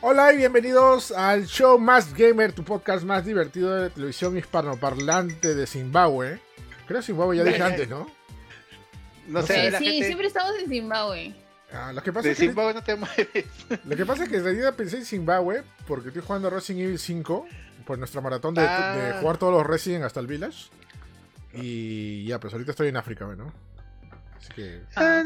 Hola y bienvenidos al show más gamer, tu podcast más divertido de televisión hispanoparlante de Zimbabue. Creo que Zimbabue ya dije antes, ¿no? No Sí, sé, la sí, gente siempre estamos en Zimbabue. Ah, lo, que pasa de es que, Zimbabue no te mueves. lo que pasa es que en realidad pensé en Zimbabue porque estoy jugando Resident Evil 5 por nuestra maratón de, Ah. de jugar todos los Resident hasta el Village. Y ya, pues ahorita estoy en África, ¿no? Así que... Ah.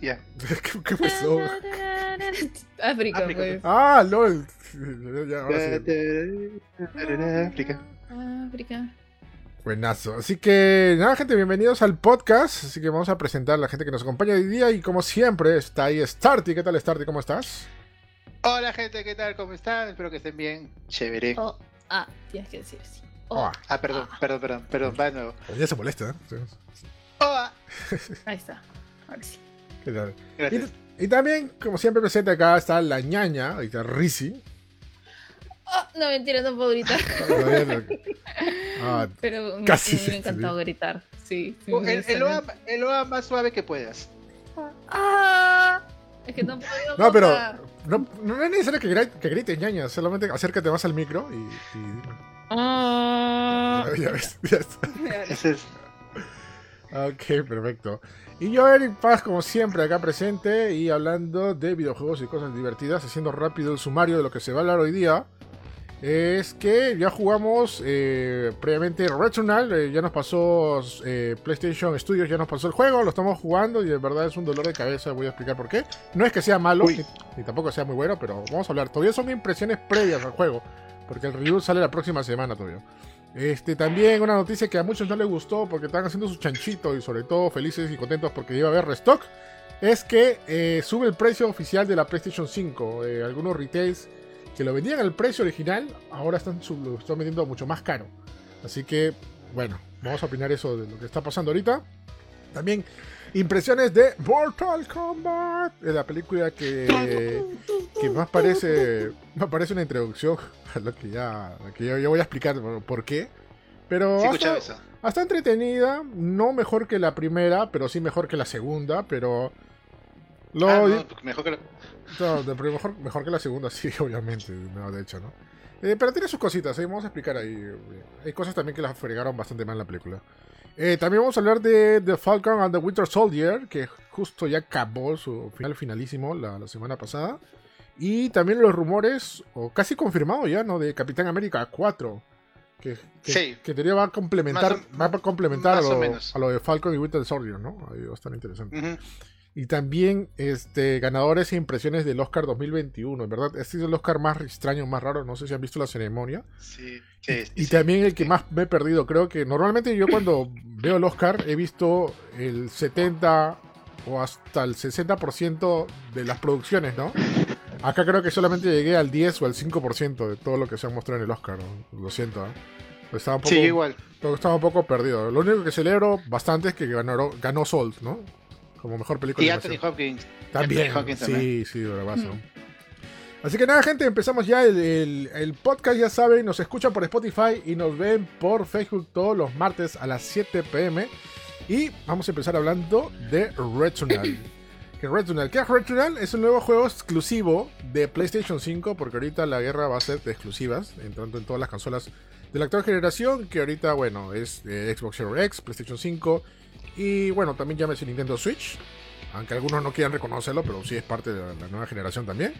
Ya. ¿Qué, qué pasó? África, África, pues. Ah, LOL. Ya, ahora sí. África. África. Buenazo. Así que nada, gente, bienvenidos al podcast. Así que vamos a presentar a la gente que nos acompaña hoy día. Y como siempre, está ahí Starty. ¿Qué tal, Starty? ¿Cómo estás? Hola gente, ¿qué tal? ¿Cómo están? Espero que estén bien. Chévere. Oh, ah, tienes que decir así. Oh, Ah, perdón, perdón, perdón, perdón, va de nuevo. ya se molesta, ¿eh? Sí. Ahí está. Ahora sí. ¿Qué tal? Gracias. Y, y también, como siempre presente acá, está la ñaña. Ahí está Rizzy. Oh, no, mentira, no puedo gritar. Ah, Pero me- Casi me, ha encantado gritar. Sí. sí, Oh, me El. OA, el OA más suave que puedas. Ah, es que no puedo. no, pero no, no es necesario que, gri- que grites, ñaña. Solamente acércate más al micro y... y- Ah. ya ves, ya está. Ese es. Ok, perfecto. Y yo, Eric Paz, como siempre, acá presente y hablando de videojuegos y cosas divertidas, haciendo rápido el sumario de lo que se va a hablar hoy día. Es que ya jugamos eh, previamente Returnal, eh, ya nos pasó eh, PlayStation Studios, ya nos pasó el juego, lo estamos jugando y de verdad es un dolor de cabeza, voy a explicar por qué. No es que sea malo, ni, ni tampoco sea muy bueno, pero vamos a hablar. Todavía son impresiones previas al juego, porque el review sale la próxima semana todavía. Este, también una noticia que a muchos no les gustó porque están haciendo su chanchito y sobre todo felices y contentos porque iba a haber restock, es que eh, sube el precio oficial de la PlayStation 5. Eh, algunos retails que lo vendían al precio original, ahora están, lo están vendiendo mucho más caro. Así que, bueno, vamos a opinar eso de lo que está pasando ahorita. También impresiones de Mortal Kombat, de la película que, que más parece, más parece una introducción a lo que ya, que yo, yo voy a explicar por, qué. Pero Sí, ha escuchaba estado- eso. ha estado entretenida, no mejor que la primera, pero sí mejor que la segunda, pero... Lo, Ah, no, mejor que lo... no, de- mejor, mejor que la segunda, sí, obviamente, no, de hecho, ¿no? Eh, pero tiene sus cositas, ¿eh? vamos a explicar ahí. eh, Hay cosas también que las fregaron bastante mal en la película. Eh, también vamos a hablar de The Falcon and the Winter Soldier, que justo ya acabó su final finalísimo la, la semana pasada. Y también los rumores, o casi confirmado ya, ¿no? De Capitán América 4. Que, que, Sí. que teoría va a complementar, o- va a complementar a lo, a lo de Falcon y Winter Soldier, ¿no? Ahí va a estar interesante. Y también este, ganadores e impresiones del Oscar 2021. En verdad, este es el Oscar más extraño, más raro. No sé si han visto la ceremonia. Sí, sí, Y sí. también el que sí. más me he perdido. Creo que normalmente yo cuando veo el Oscar he visto el 70 o hasta el 60% de las producciones, ¿no? Acá creo que solamente llegué al 10 o al 5% de todo lo que se ha mostrado en el Oscar. ¿no? Lo siento, ¿eh? Estaba un poco, Sí, igual. estaba un poco perdido. Lo único que celebro bastante es que ganó, ganó Salt, ¿no? Como mejor película Y de Anthony. Hopkins. También, Anthony Hopkins sí, también. sí, bravazo. Así que nada, gente, empezamos ya el, el- el podcast, ya saben, nos escuchan por Spotify y nos ven por Facebook todos los martes a las 7 pm. Y vamos a empezar hablando de Returnal. ¿Qué Returnal? ¿Qué es Returnal? Es un nuevo juego exclusivo de PlayStation 5, porque ahorita la guerra va a ser de exclusivas, entrando en todas las consolas de la actual generación, que ahorita, bueno, es eh, Xbox Series X, PlayStation 5 y, bueno, también llámese Nintendo Switch aunque algunos no quieran reconocerlo, pero sí es parte de la, nueva generación también.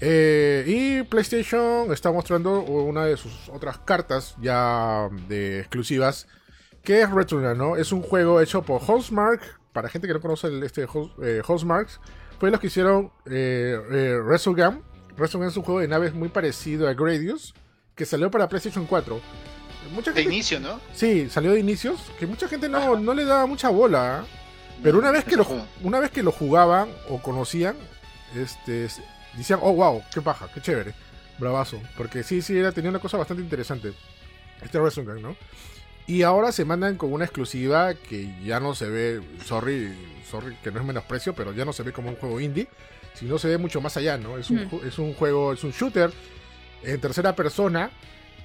Eh, y PlayStation está mostrando una de sus otras cartas ya de exclusivas, que es Returnal, ¿no? Es un juego hecho por Housemark, para gente que no conoce el, este eh, fue los que hicieron eh, eh, Resogun. Resogun es un juego de naves muy parecido a Gradius, que salió para PlayStation 4. Mucha De gente, inicio, ¿no? sí, salió de inicios, que mucha gente no, no le daba mucha bola. ¿ah? Pero una vez que lo, una vez que lo jugaban o conocían, este, decían, oh wow, qué paja, qué chévere, bravazo. Porque sí, sí, era, tenía una cosa bastante interesante. Este Resogun, ¿no? Y ahora se mandan con una exclusiva que ya no se ve, sorry, sorry, que no es menosprecio, pero ya no se ve como un juego indie, sino se ve mucho más allá, ¿no? Es un, Mm. es un juego, es un shooter en tercera persona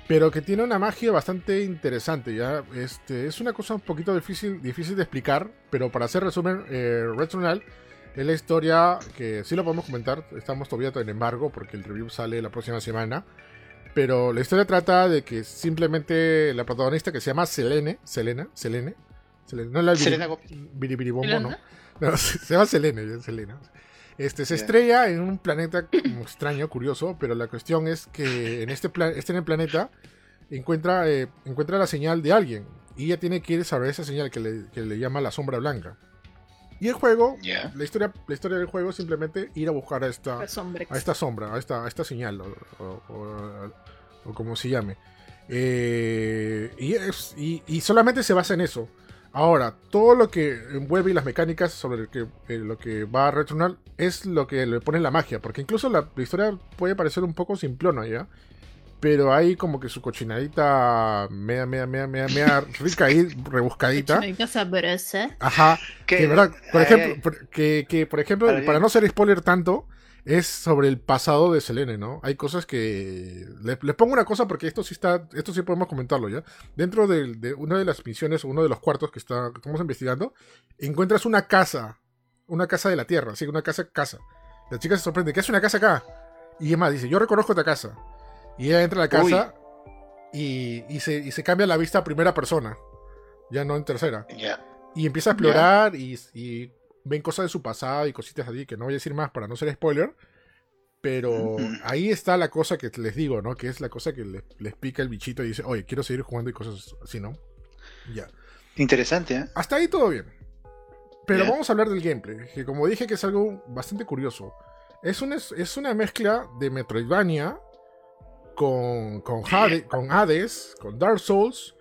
pero que tiene una magia bastante interesante, ¿ya? Este, es una cosa un poquito difícil, difícil de explicar, pero para hacer resumen, eh, Returnal es la historia que sí lo podemos comentar, estamos todavía en embargo porque el review sale la próxima semana, pero la historia trata de que simplemente la protagonista que se llama Selene, Selena, Selene, Selene no la Selena biri- biribiribombo, ¿no? No, se llama Selene, Selena. Este, se estrella en un planeta como extraño, curioso, pero la cuestión es que en este, pla- este en el planeta encuentra, eh, encuentra la señal de alguien y ella tiene que ir a saber esa señal que le, que le llama la sombra blanca. Y el juego, la historia, la historia del juego es simplemente ir a buscar a esta, a esta sombra, a esta, a esta señal, o, o- o- o como se llame. Eh, y, es- y- y solamente se basa en eso. Ahora, todo lo que envuelve y las mecánicas sobre el que, eh, lo que va a retornar es lo que le pone la magia, porque incluso la, la historia puede parecer un poco simplona, ¿ya? Pero hay como que su cochinadita mea, mea, mea, mea, mea rica y rebuscadita. Cochinadita sabrosa. Ajá, que, ¿verdad? Por Ay, ejemplo, ay. por- que, que, por ejemplo, Para no ser spoiler tanto, es sobre el pasado de Selene, ¿no? Hay cosas que... Le, les pongo una cosa porque esto sí está, esto sí podemos comentarlo, ¿ya? Dentro de, una de las misiones, uno de los cuartos que, está, que estamos investigando, encuentras una casa, una casa de la Tierra, sí, una casa, casa. La chica se sorprende, ¿qué hace una casa acá? Y Emma dice, yo reconozco esta casa. Y ella entra a la casa y, y se, y se cambia la vista a primera persona, ya no en tercera. Y empieza a explorar y, y ven cosas de su pasado y cositas así que no voy a decir más para no ser spoiler. Pero ahí está la cosa que les digo, ¿no? Que es la cosa que les, les pica el bichito y dice, oye, quiero seguir jugando y cosas así, ¿no? Ya. Interesante, ¿eh? Hasta ahí todo bien. Pero vamos a hablar del gameplay, que como dije que es algo bastante curioso. Es una, es una mezcla de Metroidvania con, con, Hade- con Hades, con Dark Souls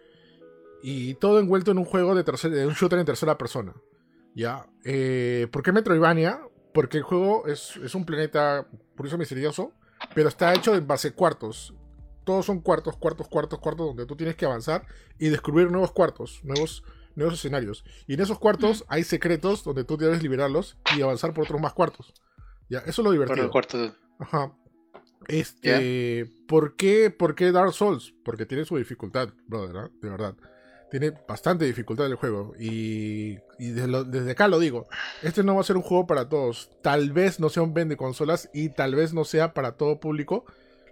y todo envuelto en un juego de, tercer- de un shooter en tercera persona. ¿Ya? Eh, ¿Por qué Metroidvania? Porque el juego es, es un planeta curioso misterioso, pero está hecho en base cuartos. Todos son cuartos, cuartos, cuartos, cuartos, donde tú tienes que avanzar y descubrir nuevos cuartos, nuevos, nuevos escenarios. Y en esos cuartos hay secretos donde tú debes liberarlos y avanzar por otros más cuartos. Ya, eso es lo Por divertido. el cuarto. Ajá. Este, ¿por qué, ¿por qué Dark Souls? Porque tiene su dificultad, brother, ¿ah? de verdad. Tiene bastante dificultad el juego. Y, desde, desde acá lo digo. Este no va a ser un juego para todos. Tal vez no sea un vende consolas y tal vez no sea para todo público.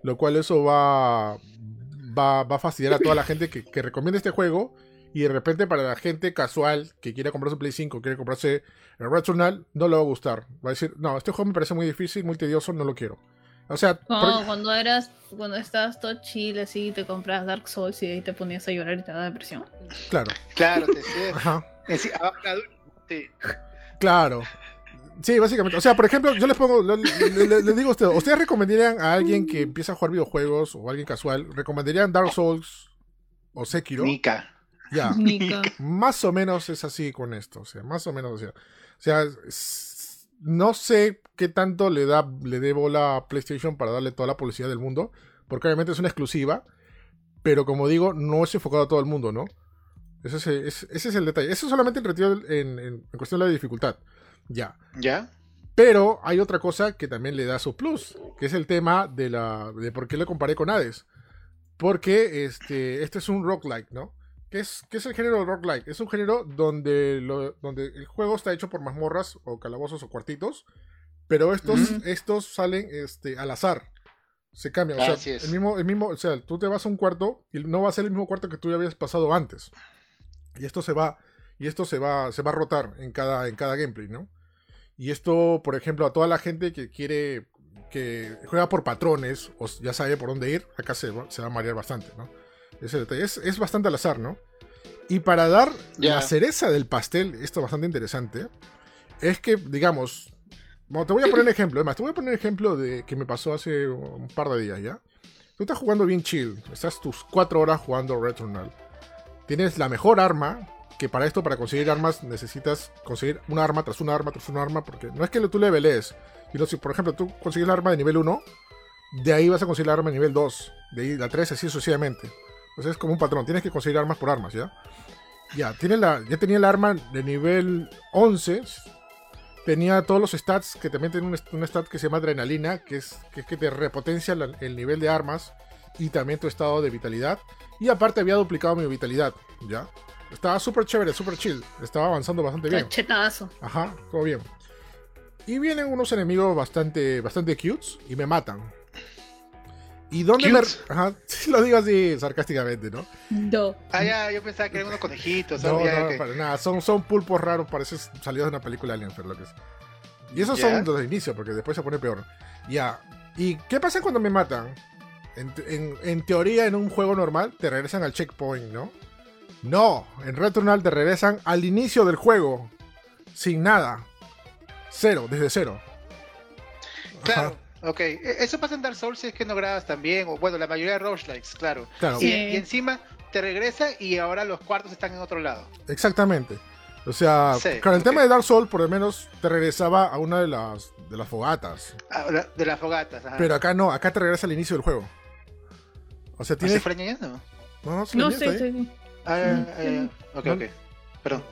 Lo cual eso va, va, va a fastidiar a toda la gente que, que recomienda este juego. Y de repente para la gente casual que quiere comprarse Play 5, quiere comprarse el Returnal, no le va a gustar. Va a decir, no, este juego me parece muy difícil, muy tedioso, no lo quiero. O sea, por- cuando eras, cuando estabas todo chill así, te compras Dark Souls y ahí te ponías a llorar y te daba depresión. claro. Claro, te sé. Ajá. Eh, sí. Claro. Sí, básicamente. O sea, por ejemplo, yo les pongo, le, le- le- les digo a ustedes, ¿ustedes recomendarían a alguien que empieza a jugar videojuegos o alguien casual, recomendarían Dark Souls o Sekiro? Nika. Ya, Nika. más o menos es así con esto, o sea, más o menos, o sea, o sea, no sé qué tanto le da, le dé bola a PlayStation para darle toda la publicidad del mundo, porque obviamente es una exclusiva, pero como digo, no es enfocado a todo el mundo, ¿no? Ese es, el- es- ese es el detalle. Eso solamente en, retiro- en, en- en cuestión de la dificultad. Ya. ¿Ya? Pero hay otra cosa que también le da su plus, que es el tema de la de por qué lo comparé con Hades. Porque este, este es un roguelike, ¿no? ¿Qué es, qué es el género roguelike? Es un género donde, lo- donde el juego está hecho por mazmorras o calabozos o cuartitos, pero estos, Ujú. estos salen este, al azar. Se cambian. O sea, el mismo, el mismo, o sea, tú te vas a un cuarto y no va a ser el mismo cuarto que tú ya habías pasado antes. Y esto se va, y esto se va, se va a rotar en cada, en cada gameplay, ¿no? Y esto, por ejemplo, a toda la gente que quiere, que juega por patrones, o ya sabe por dónde ir, acá se va, se va a marear bastante, ¿no? Ese detalle. Es, es bastante al azar, ¿no? Y para dar la cereza del pastel, esto es bastante interesante, es que, digamos, bueno, te voy a poner un ejemplo, además, te voy a poner un ejemplo de que me pasó hace un par de días, ¿ya? Tú estás jugando bien chill, estás tus cuatro horas jugando Returnal. Tienes la mejor arma, que para esto, para conseguir armas, necesitas conseguir una arma tras una arma tras una arma, porque no es que tú levelees, sino si, por ejemplo, tú consigues la arma de nivel 1, de ahí vas a conseguir la arma de nivel 2, de ahí la 3, así sucesivamente. Entonces es como un patrón, tienes que conseguir armas por armas, ¿ya? Ya, tiene la, ya tenía el arma de nivel 11, tenía todos los stats, que también tiene un, un stat que se llama adrenalina, que es que, es que te repotencia la- el nivel de armas, y también tu estado de vitalidad. Y aparte había duplicado mi vitalidad, ¿ya? Estaba súper chévere, súper chill. Estaba avanzando bastante bien. Cachetazo. Ajá, todo bien. Y vienen unos enemigos bastante, bastante cutes y me matan. ¿Y dónde ¿Cutes? me.? Ajá, sí lo digo así sarcásticamente, ¿no? No. Ah, ya, yo pensaba que eran unos conejitos. No. Ya, no, que- para nada. Son, son pulpos raros, parece salidos de una película Alien, pero lo que es. Y esos Ya. son los de inicio, porque después se pone peor. Ya. ¿Y qué pasa cuando me matan? En, en- en teoría, en un juego normal, te regresan al checkpoint, ¿no? No, en Returnal te regresan al inicio del juego. Sin nada. Cero, desde cero. Claro, ok. E- Eso pasa en Dark Souls si es que no grabas también. O bueno, la mayoría de roguelikes, claro. Claro, Y, Sí. y encima te regresa y ahora los cuartos están en otro lado. exactamente. O sea, Sí, con el tema de Dark Souls, por lo menos te regresaba a una de las, de las fogatas. Ah, la- de las fogatas. Ajá. Pero acá no, acá te regresa al inicio del juego. O sea, ¿Ah, tienes. ¿Se fue añadiendo? No, no, sí, No sé, Ah, Sí, ah, ya. ok, No. ok. Perdón.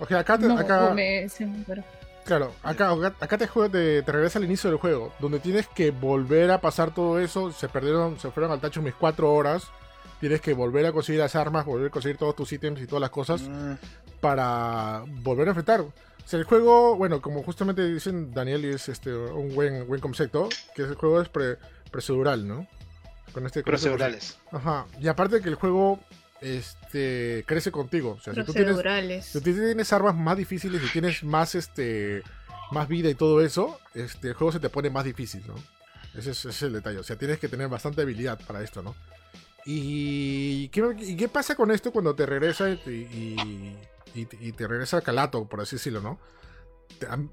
Ok, acá, te, no, acá, me- sí, pero- claro, acá, acá te, juega- te, te regresa al inicio del juego, donde tienes que volver a pasar todo eso. Se perdieron, se fueron al tacho mis cuatro horas. Tienes que volver a conseguir las armas, volver a conseguir todos tus ítems y todas las cosas Mm, para volver a enfrentar. O sea, el juego, bueno, como justamente dicen Daniel, y es este un buen, buen concepto, que el juego es pre- procedural, ¿no? Con este con este procedurales. Ajá. Y aparte que el juego este crece contigo. O sea, si tú tienes, procedurales. si tú tienes armas más difíciles y tienes más este más vida y todo eso, este el juego se te pone más difícil, ¿no? Ese es, ese es el detalle. O sea, tienes que tener bastante habilidad para esto, ¿no? ¿Y qué, y qué pasa con esto cuando te regresa y, y- y- te regresa Calato, por así decirlo, ¿no?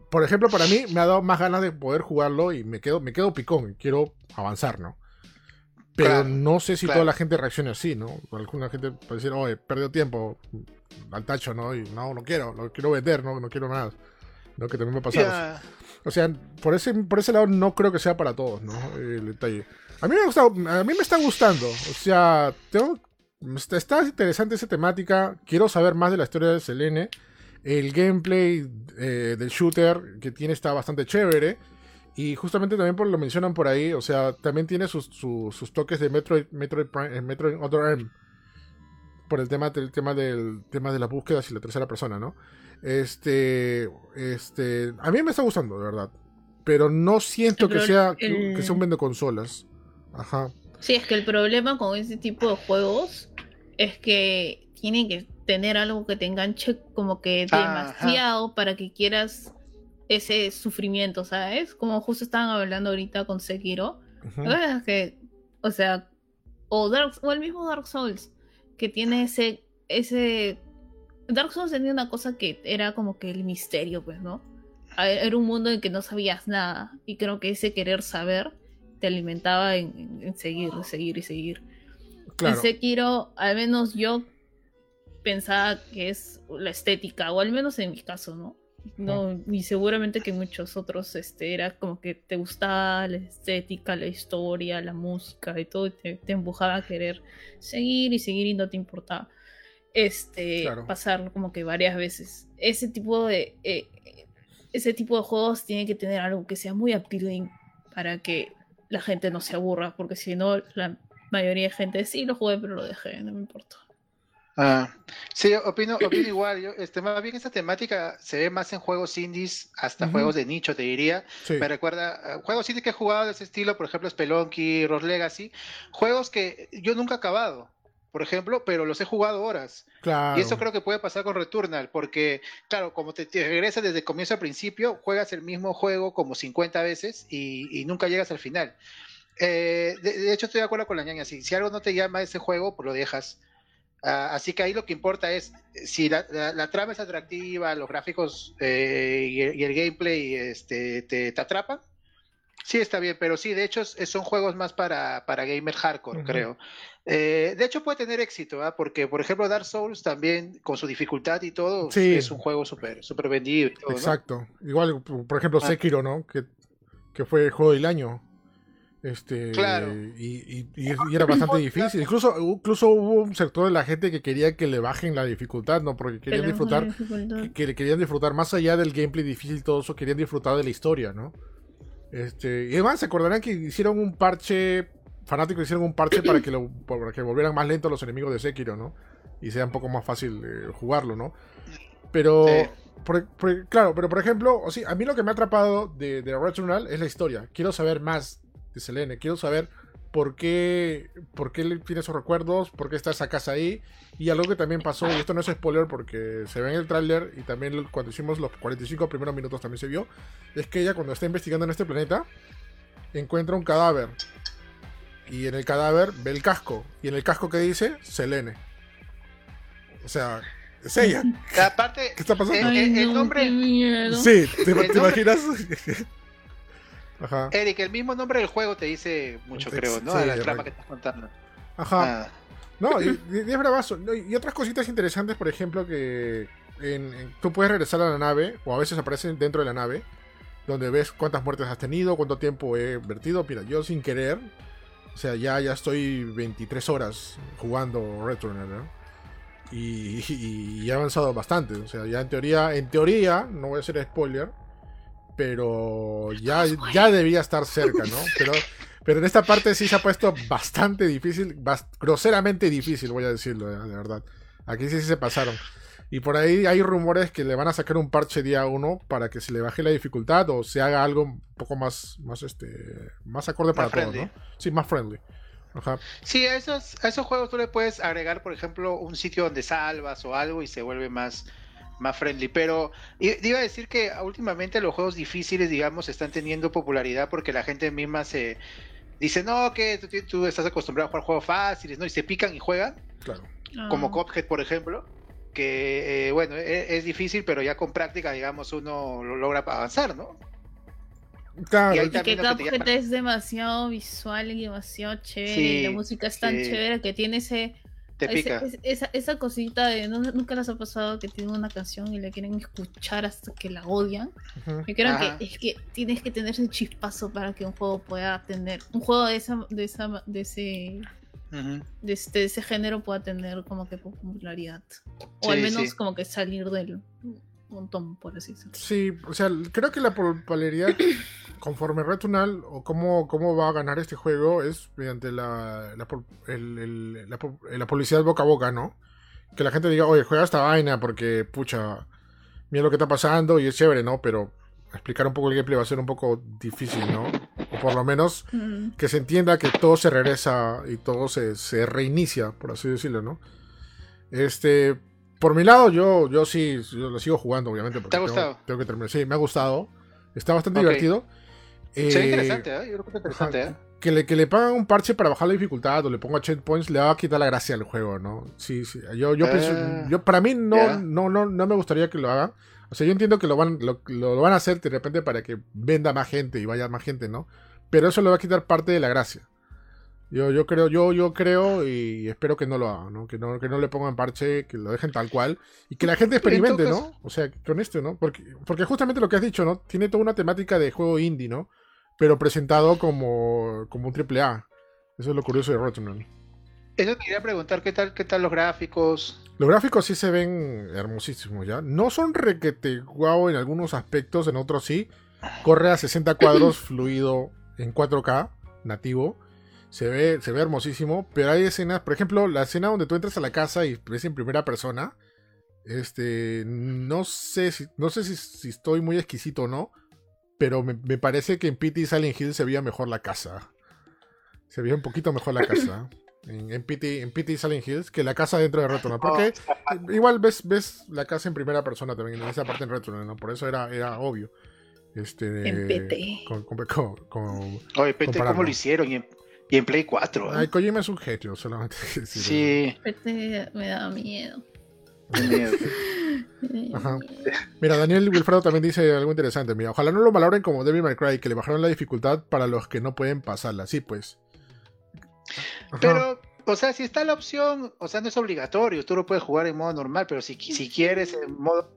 Por ejemplo, para mí me ha dado más ganas de poder jugarlo y me quedo, me quedo picón quiero avanzar, ¿no? Pero Claro, no sé si claro. toda la gente reaccione así, ¿no? Alguna gente puede decir, oye, perdió tiempo al tacho, ¿no? Y no, no quiero, lo quiero vender, ¿no? No quiero nada. ¿No? Que también me ha pasado. O sea, por ese, por ese lado no creo que sea para todos, ¿no? El detalle. A mí me gusta, a mí me está gustando. O sea, tengo, está, está interesante esa temática. Quiero saber más de la historia de Selene. El gameplay eh, del shooter que tiene está bastante chévere. Y justamente también por lo mencionan por ahí, o sea, también tiene sus, sus, sus toques de Metroid, Metroid, Prime- eh, Metroid Other M. Por el tema del tema del tema de las búsquedas y la tercera persona, ¿no? Este, este, a mí me está gustando, de verdad. Pero no siento El que sea, el- que sea un vende consolas. Ajá. Sí, es que el problema con ese tipo de juegos es que tienen que tener algo que te enganche como que Ajá. demasiado para que quieras ese sufrimiento, ¿sabes? Como justo estaban hablando ahorita con Sekiro. ujú. La verdad es que, o sea, o, Dark, o el mismo Dark Souls, que tiene ese, ese... Dark Souls tenía una cosa que era como que el misterio, pues, ¿no? Era un mundo en que no sabías nada y creo que ese querer saber te alimentaba en, en- en seguir, seguir y seguir. Claro. En Sekiro, al menos yo pensaba que es la estética, o al menos en mi caso, ¿no? No, y seguramente que muchos otros, este, era como que te gustaba la estética, la historia, la música y todo, y te, te empujaba a querer seguir y seguir y no te importaba. Este, Claro. pasarlo como que varias veces. Ese tipo de, eh, ese tipo de juegos tiene que tener algo que sea muy appealing para que la gente no se aburra, porque si no, la mayoría de gente sí lo jugué, pero lo dejé, no me importa. Ah, sí, opino, opino igual. Yo, este, más bien esta temática se ve más en juegos indies, hasta juegos de nicho, te diría. Sí. Me recuerda juegos indies que he jugado de ese estilo, por ejemplo, Spelunky, Ross Legacy, juegos que yo nunca he acabado, por ejemplo, pero los he jugado horas. Claro. Y eso creo que puede pasar con Returnal, porque, claro, como te, te regresas desde el comienzo al principio, juegas el mismo juego como 50 veces y, y nunca llegas al final. Eh, de, de hecho, estoy de acuerdo con la ñaña. Si, si algo no te llama ese juego, pues lo dejas. Ah, así que ahí lo que importa es si la, la- la trama es atractiva, los gráficos eh, y, el, y el gameplay este, te, te atrapan. Sí, está bien, pero sí, de hecho son juegos más para, para gamer hardcore, creo. Eh, de hecho puede tener éxito, ¿ah? porque por ejemplo Dark Souls también con su dificultad y todo Sí. es un juego súper todo, ¿no? Exacto. Igual, por por ejemplo, Ah. Sekiro, ¿no? Que, que fue el juego del año. Este, Claro. y, y- y- y era bastante difícil. Incluso, incluso hubo un sector de la gente que quería que le bajen la dificultad, ¿no? Porque querían Pero disfrutar, que, que le querían disfrutar más allá del gameplay difícil y todo eso, querían disfrutar de la historia, ¿no? Este, y además se acordarán que hicieron un parche fanáticos hicieron un parche para que, lo, para que volvieran más lentos los enemigos de Sekiro, ¿no? Y sea un poco más fácil eh, jugarlo, ¿no? Pero, Sí. por- por- claro, pero por ejemplo, o sí, a mí lo que me ha atrapado de, de Returnal es la historia. Quiero saber más de Selene, quiero saber por qué, por qué tiene esos recuerdos, por qué está esa casa ahí. Y algo que también pasó, y esto no es spoiler porque se ve en el tráiler y también cuando hicimos los 45 primeros minutos también se vio, es que ella cuando está investigando en este planeta encuentra un cadáver. Y en el cadáver ve el casco. Y en el casco que dice, Selene. O sea, es ella. Aparte, ¿Qué está pasando? Ay, el no, nombre- qué miedo. Sí, ¿te, El te nombre- imaginas? Ajá. Eric, el mismo nombre del juego te dice mucho, Sí, creo, ¿no? sí, A la trama que estás contando. Ajá. Ah, No, y, y- y es bravazo. Y otras cositas interesantes, por ejemplo, que en- en- tú puedes regresar a la nave, o a veces aparecen dentro de la nave, donde ves cuántas muertes has tenido, cuánto tiempo he vertido. Mira, yo sin querer, o sea, ya, ya estoy 23 horas jugando Returnal, ¿no? Y, y- y he avanzado bastante. O sea, ya en teoría, en teoría, no voy a hacer spoiler, pero ya, ya debía estar cerca, ¿no? Pero, pero en esta parte sí se ha puesto bastante difícil, bas- groseramente difícil, voy a decirlo, de, de verdad. Aquí sí, sí se pasaron. Y por ahí hay rumores que le van a sacar un parche día 1 para que se le baje la dificultad o se haga algo un poco más, más, este, más acorde para todos. ¿no? Sí, más friendly. Ajá. Sí, a esos, a esos juegos tú le puedes agregar, por ejemplo, un sitio donde salvas o algo y se vuelve más, más friendly. Pero iba a decir que últimamente los juegos difíciles, digamos, están teniendo popularidad porque la gente misma se dice, no, que tú, tú estás acostumbrado a jugar juegos fáciles, ¿no? Y se pican y juegan, Claro. Ah. como Cuphead, por ejemplo. Que, eh, bueno, e- es, difícil, pero ya con práctica, digamos, uno lo logra avanzar, ¿no? Claro, Y que Cuphead es demasiado visual y demasiado chévere. Sí, y la música es tan sí. chévere que tiene ese, Te ese- pica. es- esa, esa cosita de no- nunca les ha pasado que tienen una canción y la quieren escuchar hasta que la odian. Ujú. Yo creo Ajá. que es que tienes que tener ese chispazo para que un juego pueda tener un juego de esa de esa de ese de este de ese género pueda tener como que popularidad o Sí, al menos sí. como que salir del montón por así decirlo. Sí, o sea, creo que la popularidad conforme Returnal o cómo, cómo va a ganar este juego es mediante la, la, pu- el- el- la pu- la publicidad boca a boca, ¿no? Que la gente diga, oye, juega esta vaina porque, pucha, mira lo que está pasando y es chévere, ¿no? Pero explicar un poco el gameplay va a ser un poco difícil, ¿no? O por lo menos Mm. que se entienda que todo se regresa y todo se, se reinicia, por así decirlo, ¿no? Este, por mi lado, yo, yo sí, yo lo sigo jugando, obviamente. Porque ¿Te ha gustado? Tengo, que terminar. Sí, me ha gustado. Está bastante divertido. Se ve Eh, interesante, ¿eh? Yo creo que es interesante, ajá, ¿eh? que, le, que le pagan un parche para bajar la dificultad o le ponga checkpoints le va a quitar la gracia al juego, ¿no? Sí, sí. Yo, yo Ah, pienso, yo, para mí no, no, no, no me gustaría que lo hagan. O sea, yo entiendo que lo van, lo, lo van a hacer de repente para que venda más gente y vaya más gente, ¿no? Pero eso le va a quitar parte de la gracia. Yo, yo creo, yo, yo creo y espero que no lo hagan, ¿no? Que no, que no le pongan parche, que lo dejen tal cual y que la gente experimente, En ¿no? O sea, con esto, ¿no? Porque, porque justamente lo que has dicho, ¿no? Tiene toda una temática de juego indie, ¿no? Pero presentado como, como un triple A. Eso es lo curioso de Returnal. Eso te quería preguntar, ¿qué tal, qué tal los gráficos? Los gráficos sí se ven hermosísimos, ¿ya? No son requete guau en algunos aspectos, en otros sí. Corre a 60 cuadros fluido en 4K, nativo. Se ve, se ve hermosísimo, pero hay escenas, por ejemplo, la escena donde tú entras a la casa y ves en primera persona. Este, no sé si, no sé si, si estoy muy exquisito o no, pero me, me parece que en PT y Silent Hill se veía mejor la casa. Se veía un poquito mejor la casa. En, en PT, en PT y Silent Hills que la casa dentro de Returnal. Porque igual ves, ves la casa en primera persona también, en esa parte en Returnal, ¿no? Por eso era, era obvio. Este, En PT. Con, con, con- con- Oye, Pete, ¿cómo lo hicieron? Y en, y en Play 4. ¿eh? Ay, Kojima es un genio, solamente. que sí. Este me da miedo. Ajá. Mira, Daniel Wilfredo también dice algo interesante. Mira, ojalá no lo valoren como Devil May Cry, que le bajaron la dificultad para los que no pueden pasarla. Sí, pues. Ajá. Pero, o sea, si está la opción, o sea, no es obligatorio, tú lo puedes jugar en modo normal, pero si, si quieres en modo,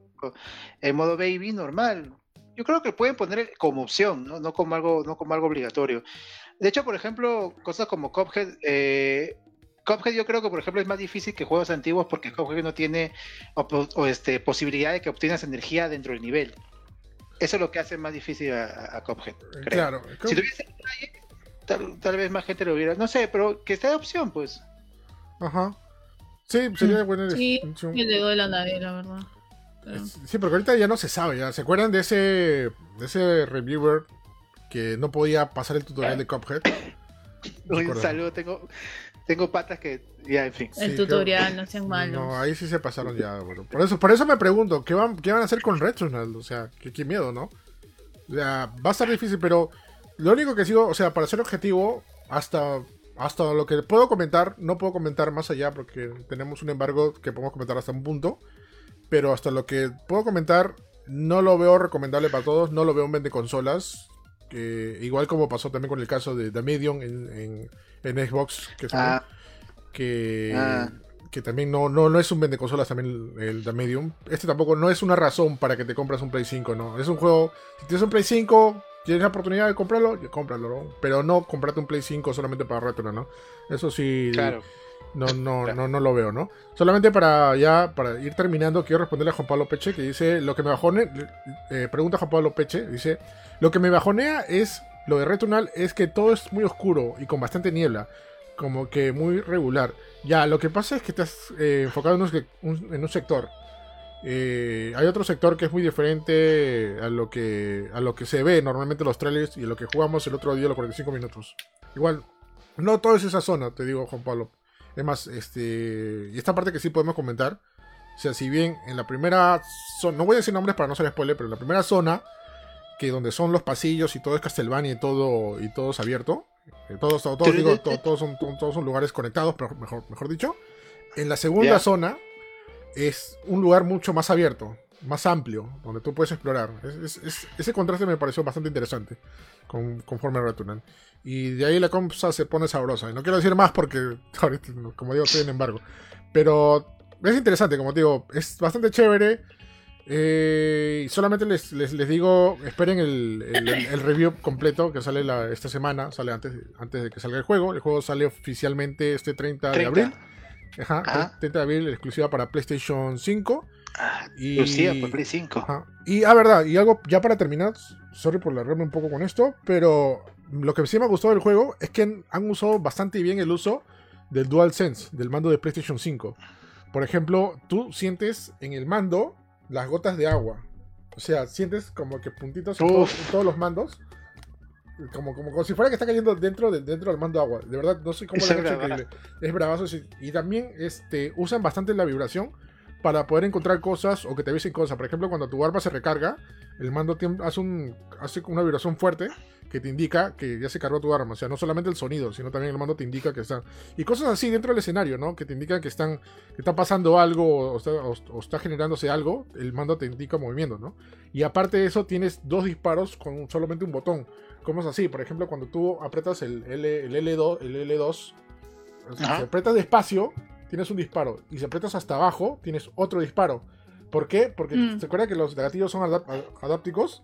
en modo baby, normal. Yo creo que pueden poner como opción, ¿no? No como algo, no como algo obligatorio. De hecho, por ejemplo, cosas como Cuphead, eh, Cuphead yo creo que, por ejemplo, es más difícil que juegos antiguos porque Cuphead no tiene o, o, este, posibilidad de que obtengas energía dentro del nivel. Eso es lo que hace más difícil a, a Cuphead. creo. Claro. Si tuviese tal, tal vez más gente lo hubiera. No sé, pero que esté de opción, pues. Ajá. Sí, sería bueno. Sí, es- es un- que le doy la nadie, la verdad. Pero- sí, porque ahorita ya no se sabe. ¿ya? ¿Se acuerdan de ese, de ese reviewer que no podía pasar el tutorial de Cuphead? Un Recuerdo. saludo, tengo, tengo patas que. Ya, en fin. El Sí, tutorial, creo- no sean malos. No, ahí sí se pasaron ya. Bueno, por eso, por eso me pregunto, ¿qué van, qué van a hacer con Returnal? O sea, qué, qué miedo, ¿no? O sea, va a estar difícil, pero lo único que sigo, o sea, para ser objetivo, hasta, hasta lo que puedo comentar, no puedo comentar más allá porque tenemos un embargo que podemos comentar hasta un punto. Pero hasta lo que puedo comentar, no lo veo recomendable para todos, no lo veo en vende consolas. Que igual como pasó también con el caso de The Medium en, en, en Xbox, que también- Ah, que, Ah. que también no, no, no es un vende consolas también el, el The Medium. Este tampoco no es una razón para que te compras un Play 5, no. Es un juego, si tienes un Play 5, tienes la oportunidad de comprarlo, cómpralo, ¿no? Pero no comprarte un Play 5 solamente para retro, ¿no? Eso sí, claro. No, no, Claro. no, no lo veo, ¿no? Solamente para ya, para ir terminando, quiero responderle a Juan Pablo Peche, que dice, lo que me bajone, eh, pregunta Juan Pablo Peche, dice, lo que me bajonea es, lo de Returnal, es que todo es muy oscuro y con bastante niebla, como que muy regular. Ya, lo que pasa es que estás eh, enfocado en un, en un sector. Eh, hay otro sector que es muy diferente a lo que a lo que se ve normalmente en los trailers y a lo que jugamos el otro día los 45 minutos. Igual, no todo es esa zona, te digo Juan Pablo. Es más, este. Y esta parte que sí podemos comentar. O sea, si bien en la primera zona. No voy a decir nombres para no ser spoiler, pero en la primera zona. Que donde son los pasillos y todo es Castlevania y todo. Y todo es abierto. eh, todos, todos, todos, digo, todos, son, to- todos son lugares conectados, pero mejor, mejor dicho. En la segunda zona. Es un lugar mucho más abierto. Más amplio. Donde tú puedes explorar. Es- es- es- ese contraste me pareció bastante interesante. Con, conforme Returnal. Y de ahí la cosa se pone sabrosa. Y no quiero decir más porque, ahorita, como digo, estoy en embargo. Pero es interesante, como te digo, es bastante chévere. Eh, y solamente les, les, les digo, esperen el, el- review completo que sale la- esta semana, sale antes, antes de que salga el juego. El juego sale oficialmente este 30, de 30. abril. Ajá, Ajá. 30 de abril, exclusiva para PlayStation 5. Ah, Y, Lucía, por Play 5. Ajá. Y, ah, verdad, y algo ya para terminar, sorry por largarme un poco con esto, pero lo que sí me ha gustado del juego es que han, usado bastante bien el uso del DualSense, del mando de PlayStation 5. Por ejemplo, tú sientes en el mando las gotas de agua. O sea, sientes como que puntitos en, todos- en todos los mandos. Como, como, como si fuera que está cayendo dentro, de- dentro del mando agua. De verdad, no sé cómo es hecho bravazo. increíble. Es bravazo. Y también este, usan bastante la vibración para poder encontrar cosas o que te avisen cosas. Por ejemplo, cuando tu arma se recarga, el mando hace, un, hace una vibración fuerte que te indica que ya se cargó tu arma. O sea, no solamente el sonido, sino también el mando te indica que está. Y cosas así dentro del escenario, ¿no? Que te indican que están que está pasando algo o está, o- o está generándose algo, el mando te indica movimiento, ¿no? Y aparte de eso, tienes dos disparos con solamente un botón. ¿Cómo es así? Por ejemplo, cuando tú apretas el, L, el L2, el L2 si apretas despacio, tienes un disparo. Y si apretas hasta abajo, tienes otro disparo. ¿Por qué? Porque Mm. se acuerda que los gatillos son adap- adápticos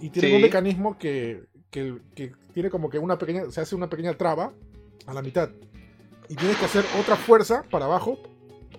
y tienen Sí. un mecanismo que, que, que tiene como que una pequeña, se hace una pequeña traba a la mitad. Y tienes que hacer otra fuerza para abajo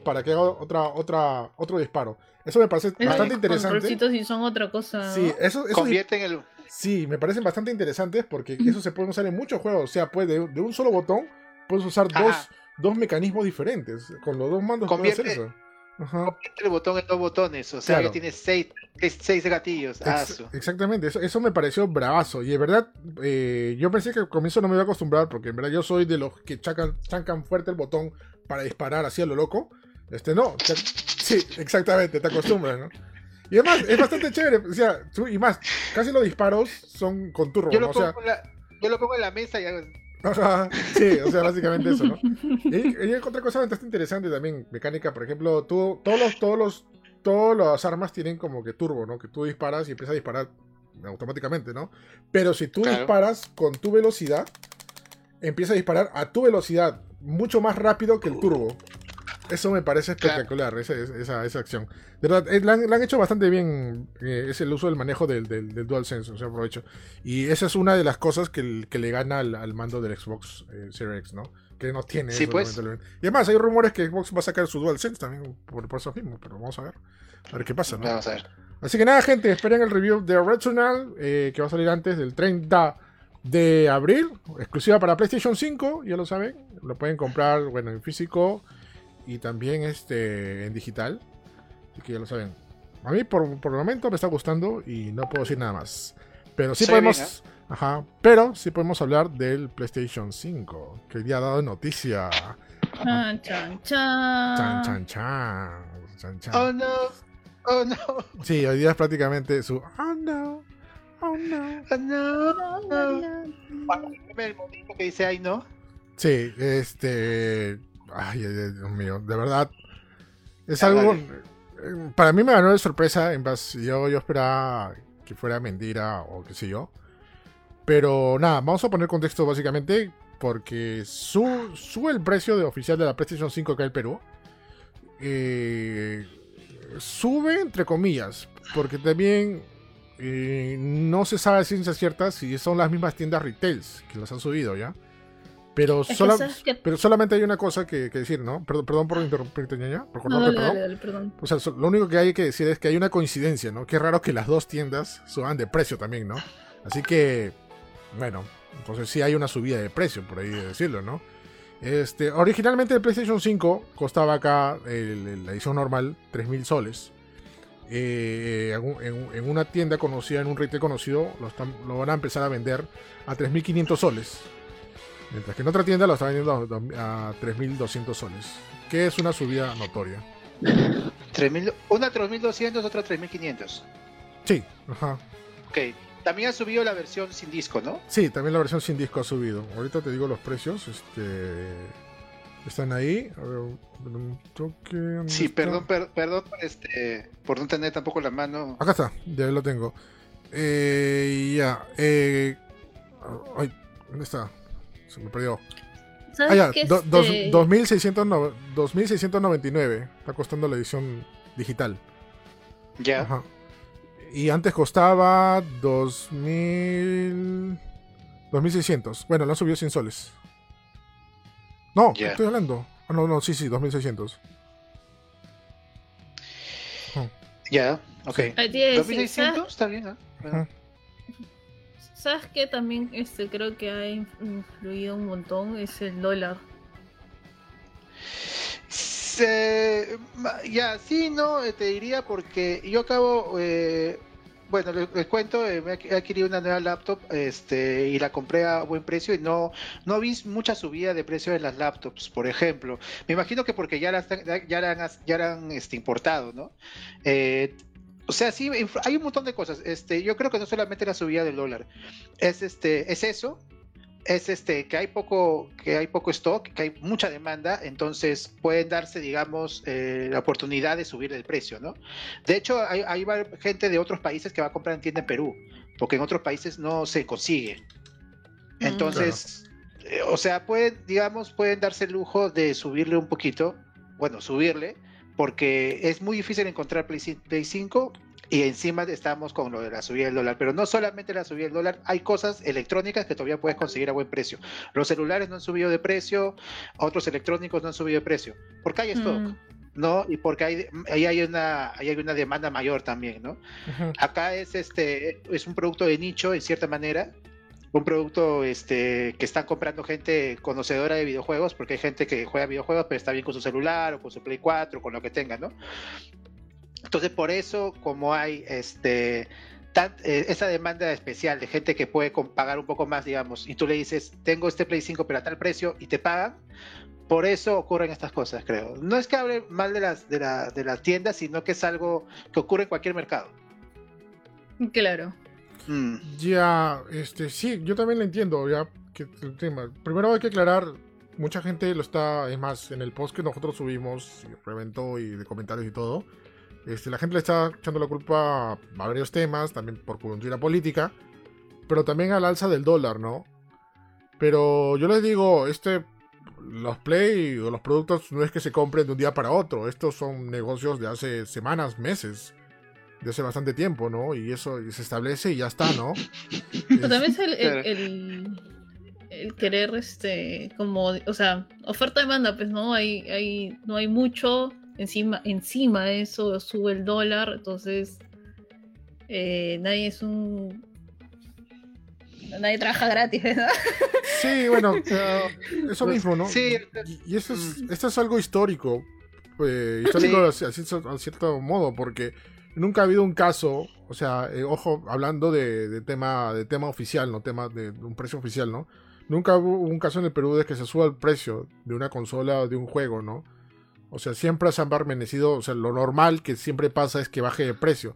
para que haga otra, otra, otro disparo. Eso me parece bastante interesante. controlcitos sí son otra cosa. Sí, eso, eso Convierte en el. Sí, me parecen bastante interesantes porque eso se puede usar en muchos juegos. O sea, pues de, de un solo botón puedes usar Ajá. dos, dos mecanismos diferentes. Con los dos mandos puedes hacer Convierte- eso. Ajá. Convierte el botón en dos botones. O sea, Claro. ya tienes seis, seis, seis gatillos. Ex- exactamente, eso, eso me pareció bravazo. Y de verdad, eh, yo pensé que al comienzo no me iba a acostumbrar porque en verdad yo soy de los que chacan, chancan fuerte el botón para disparar así a lo loco. Este no, sí, exactamente, te acostumbras, ¿no? Y además, es bastante chévere. O sea, y más, casi los disparos son con turbo, Yo ¿no? lo, O sea, pongo en la, yo lo pongo en la mesa y hago. Ajá, sí, o sea, básicamente eso, ¿no? Y, y otra cosa bastante interesante también, mecánica, por ejemplo, tú, todos los, todos los, todas las armas tienen como que turbo, ¿no? Que tú disparas y empieza a disparar automáticamente, ¿no? Pero si tú Claro. disparas con tu velocidad, empieza a disparar a tu velocidad, mucho más rápido que el turbo. Eso me parece Claro. espectacular, esa, esa, esa acción. De verdad, eh, la han, la han hecho bastante bien, eh, es el uso del manejo del, del, del DualSense, o sea, aprovecho. Y esa es una de las cosas que, que le gana al, al mando del Xbox eh, Series X, ¿no? Que no tiene Sí, pues. Y además, hay rumores que Xbox va a sacar su DualSense también por, por eso mismo, pero vamos a ver. A ver qué pasa, ¿no? Vamos a ver. Así que nada, gente, esperen el review de Returnal, eh, que va a salir antes del 30 de abril, exclusiva para PlayStation 5, ya lo saben. Lo pueden comprar, bueno, en físico y también este en digital. Así que ya lo saben. A mí por, por el momento me está gustando y no puedo decir nada más. Pero sí Se podemos. bien, ¿eh? Ajá. Pero sí podemos hablar del PlayStation 5. Que ya ha dado noticia. Chan, chan, chan. Chan, chan, chan. Chan, chan. Oh no, oh no, Sí, hoy día es prácticamente su. Oh no. Oh no. oh no. no. El momento que dice ay no. Sí, este. Ay, Dios mío, de verdad. Es algo. eh, Para mí me ganó de sorpresa. En base, yo, yo esperaba que fuera mentira o qué sé yo. Pero nada, vamos a poner contexto básicamente. Porque su- sube el precio de oficial de la PlayStation 5 acá en Perú. Eh, sube entre comillas. Porque también eh, no se sabe a ciencia cierta si son las mismas tiendas retails que las han subido ya. Pero, sola- que- pero solamente hay una cosa que, que decir, ¿no? Perdón, perdón por interrumpirte, ñaña, por No, dale, perdón. dale, dale, perdón. O sea, lo único que hay que decir es que hay una coincidencia, ¿no? Qué raro que las dos tiendas suban de precio también, ¿no? Así que, bueno, entonces sí hay una subida de precio, por ahí de decirlo, ¿no? Este, originalmente el PlayStation 5 costaba acá, el- la edición normal, 3.000 soles. Eh, en una tienda conocida, en un retail conocido, lo, están- lo van a empezar a vender a 3.500 soles. Mientras que en otra tienda lo están vendiendo a, dos- a 3.200 soles. Que es una subida notoria. 3000 una 3200, otra 3500. Sí, ajá. Ok. También ha subido la versión sin disco, ¿no? Sí, también la versión sin disco ha subido. Ahorita te digo los precios. Este. Están ahí. A ver, un toque. ¿dónde Sí, está? perdón, per- perdón, este, por no tener tampoco la mano. Acá está, ya lo tengo. Eh, ya. Eh, ay, ¿dónde está? Se me perdió. Ah, ¿Sabes ya. qué? do- dos- Este, 2609 2699. Está costando la edición digital. Ya. Ajá. Y antes costaba 2000. 2600. Bueno, lo han subido 100 soles. No, ¿qué Ya. estoy hablando? Ah, no, no, sí, sí, 2600. Ya, ok. eh, a decir, 2600, ¿sabes, está bien, ¿ah? Ajá. ¿Sabes qué? También este, creo que ha influido un montón es el dólar. Ma- ya, sí, no, eh, te diría porque yo acabo, eh, bueno, les, cuento, eh, me he adquirido una nueva laptop este, y la compré a buen precio y no, no vi mucha subida de precio de las laptops, por ejemplo. Me imagino que porque ya las ya, han, ya han, este, importado, ¿no? O sea, sí, hay un montón de cosas. Este, yo creo que no solamente la subida del dólar, es este, es eso, es este que hay poco que hay poco stock que hay mucha demanda. Entonces pueden darse digamos eh, la oportunidad de subir el precio no de hecho hay, gente de otros países que va a comprar en tienda en Perú porque en otros países no se consigue. Mm. entonces eh, o sea pueden digamos pueden darse el lujo de subirle un poquito bueno subirle porque es muy difícil encontrar Play, cin- Play 5 y encima estamos con lo de la subida del dólar, pero no solamente la subida del dólar, hay cosas electrónicas que todavía puedes conseguir a buen precio. Los celulares no han subido de precio, otros electrónicos no han subido de precio, porque hay stock, Mm. ¿no? Y porque hay, ahí hay una, ahí hay una demanda mayor también, ¿no? Acá es este, es un producto de nicho en cierta manera, un producto este que están comprando gente conocedora de videojuegos, porque hay gente que juega videojuegos, pero está bien con su celular o con su Play 4, con lo que tenga, ¿no? Entonces, por eso, como hay este tan- eh, esa demanda especial de gente que puede pagar un poco más, digamos, y tú le dices, tengo este Play 5 pero a tal precio y te pagan, por eso ocurren estas cosas, creo. No es que hable mal de las, de, la, de las tiendas, sino que es algo que ocurre en cualquier mercado. Claro. Mm. Ya, este, sí, yo también lo entiendo, ya. Primero hay que aclarar, mucha gente lo está, es más, en el post que nosotros subimos, reventó y de comentarios y todo, este, la gente le está echando la culpa a varios temas, también por coyuntura política, pero también al alza del dólar, ¿no? Pero yo les digo, este, los Play o los productos no es que se compren de un día para otro, estos son negocios de hace semanas, meses, de hace bastante tiempo, ¿no? Y eso se establece y ya está, ¿no? Pero también es el, el, Claro. el- el querer, este, como, o sea, oferta-demanda, pues no hay, hay, no hay mucho, encima, encima de eso sube el dólar, entonces eh, nadie es un Nadie trabaja gratis, ¿verdad? Sí, bueno, eso mismo, ¿no? Sí. Y, eso es, esto es algo histórico. eh, histórico así- así, a cierto modo, porque nunca ha habido un caso, o sea, eh, ojo, hablando de, tema de tema oficial, no tema de, un precio oficial, ¿no? Nunca hubo un caso en el Perú de que se suba el precio de una consola o de un juego, ¿no? O sea, siempre se han permanecido, o sea, lo normal que siempre pasa es que baje de precio.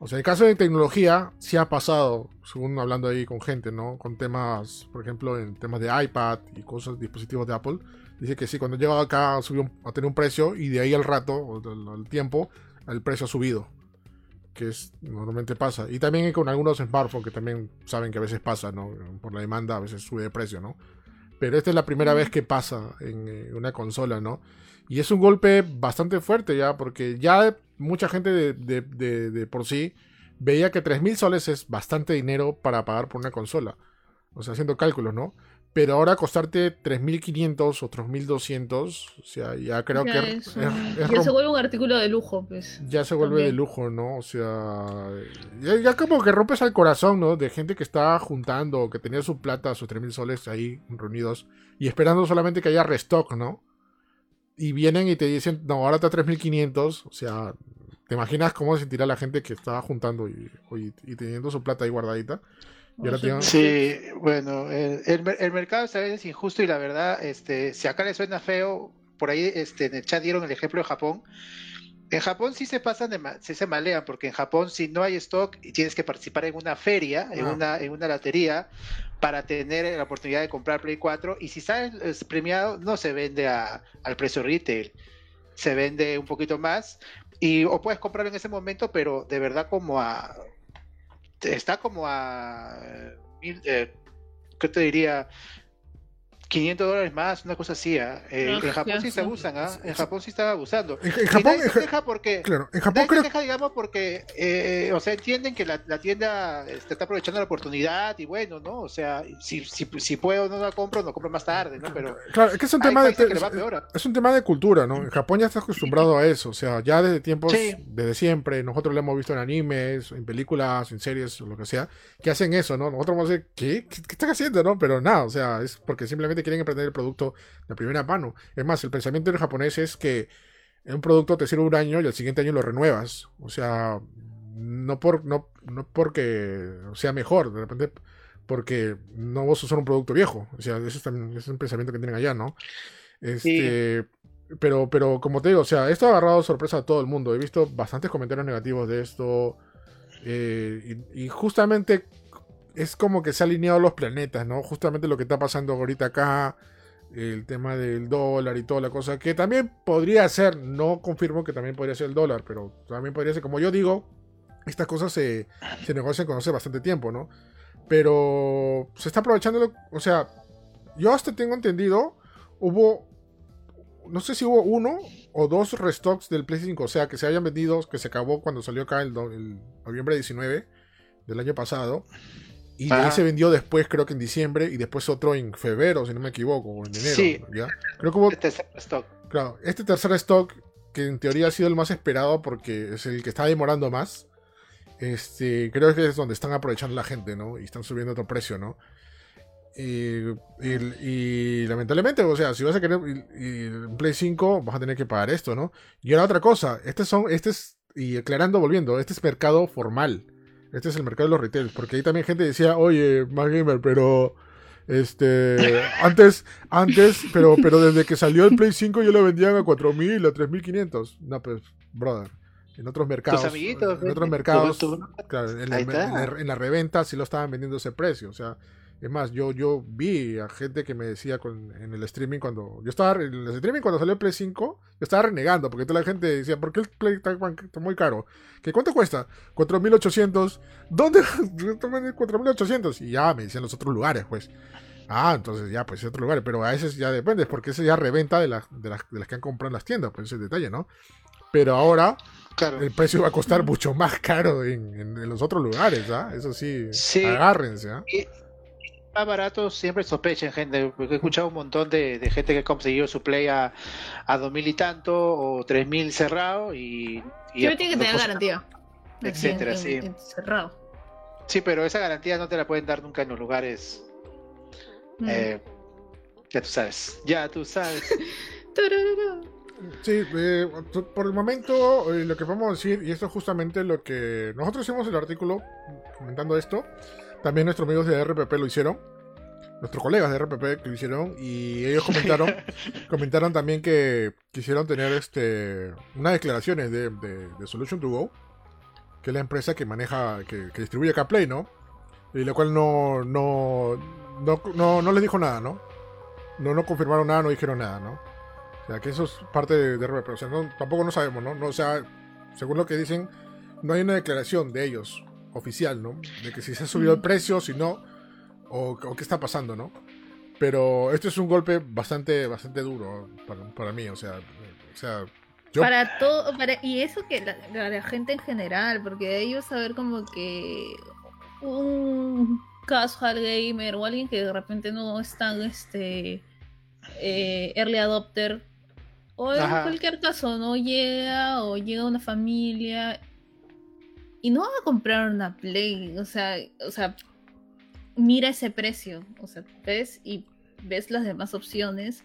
O sea, en el caso de tecnología, sí ha pasado, según hablando ahí con gente, ¿no? Con temas, por ejemplo, en temas de iPad y cosas, dispositivos de Apple. Dice que sí, cuando llega acá subió a tener un precio y de ahí al rato, del- al tiempo, el precio ha subido. Que es, normalmente pasa. Y también con algunos smartphones que también saben que a veces pasa, ¿no? Por la demanda a veces sube de precio, ¿no? Pero esta es la primera vez que pasa en eh, una consola, ¿no? Y es un golpe bastante fuerte ya, porque ya mucha gente de, de- de- de por sí veía que 3.000 soles es bastante dinero para pagar por una consola. O sea, haciendo cálculos, ¿no? Pero ahora costarte 3.500 o 3.200, o sea, ya creo Ya que es es- un- es ya se vuelve un artículo de lujo, pues. ya se vuelve de lujo, ¿no? O sea, ya, ya como que rompes al corazón, ¿no? De gente que está juntando, que tenía su plata, sus 3.000 soles ahí reunidos y esperando solamente que haya restock, ¿no? Y vienen y te dicen, no, ahora está 3.500, o sea, ¿te imaginas cómo se sentirá la gente que estaba juntando y, y- y teniendo su plata ahí guardadita? Sí, bueno, el, el mer- el mercado es a veces injusto y la verdad, este, si acá le suena feo, por ahí este, en el chat dieron el ejemplo de Japón. En Japón sí se pasan, de ma- sí se malean, porque en Japón si no hay stock y tienes que participar en una feria, en Ah. una, en una lotería, para tener la oportunidad de comprar Play 4, y si sales es premiado, no se vende a- al precio retail, se vende un poquito más, y o puedes comprarlo en ese momento, pero de verdad como a está como a eh, ¿qué te diría? 500 dólares más, una cosa así. ¿ah? Eh, Ah, en Japón sí se abusan, ¿ah? En Japón sí están abusando. En, en Y Japón, nadie en se Ja- queja porque claro, en Japón nadie creo se queja, digamos, porque, eh, o sea, entienden que la, la tienda este, está aprovechando la oportunidad y bueno, ¿no? O sea, si, si, si puedo no la compro, no compro más tarde, ¿no? Pero Claro, es que es un tema de, va peor. ¿ah? es un tema de cultura, ¿no? En Japón ya está acostumbrado a eso, o sea, ya desde tiempos, Sí. desde siempre, nosotros lo hemos visto en animes, en películas, en series, o lo que sea, que hacen eso, ¿no? Nosotros vamos a decir, ¿qué? ¿Qué, qué están haciendo, no? Pero nada, o sea, es porque simplemente quieren emprender el producto de primera mano. Es más, el pensamiento del japonés es que un producto te sirve un año y al siguiente año lo renuevas, o sea, no por no, no porque sea mejor, de repente porque no vas a usar un producto viejo. O sea, ese es, también, ese es un pensamiento que tienen allá, ¿no? Este, pero, pero como te digo, o sea, esto ha agarrado sorpresa a todo el mundo. He visto bastantes comentarios negativos de esto. eh, y, y justamente es como que se han alineado los planetas, ¿no? Justamente lo que está pasando ahorita acá. El tema del dólar y toda la cosa. Que también podría ser, no confirmo que también podría ser el dólar, pero también podría ser, como yo digo, estas cosas se, se negocian con hace bastante tiempo, ¿no? Pero se está aprovechando, o sea, yo hasta tengo entendido, hubo, no sé si hubo uno o dos restocks del Play 5, o sea, que se hayan vendido, que se acabó cuando salió acá el noviembre 19 del año pasado. Y de ahí Ah. se vendió después, creo que en diciembre, y después otro en febrero, si no me equivoco, o en enero. Sí. ¿ya? Creo que hubo Este es el stock. Claro, este tercer stock, que en teoría ha sido el más esperado porque es el que está demorando más, este, creo que es donde están aprovechando la gente, ¿no? Y están subiendo otro precio, ¿no? Y, y- y lamentablemente, o sea, si vas a querer en Play 5, vas a tener que pagar esto, ¿no? Y ahora otra cosa, este son, este es, y aclarando, volviendo, este es mercado formal. Este es el mercado de los retail, porque ahí también gente decía, oye, más gamer, pero este antes, antes, pero, pero desde que salió el Play 5 yo lo vendían a 4000, a 3500. No, pues, brother. En otros mercados. amiguitos, en otros mercados. claro, en, la, en la- en la reventa sí lo estaban vendiendo ese precio. O sea, es más, yo, yo vi a gente que me decía con, en el streaming cuando. Yo estaba en el streaming cuando salió el Play 5, yo estaba renegando, porque toda la gente decía, ¿por qué el Play está, está muy caro? ¿Que cuánto cuesta? 4800. ¿Dónde? 4800. Y ya me decían los otros lugares, pues. Ah, entonces ya, pues es otro lugar, pero a veces ya depende, porque ese ya reventa de, las de, las, de las que han comprado en las tiendas, pues ese es el detalle, ¿no? Pero ahora Claro. el precio va a costar mucho más caro en, en- en los otros lugares, ¿ah? Eso sí, Sí. agárrense, ¿ah? Y más barato siempre sospechen, gente, porque he escuchado un montón de, de gente que ha conseguido su play a, a 2000 y tanto o 3000 cerrado y, y Siempre tiene que tener garantía. Etcétera, sí. en- en- Cerrado. Sí, pero esa garantía no te la pueden dar nunca en los lugares. Mm. eh, ya tú sabes. Ya tú sabes. Sí, eh, por el momento eh, lo que podemos decir, y esto es justamente lo que nosotros hicimos el artículo comentando esto, también nuestros amigos de RPP lo hicieron, nuestros colegas de RPP que lo hicieron, y ellos comentaron, comentaron también que quisieron tener este unas declaraciones de, de, de Solution to Go, que es la empresa que maneja, que, que distribuye acá Play, ¿no? Y la cual no, no, no, no, no les dijo nada, ¿no? No, no confirmaron nada, no dijeron nada, ¿no? O sea, que eso es parte de, de RPP. O sea, no- tampoco no sabemos, ¿no? ¿no? O sea, según lo que dicen, no hay una declaración de ellos oficial, ¿no? De que si se ha subido el precio, si no, o, o qué está pasando, ¿no? Pero esto es un golpe bastante, bastante duro para, para mí, o sea, o sea, yo Para todo, para, y eso que la, gente en general, porque ellos saber como que un casual gamer o alguien que de repente no es tan este eh, early adopter, o en Ajá. cualquier caso no llega o llega una familia y no va a comprar una Play, o sea, o sea, mira ese precio, o sea, ves y ves las demás opciones,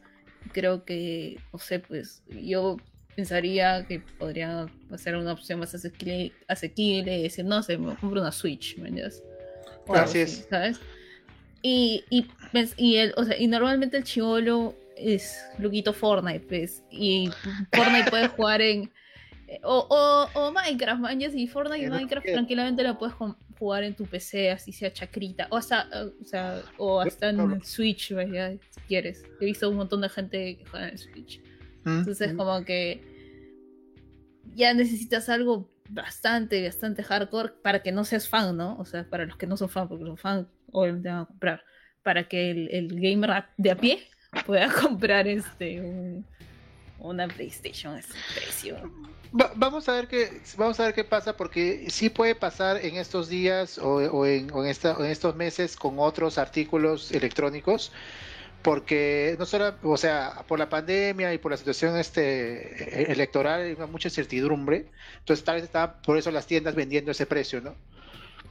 creo que, no sé, pues yo pensaría que podría ser una opción más asequible, asequible y decir, no sé, me compro una Switch, ¿me entiendes? Así es. ¿Sabes? Y, y, pues, y, el, o sea, y normalmente el chivolo es Luquito Fortnite, pues, y Fortnite puede jugar en... O, o, o Minecraft, man, ya si Fortnite y Minecraft tranquilamente la puedes jugar en tu PC, así sea chacrita, o hasta, o sea, o hasta en Claro. Switch, si quieres. He visto un montón de gente que juega en Switch. Mm. Entonces, como que ya necesitas algo bastante, bastante hardcore para que no seas fan, ¿no? O sea, para los que no son fan, porque los fan obviamente van a comprar. Para que el, el gamer de a pie pueda comprar este un- una PlayStation a ese precio. Va- vamos a ver qué vamos a ver qué pasa porque sí puede pasar en estos días o, o en, o en esta- en estos meses con otros artículos electrónicos porque no solo o sea por la pandemia y por la situación este e- electoral hay mucha incertidumbre. Entonces tal vez estaban por eso las tiendas vendiendo ese precio no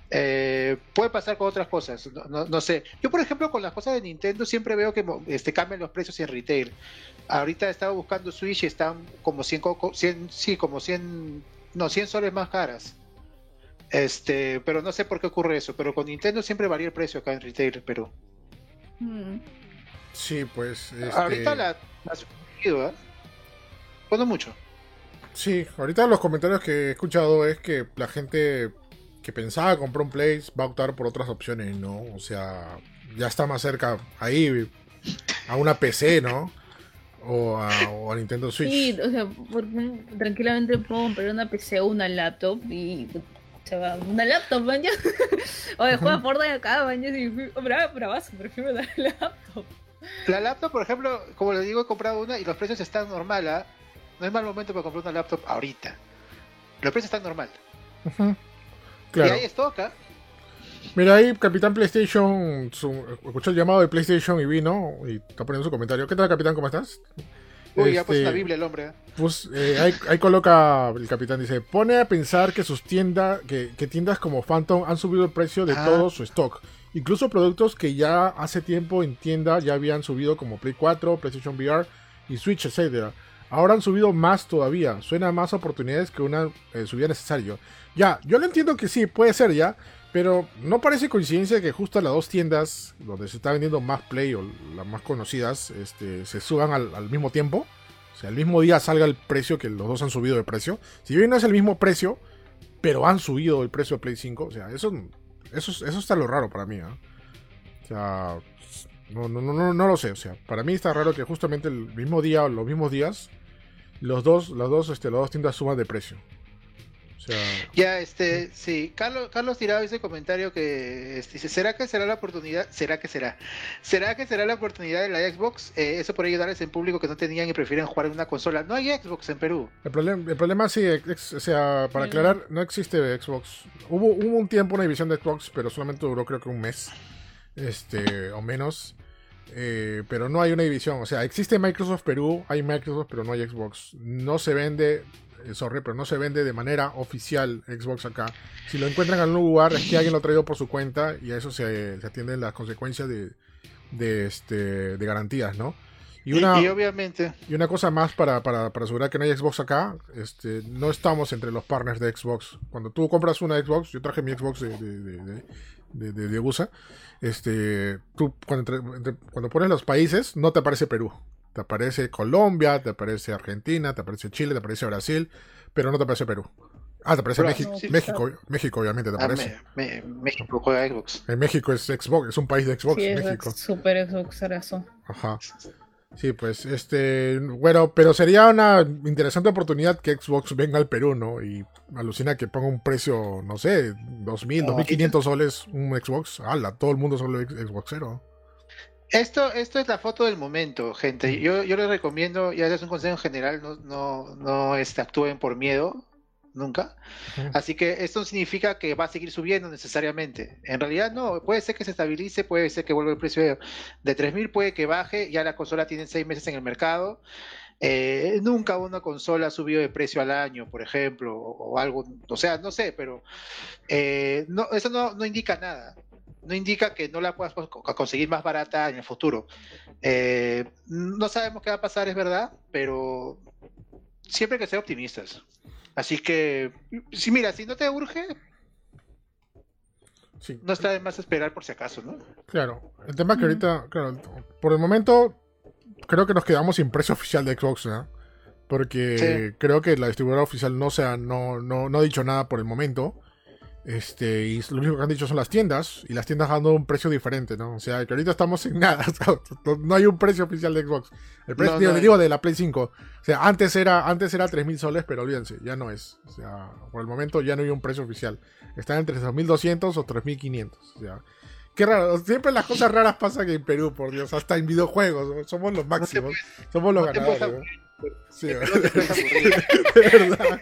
Eh, puede pasar con otras cosas no, no- no sé. Yo por ejemplo con las cosas de Nintendo siempre veo que este cambian los precios en retail ahorita estaba buscando Switch y están como 100, co- 100 sí, como 100, no, 100 soles más caras. Este, pero no sé por qué ocurre eso, pero con Nintendo siempre varía el precio acá en retail, pero Mm. sí, pues este, ahorita la, la ¿eh? Pues no mucho. Sí, ahorita los comentarios que he escuchado es que la gente que pensaba comprar un Play va a optar por otras opciones, ¿no? O sea, ya está más cerca ahí a una PC, ¿no? O a, o a Nintendo Switch. Sí, o sea, porque tranquilamente puedo comprar una PC o una laptop y se va una laptop, maña. Oye, juega Fortnite acá, maña, y brava, bravazo, prefiero una laptop. La laptop, por ejemplo, como les digo, he comprado una y los precios están normal, ¿ah? No es mal momento para comprar una laptop ahorita. Los precios están normal. Ujú. Y Claro. hay stock, ¿ah? Mira ahí, Capitán PlayStation, su- escuchó el llamado de PlayStation y vino y está poniendo su comentario. ¿Qué tal, Capitán? ¿Cómo estás? Uy, ya pues Este, una Biblia el hombre, ¿ah? Pues eh, ahí, ahí coloca el capitán, dice, pone a pensar que sus tiendas, que, que tiendas como Phantom han subido el precio de Ah. todo su stock. Incluso productos que ya hace tiempo en tienda ya habían subido como Play 4, PlayStation VR y Switch, etc. Ahora han subido más todavía. Suena más oportunidades que una eh, subida necesario. Ya, yo lo entiendo que sí, puede ser ya. Pero no parece coincidencia que justo las dos tiendas donde se está vendiendo más Play o las más conocidas este, se suban al, al mismo tiempo. O sea, el mismo día salga el precio que los dos han subido de precio. Si bien no es el mismo precio, pero han subido el precio de Play 5. O sea, eso, eso, eso está lo raro para mí. ¿ah? O sea, no, no, no, no, no lo sé. O sea, para mí está raro que justamente el mismo día o los mismos días, los dos, las dos, este, las dos tiendas suban de precio. O sea, Ya, este, sí, Carlos, Carlos Tirado hizo comentario que este, dice, ¿será que será la oportunidad? ¿Será que será? ¿Será que será la oportunidad de la Xbox? Eh, eso por ayudarles en público que no tenían y prefieren jugar en una consola. No hay Xbox en Perú. El problema, el problema sí, ex- o sea, para Sí. aclarar, no existe Xbox. Hubo, hubo un tiempo una división de Xbox, pero solamente duró creo que un mes, este, o menos. Eh, pero no hay una división. O sea, existe Microsoft Perú, hay Microsoft, pero no hay Xbox. No se vende eh, sorry, pero no se vende de manera oficial Xbox acá. Si lo encuentran en algún lugar es que alguien lo ha traído por su cuenta y a eso se, se atienden las consecuencias de, de, este, de garantías, ¿no? Y, una, y, obviamente. Y una cosa más para, para, para, asegurar que no hay Xbox acá, este, no estamos entre los partners de Xbox. Cuando tú compras una Xbox, yo traje mi Xbox de, de, de, de USA, este, tú cuando, cuando pones los países, no te aparece Perú. Te aparece Colombia, te aparece Argentina, te aparece Chile, te aparece Brasil, pero no te aparece Perú. Ah, te aparece México, México, México, obviamente te ah, aparece. México juega Xbox. En México es Xbox, es un país de Xbox. Sí, México. Es super Xbox eso. Ajá. Sí, pues, este, bueno, pero sería una interesante oportunidad que Xbox venga al Perú, ¿no? Y alucina que ponga un precio, no sé, 2.000, 2.500 soles un Xbox. ¡Hala! Todo el mundo solo Xboxero. Esto, esto es la foto del momento, gente. Yo, yo les recomiendo, ya es un consejo general, no, no, no este, actúen por miedo, nunca. Así que esto significa que va a seguir subiendo necesariamente. En realidad no, puede ser que se estabilice, puede ser que vuelva el precio de, de 3.000, puede que baje, ya la consola tiene seis meses en el mercado. Eh, nunca una consola ha subido de precio al año, por ejemplo, o, algo, o sea, no sé, pero eh, no, eso no, no, indica nada. No indica que no la puedas conseguir más barata en el futuro. Eh, no sabemos qué va a pasar, es verdad, pero siempre hay que ser optimistas. Así que, si mira, si no te urge, no está de más esperar por si acaso, ¿no? Claro, el tema es que ahorita, claro, por el momento, creo que nos quedamos sin precio oficial de Xbox, ¿no? Porque creo que la distribuidora oficial no, sea, no, no, no ha dicho nada por el momento. Este, y lo único que han dicho son las tiendas, y las tiendas han dado un precio diferente, ¿no? O sea, que ahorita estamos sin nada, no hay un precio oficial de Xbox. El precio, no, digo, de la Play 5. O sea, antes era, antes era 3.000 soles, pero olvídense, ya no es. O sea, por el momento ya no hay un precio oficial. Están entre 2.200 o 3.500. O sea, qué raro. Siempre las cosas raras pasan en Perú, por Dios. Hasta en videojuegos. Somos los máximos. somos los ganadores. Sí, verdad.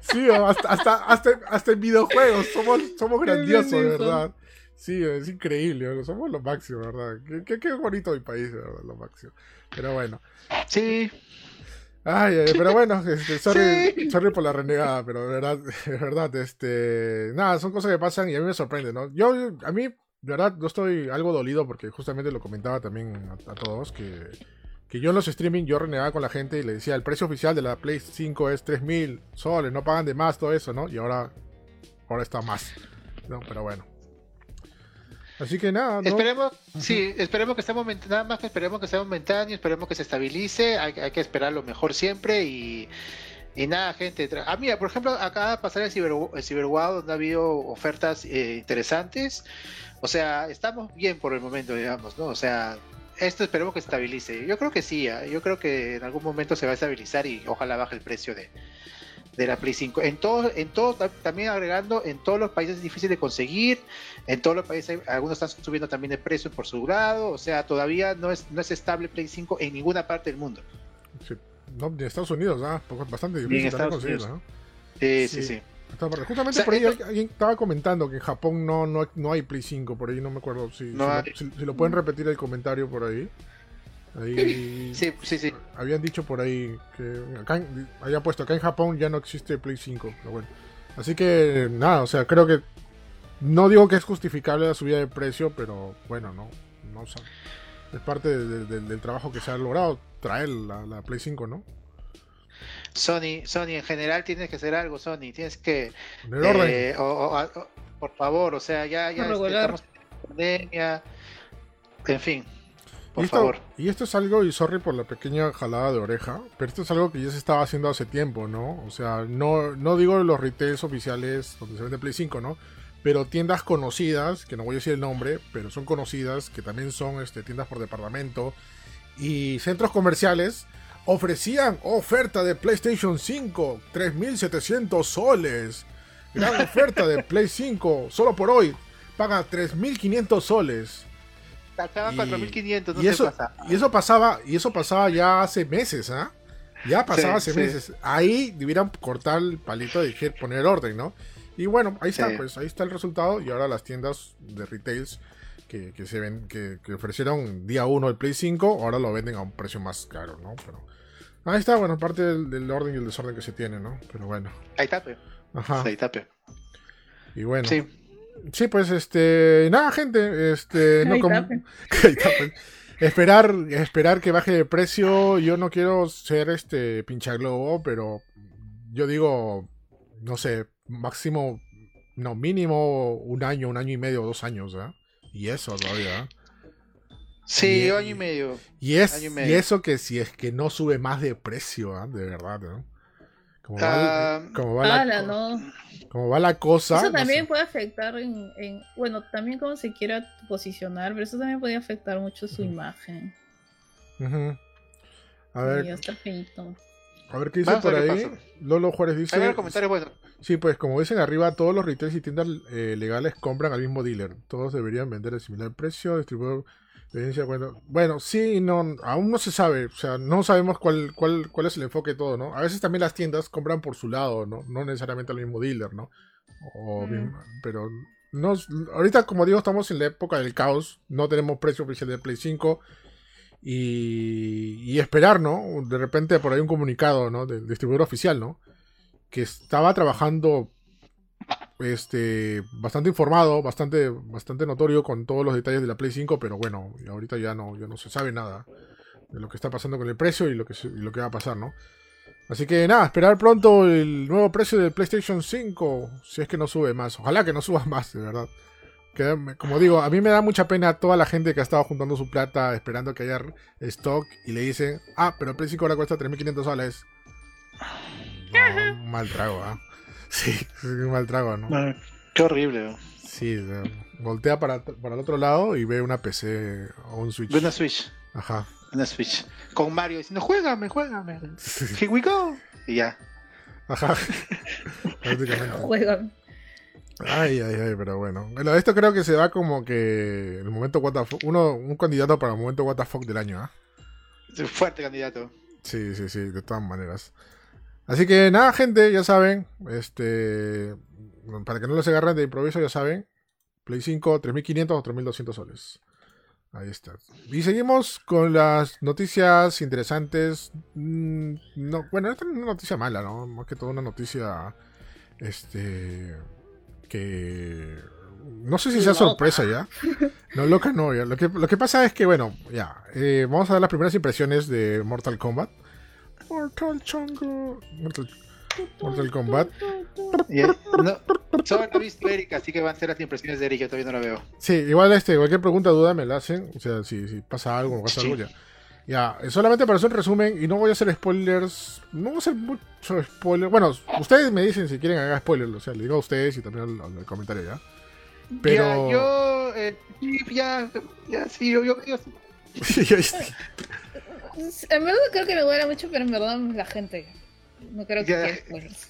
Sí, hasta, hasta, hasta, en videojuegos somos, somos grandiosos, de verdad. Sí, es increíble, somos lo máximo, ¿verdad? Qué, qué, bonito mi país, ¿verdad? Lo máximo. Pero bueno. Sí. Ay, pero bueno, este, sorry, sorry por la renegada, pero de verdad, de verdad, este, nada, son cosas que pasan y a mí me sorprende, ¿no? Yo, a mí, de verdad, yo estoy algo dolido porque justamente lo comentaba también a todos que que yo en los streaming yo renegaba con la gente y le decía, el precio oficial de la Play 5 es 3000 soles, no pagan de más todo eso, ¿no? Y ahora, ahora está más, ¿no? Pero bueno. Así que nada, ¿no? Esperemos, sí, esperemos que esté momentáneo, nada más que esperemos que sea momentáneo, esperemos que se estabilice, hay, que esperar lo mejor siempre y, y nada, gente. Ah, mira, por ejemplo, acá a pasar el, Cyber, el donde ha habido ofertas eh, interesantes. O sea, estamos bien por el momento, digamos, ¿no? O sea, esto esperemos que se estabilice. Yo creo que sí, ¿eh? yo creo que en algún momento se va a estabilizar y ojalá baje el precio de, de la Play 5. En todo, en todo, también agregando, en todos los países es difícil de conseguir, en todos los países algunos están subiendo también de precio por su grado, o sea, todavía no es, no es estable Play 5 en ninguna parte del mundo. Sí. No, en Estados Unidos, ¿ah? bastante difícil de conseguir, ¿no? sí, sí. sí. Justamente por ahí alguien estaba comentando que en Japón no, no, no, hay Play 5, por ahí no me acuerdo si, si, lo, pueden repetir el comentario por ahí. Ahí sí, sí, sí. Habían dicho por ahí que acá, había puesto acá en Japón ya no existe Play 5, pero bueno. Así que nada, o sea, creo que no digo que es justificable la subida de precio, pero bueno, no, no es parte del trabajo que se ha logrado traer la, la Play 5, ¿no? Sony, Sony en general tienes que hacer algo, Sony, tienes que eh, por favor, o sea, ya, ya estamos en pandemia, en fin. Por y esto, favor. Y esto es algo, y sorry por la pequeña jalada de oreja, pero esto es algo que ya se estaba haciendo hace tiempo, ¿no? O sea, no, no digo los retails oficiales donde se vende Play 5, ¿no? Pero tiendas conocidas, que no voy a decir el nombre, pero son conocidas, que también son este, tiendas por departamento, y centros comerciales ofrecían oferta de PlayStation 5, 3.700 soles. Gran oferta de Play 5, solo por hoy. Paga 3.500 soles. y, 4.500, no y eso, y eso pasaba Y eso pasaba ya hace meses, ¿ah? Ya pasaba hace meses. Ahí debieran cortar el palito de poner orden, ¿no? Y bueno, ahí está, pues ahí está el resultado. Y ahora las tiendas de retails que, se ven, que, que ofrecieron día 1 el Play 5, ahora lo venden a un precio más caro, ¿no? Pero Ahí está, bueno, parte del, del orden y el desorden que se tiene, ¿no? Pero bueno. Ahí está, pe. Ajá. Ahí está, pe. Y bueno. Sí. Sí, pues este, nada, gente, este, no Ahí com- está. Ahí está, esperar, esperar que baje de precio. Yo no quiero ser este pinchaglobo, pero yo digo, no sé, máximo, no, mínimo un año, un año y medio, dos años, ¿ah? Y eso todavía. ¿ah? Sí, Y- año y medio. Y es Año y y, medio. eso que si es que no sube más de precio, ¿ah? de verdad, ¿no? Como va, Ah, como va la, Ala, co- no. como va la cosa. Eso no también sé. puede afectar en, en- bueno, también como se quiera posicionar, pero eso también puede afectar mucho su imagen. A Y ver, ya está feíto. a ver qué dice Vamos por ahí. pasa. Lolo Juárez dice. Hay ver comentarios buenos. Sí, pues como dicen arriba, todos los retails y tiendas eh, legales compran al mismo dealer. Todos deberían vender a similar precio, distribuidor, bueno, bueno, sí, no, aún no se sabe, o sea, no sabemos cuál, cuál, cuál es el enfoque de todo, ¿no? A veces también las tiendas compran por su lado, ¿no? No necesariamente al mismo dealer, ¿no? O Mm. pero no, ahorita, como digo, estamos en la época del caos, no tenemos precio oficial de Play 5 y, y esperar, ¿no? De repente por ahí un comunicado, ¿no? Del distribuidor oficial, ¿no? Que estaba trabajando este bastante informado, bastante bastante notorio con todos los detalles de la Play 5, pero bueno, ahorita ya no ya no se sabe nada de lo que está pasando con el precio y lo que lo que va a pasar, ¿no? Así que nada, esperar pronto el nuevo precio del PlayStation 5, si es que no sube más. Ojalá que no suba más, de verdad. Que, como digo, a mí me da mucha pena toda la gente que ha estado juntando su plata esperando que haya stock y le dicen, ah, pero el Play 5 ahora cuesta 3.500 soles. No, un mal trago, ¿ah? Sí, es un mal trago, ¿no? Qué horrible. Sí, voltea para, para el otro lado y ve una PC o un Switch. Ve una Switch. Ajá. Una Switch. Con Mario diciendo, juégame, juégame. Here we go. Y ya. Ajá. Prácticamente. Juegan. Ay, ay, ay, pero bueno. Bueno, esto creo que se va como que el momento fuck- uno, un candidato para el momento what the fuck del año, ¿ah? Fuerte candidato. Sí, sí, sí, de todas maneras. Así que nada, gente, ya saben, este, para que no los agarren de improviso, ya saben, Play 5, 3500 o 3200 soles. Ahí está. Y seguimos con las noticias interesantes. Mm, No, bueno, esta no es una noticia mala, ¿no? Más que todo una noticia, este, que no sé si sea sorpresa ya. No, loca no, ya. Lo que, lo que pasa es que, bueno, ya, eh, vamos a dar las primeras impresiones de Mortal Kombat. Mortal Chongo. Mortal, Mortal Kombat. Y, eh, no, solo lo ha visto Erika, así que van a ser las impresiones de Erika, yo todavía no la veo. Sí, igual este, cualquier pregunta duda me la hacen. O sea, si, si pasa algo pasa Sí. algo ya. Ya, eh, solamente para hacer un resumen, y no voy a hacer spoilers. No voy a hacer mucho spoiler. Bueno, ustedes me dicen si quieren haga spoilers. O sea, le digo a ustedes y también al, al comentario ya. Pero. Ya, yo, eh, sí, ya, ya, sí, yo, yo, yo- En verdad creo que le duele mucho, pero en verdad la gente. No creo que Ya. quiera spoilers.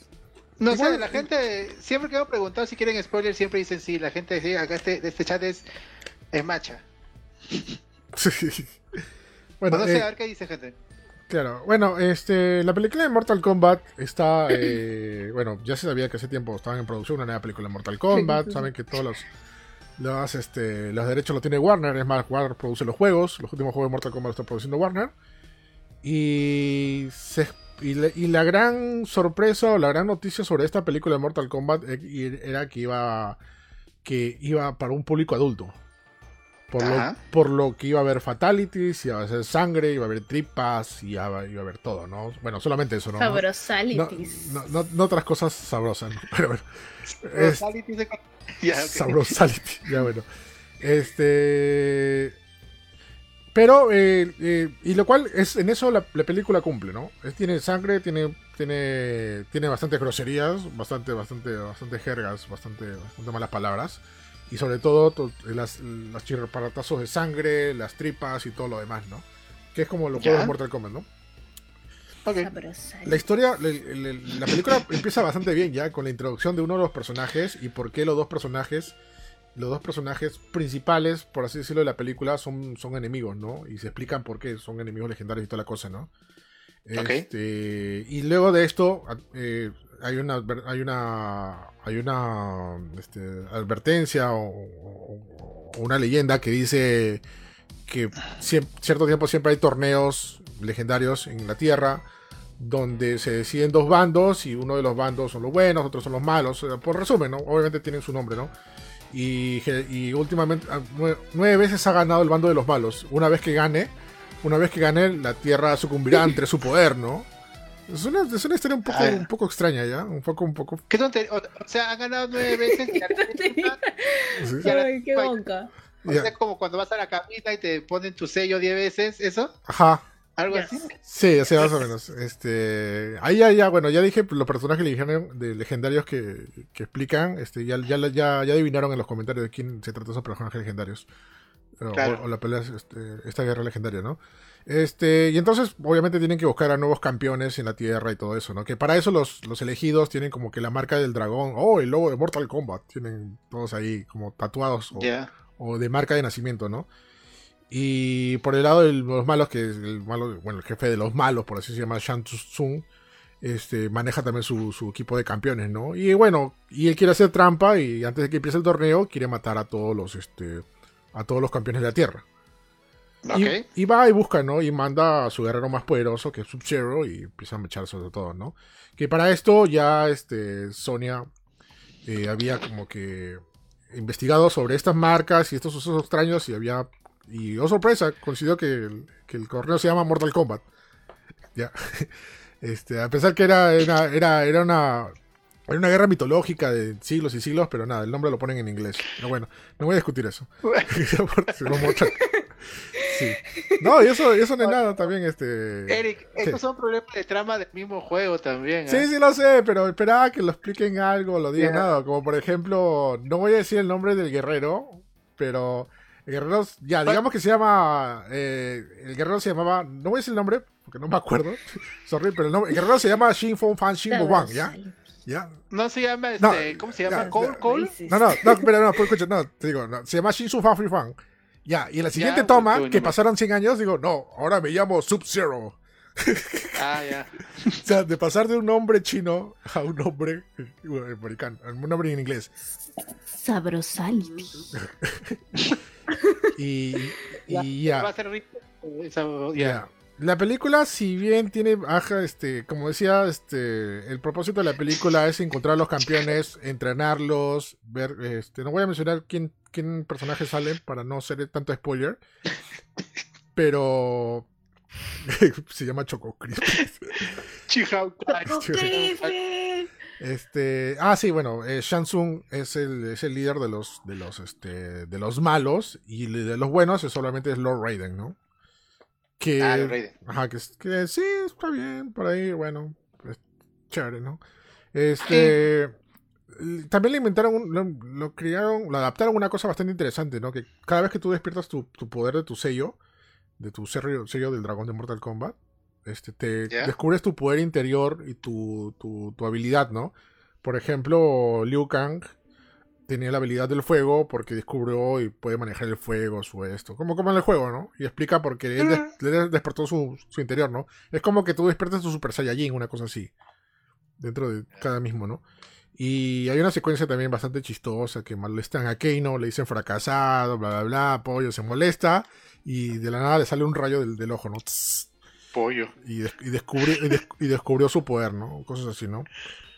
No Igual- sé, la gente, siempre que me han preguntado si quieren spoiler, siempre dicen sí. La gente dice, acá este, este chat es, es macha. bueno, no sé, eh, a ver qué dice gente. Claro, bueno, este, la película de Mortal Kombat está, eh, bueno, ya se sabía que hace tiempo estaban en producción una nueva película de Mortal Kombat, Sí, sí, sí. saben que todos los, los, este, los derechos los tiene Warner, es más, Warner produce los juegos, los últimos juegos de Mortal Kombat los está produciendo Warner, y, se- y, la, y la gran sorpresa o la gran noticia sobre esta película de Mortal Kombat e- era que iba, que iba para un público adulto. Por lo, por lo que iba a haber fatalities, iba a haber sangre, iba a haber tripas, y iba, iba a haber todo, ¿no? Bueno, solamente eso, ¿no? Sabrosalities. no, no- no otras cosas sabrosas, ¿no? Pero bueno. Es- Reality de- Ya, ok. Sabrosality, ya bueno. Este. Pero, eh, eh, y lo cual, es en eso la, la película cumple, ¿no? Es- tiene sangre, tiene, tiene, tiene bastantes groserías, bastante, bastante, bastante jergas, bastante, bastante malas palabras. Y sobre todo, to- las, las chirparatazos de sangre, las tripas y todo lo demás, ¿no? Que es como los Ya. juegos de Mortal Kombat, ¿no? Ok. Sabrosalities. La historia, la, la- la película empieza bastante bien ya, con la introducción de uno de los personajes y por qué los dos personajes, los dos personajes principales, por así decirlo, de la película son, son enemigos, ¿no? Y se explican por qué son enemigos legendarios y toda la cosa, ¿no? Ok. Este, y luego de esto eh, hay una hay una hay una este, advertencia o, o- o una leyenda que dice que cierto tiempo siempre hay torneos legendarios en la Tierra donde se deciden dos bandos y uno de los bandos son los buenos, otros son los malos. Por resumen, ¿no? Obviamente tienen su nombre, ¿no? Y, últimamente, ah, nue- nueve veces ha ganado el bando de los malos. Una vez que gane, una vez que gane, la Tierra sucumbirá ante su poder, ¿no? Es una, es una historia un poco, Ah. un poco extraña, ¿ya? Un poco, un poco... ¿Qué tontería? O, o sea, han ganado nueve veces. y la sí. Ay, qué bonca. o sea, como cuando vas a la cabina y te ponen tu sello diez veces, ¿eso? Ajá. ¿Algo así? Sí, sí, más o menos. Este, ahí ya, ya, bueno, ya dije los personajes legendarios, de legendarios que, que explican, este, ya, ya, ya, ya adivinaron en los comentarios de quién se trata esos personajes legendarios. O, Claro. o la pelea, este, esta guerra legendaria, ¿no? Este, y entonces, obviamente, tienen que buscar a nuevos campeones en la Tierra y todo eso, ¿no? Que para eso los, los elegidos tienen como que la marca del dragón, oh, el logo de Mortal Kombat, tienen todos ahí como tatuados o, o de marca de nacimiento, ¿no? Y por el lado de los malos, que es el malo, bueno, el jefe de los malos, por así se llama, Shang Tsung, este, maneja también su, su equipo de campeones, ¿no? Y bueno, y él quiere hacer trampa y antes de que empiece el torneo quiere matar a todos los, este, a todos los campeones de la Tierra. Ok. Y, y va y busca, ¿no? Y manda a su guerrero más poderoso, que es Sub-Zero, y empieza a mechar sobre todo, ¿no? Que para esto ya, este, Sonia eh, había como que investigado sobre estas marcas y estos usos extraños y había... Y, oh sorpresa, coincidió que el, que el torneo se llama Mortal Kombat. Ya. Este, a pesar que era, era, era, era una... Era una guerra mitológica de siglos y siglos, pero nada, el nombre lo ponen en inglés. Pero bueno, no voy a discutir eso. Sí. No, y eso, eso no es nada también, este. Eric, estos son problemas de trama del mismo juego también. Sí, ¿ah? sí lo sé, pero esperaba que lo expliquen algo, lo digan Ya. nada. Como por ejemplo, no voy a decir el nombre del guerrero, pero el guerrero, ya, digamos que se llama. eh, el guerrero se llamaba. No voy a decir el nombre, porque no me acuerdo. Sorry, pero el, nombre, el guerrero se llama Shin Fong Fan Shin Wang, ¿ya? ¿Ya? No se llama, No, este, ¿cómo se llama? ya, ¿Cole? ya. ¿Cole? No, no, no, pero no, pues, escucha, no, te digo, no, se llama Shin Su Fan Free Fan. Ya, y en la siguiente Ya, toma, que no pasaron 100 años, digo, no, ahora me llamo Sub-Zero. Ah, ya. O sea, de pasar de un nombre chino a un nombre bueno, americano, a un nombre en inglés. Sabrosality. Y, Ya, y Va ya, a ser rico. Esa- ya. ya. La película, si bien tiene, ajá, este, como decía, este, el propósito de la película es encontrar a los campeones, entrenarlos, ver, este, no voy a mencionar quién, quién personajes salen para no ser tanto spoiler, pero se llama Choco Crispy. Chihau Kai. Este, ah, sí, bueno, eh, Shansung es el, es el líder de los, de los, este, de los malos y de los buenos es solamente es Lord Raiden, ¿no? Que, Ah, Lord Raiden. ajá, que, que sí, está bien, por ahí, bueno, pues, chévere, ¿no? Este, también le inventaron, un- lo, lo crearon, lo adaptaron una cosa bastante interesante, ¿no? Que cada vez que tú despiertas tu, tu poder de tu sello, de tu sello, sello del dragón de Mortal Kombat, este, te descubres tu poder interior y tu, tu, tu habilidad, ¿no? Por ejemplo, Liu Kang tenía la habilidad del fuego porque descubrió y puede manejar el fuego, su esto. Como, como en el juego, ¿no? Y explica porque él, des- él despertó su, su interior, ¿no? Es como que tú despiertas tu Super Saiyajin, una cosa así. Dentro de cada mismo, ¿no? Y hay una secuencia también bastante chistosa que molestan a Keino, le dicen fracasado, bla, bla, bla, pollo se molesta y de la nada le sale un rayo del, del ojo, ¿no? Tss, Pollo. y, des- y, descubri- y, des- y descubrió su poder, ¿no? Cosas así, ¿no?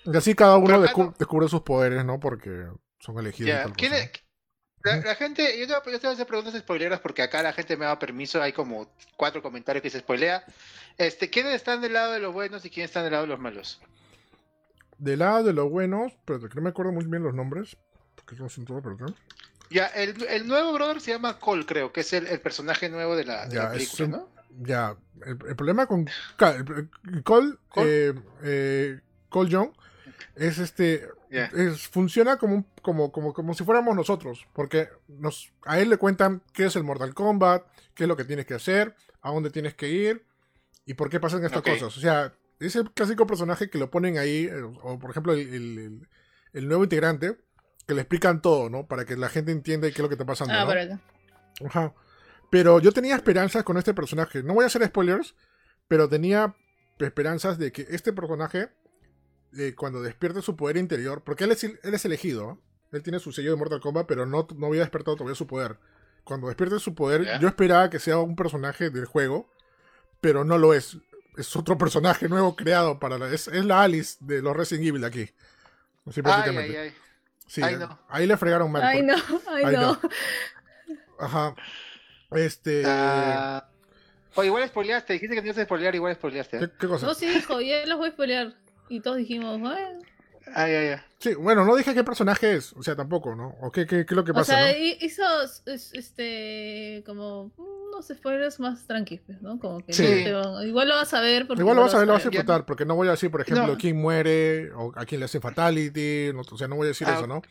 Y así cada uno descu- no- descubre sus poderes, ¿no? Porque son elegidos. y Ya. tal ¿Quién cosa, es- La, la gente, yo te, yo te voy a hacer preguntas spoileras porque acá la gente me da permiso, hay como cuatro comentarios que se spoilea. Este, ¿quiénes están del lado de los buenos y quiénes están del lado de los malos? Del lado de los buenos, pero que no me acuerdo muy bien los nombres, porque no son todo, perdón. Ya, el, el nuevo brother se llama Cole, creo, que es el, el personaje nuevo de la, de Ya, la es película, un- ¿no? Ya, el, el problema con Cole, Cole. eh, eh, Cole Young es este es, funciona como, un- como, como, como si fuéramos nosotros, porque nos, a él le cuentan qué es el Mortal Kombat, qué es lo que tienes que hacer, a dónde tienes que ir y por qué pasan estas cosas. O sea, es el clásico personaje que lo ponen ahí, eh, o por ejemplo el, el- el- el nuevo integrante, que le explican todo, ¿no? Para que la gente entienda qué es lo que está pasando. Ah, ¿no? por acá. Ajá. Pero yo tenía esperanzas con este personaje. No voy a hacer spoilers, pero tenía esperanzas de que este personaje, eh, cuando despierte su poder interior, porque él es, él es elegido, él tiene su sello de Mortal Kombat, pero no, no había despertado todavía su poder. Cuando despierte su poder, yo esperaba que sea un personaje del juego, pero no lo es. es otro personaje nuevo creado para la, es, es la Alice de los Resident Evil aquí. Así Ay, básicamente. ay, ay. Sí, Ay, no. ahí le fregaron mal. Ay, por- no, ay, Ay, no. no. Ajá. Este. Ah, o igual spoileaste, dijiste que ibas a spoilear, igual spoileaste. ¿eh? ¿qué, qué cosa? No, sí dijo, ya los voy a pelear. Y todos dijimos, bueno. Ay, ay, ay. Sí, bueno, no dije qué personaje es. O sea, tampoco, ¿no? O qué, qué, qué es lo que O pasa, sea, ¿no? hi- hizo es- este como unos spoilers más tranquilos, ¿no? Como que Sí. no te van- igual lo vas a ver porque Igual lo vas a ver, lo vas a Ya. disfrutar, porque no voy a decir, por ejemplo, No. quién muere o a quién le hace fatality, no- o sea, no voy a decir Ah, eso, ¿no?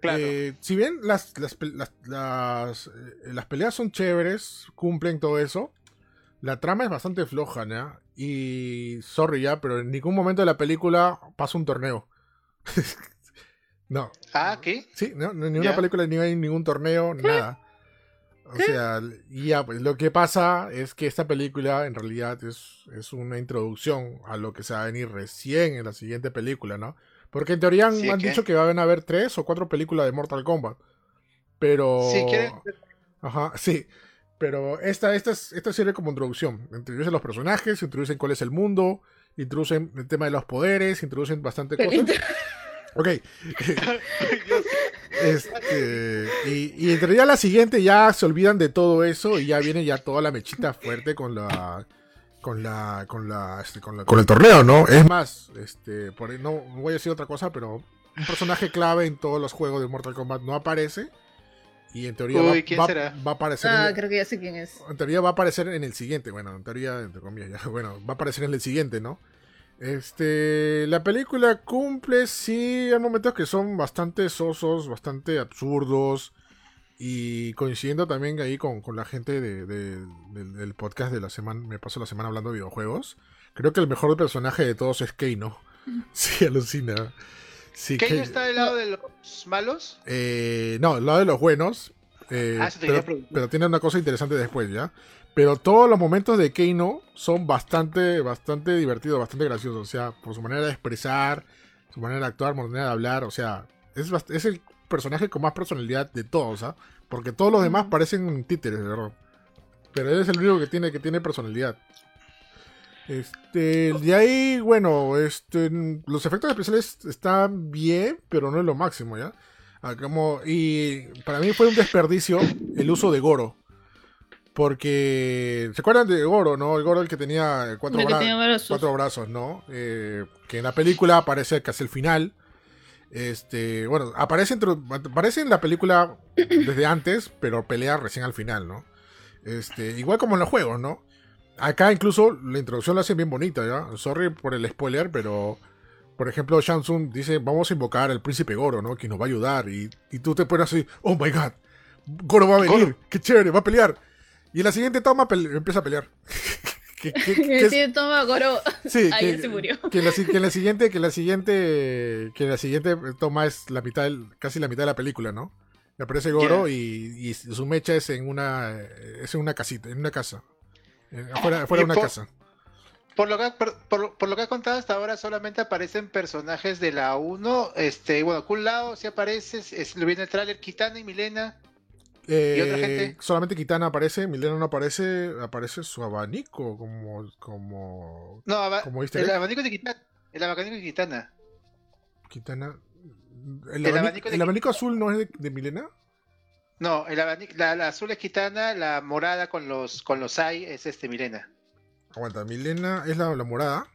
Claro. Eh, si bien las, las, las, las, eh, las peleas son chéveres, cumplen todo eso, la trama es bastante floja, ¿no? Y, sorry ya, pero en ningún momento de la película pasa un torneo. no, Ah, ¿qué? sí, no, en ninguna Ya. película ni hay ningún torneo, nada. O sea, ya, pues lo que pasa es que esta película en realidad es, es una introducción a lo que se va a venir recién en la siguiente película, ¿no? Porque en teoría han, Sí, dicho que van a haber tres o cuatro películas de Mortal Kombat. Pero. Si quieren, Ajá, sí. Pero esta, esta, es- esta sirve como introducción. Introducen los personajes, introducen cuál es el mundo, introducen el tema de los poderes, introducen bastante cosas. Ok. Este, y, y en realidad la siguiente ya se olvidan de todo eso y ya viene ya toda la mechita fuerte con la con la con la, este, con la- con el torneo, ¿no? Es más, este, por ahí no voy a decir otra cosa, pero un personaje clave en todos los juegos de Mortal Kombat no aparece y en teoría va, Uy, ¿quién va- será? va a aparecer Ah, en, creo que ya sé quién es. en teoría va a aparecer en el siguiente, bueno, en teoría, entre comillas, ya, bueno, va a aparecer en el siguiente, ¿no? Este, la película cumple, sí, hay momentos que son bastante sosos, bastante absurdos, y coincidiendo también ahí con, con la gente de- de- del, del podcast de la semana, me paso la semana hablando de videojuegos, creo que el mejor personaje de todos es Keino. Sí, alucina. Sí, ¿Keino Ke- está del lado de los malos? eh, no, el lado de los buenos. eh, Ah, pero, pero tiene una cosa interesante después, ¿ya? Pero todos los momentos de Keino son bastante, bastante divertidos, bastante graciosos. O sea, por su manera de expresar, su manera de actuar, su manera de hablar. O sea, es, bast- es el personaje con más personalidad de todos, ¿ah? Porque todos los demás parecen títeres, verdad. Pero él es el único que tiene, que tiene personalidad. Este, de ahí, bueno, este, los efectos especiales están bien, pero no es lo máximo, ¿ya? Ah, como- y para mí fue un desperdicio el uso de Goro. Porque, ¿se acuerdan de Goro, no? El Goro el que tenía cuatro, que tenía brazos. cuatro brazos, ¿no? Eh, que en la película aparece casi el final. Este, bueno, aparece, entre- aparece en la película desde antes, pero pelea recién al final, ¿no? Este, igual como en los juegos, ¿no? Acá incluso la introducción la hacen bien bonita, ¿ya? Sorry por el spoiler, pero por ejemplo, Shang Tsung dice, vamos a invocar al príncipe Goro, ¿no? Que nos va a ayudar. Y, y tú te pones así, oh my god, Goro va a venir, Goro. qué chévere, va a pelear. Y en la siguiente toma empieza a pelear. que, que- que Sí, toma Goro. Sí, Ahí que, se murió. Que la, que la siguiente, que la siguiente, que la siguiente toma es la mitad, del- casi la mitad de la película, ¿no? Le aparece Goro y, y su mecha es en una, es en una casita, en una casa, Eh, afuera, afuera de una por- casa. Por lo, que, por, por- por lo que has contado hasta ahora, solamente aparecen personajes de la 1. Este, bueno, Kun Lao sí aparece, es- lo viene el tráiler, Kitana y Milena. Eh, otra gente? Solamente Kitana aparece, Milena no aparece, aparece su abanico como, como No, aba- ¿Como el egg? abanico de Kitana. El abanico de Kitana. Kitana. ¿El, El abanico, de el abanico azul no es de, de Milena? No, el abanico, la, la azul es Kitana, la morada con los con los Ai es este Milena. Aguanta, Milena es la, la morada.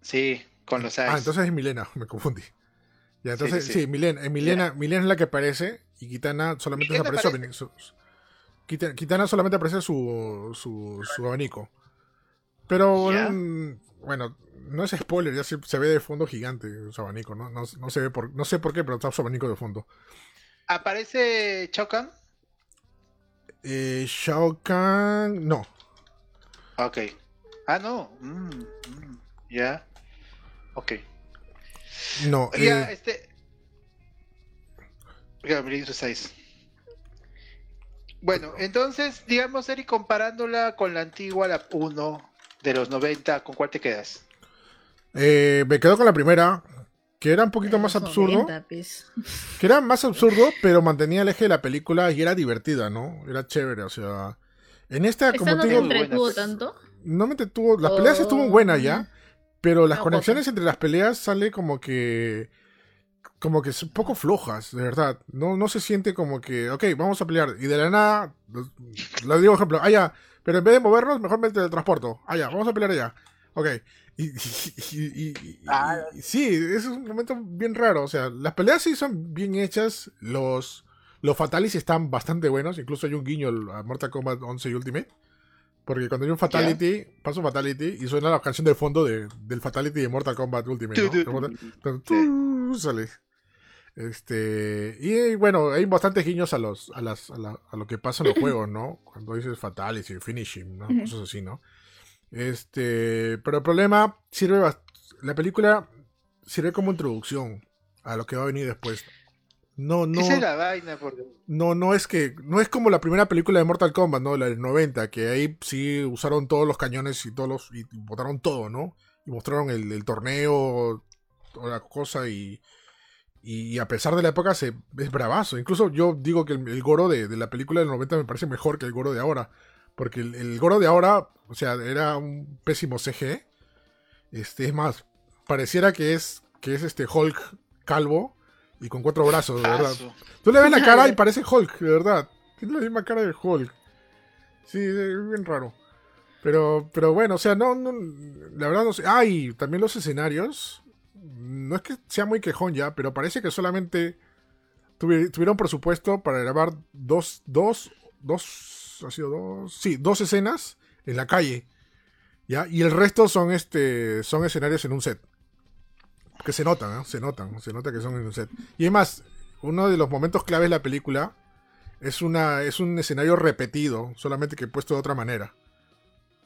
Sí, con los Ai. Ah, entonces es Milena, me confundí. Ya, entonces, sí, sí, sí. Milena, eh, Milena, Milena es la que aparece y Kitana solamente Milena aparece, su, su- Kita- Kitana solamente aparece su, su, su abanico. Pero mm, bueno, no es spoiler, ya se, se ve de fondo gigante su abanico, ¿no? No, no se ve por, no sé por qué, pero está su abanico de fondo. ¿Aparece Chokan? Eh, Shao Kahn, no. Ok. Ah, no. Mm, mm, ya. Ok. No, Ya, eh, este. Bueno, entonces, digamos, Eric, comparándola con la antigua, la 1 de los 90, ¿con cuál te quedas? eh, me quedo con la primera, que era un poquito más absurdo. 90, pues. Que era más absurdo, pero mantenía el eje de la película y era divertida, ¿no? Era chévere, o sea. En esta, ¿Esta como no te digo, entre- entretuvo tanto? no me entretuvo. Las peleas estuvo buenas ya, pero las No, conexiones entre las peleas sale como que. Como que son poco flojas, de verdad. No, no se siente como que, ok, vamos a pelear. Y de la nada, lo digo ejemplo, ah, ya, pero en vez de movernos, mejor me teletransporto. Ah, ya, vamos a pelear allá. Ok. Y, y- y- y- Ah. y- sí, es un momento bien raro. O sea, las peleas sí son bien hechas. Los, los Fatalities están bastante buenos. Incluso hay un guiño a Mortal Kombat 11 y Ultimate. Porque cuando hay un Fatality, pasa un Fatality y suena la canción de fondo de, del Fatality de Mortal Kombat Ultimate. ¿no? Entonces, sale. Este, y bueno, hay bastantes guiños a los a, las, a, la- a lo que pasa en los juegos, ¿no? Cuando dices Fatality, Finishing, ¿no? Cosas así, ¿no? Este, pero el problema sirve la película sirve como introducción a lo que va a venir después. No, no, Esa es la vaina, porque no, no es que, no es como la primera película de Mortal Kombat, ¿no? La del 90, que ahí sí usaron todos los cañones y todos los, y botaron todo, ¿no? Y mostraron el, el torneo, toda la cosa y, y a pesar de la época se, es bravazo. Incluso yo digo que el, el Goro de, de la película del 90 me parece mejor que el Goro de ahora. Porque el, el Goro de ahora, o sea, era un pésimo CG. Este, es más, pareciera que es, que es este Hulk calvo y con cuatro brazos, de verdad. Tú le ves la cara y parece Hulk, de verdad. Tiene la misma cara de Hulk. Sí, es bien raro. Pero, pero bueno, o sea, no, no, la verdad no sé. Ah, y también los escenarios. No es que sea muy quejón ya, pero parece que solamente tuvi- tuvieron presupuesto para grabar dos, dos, dos, ha sido dos, sí, dos escenas en la calle. ¿Ya? Y el resto son este, son escenarios en un set. Que se notan, ¿eh? se notan, se nota que son en un set. Y además, uno de los momentos claves de la película es, una, es un escenario repetido, solamente que puesto de otra manera.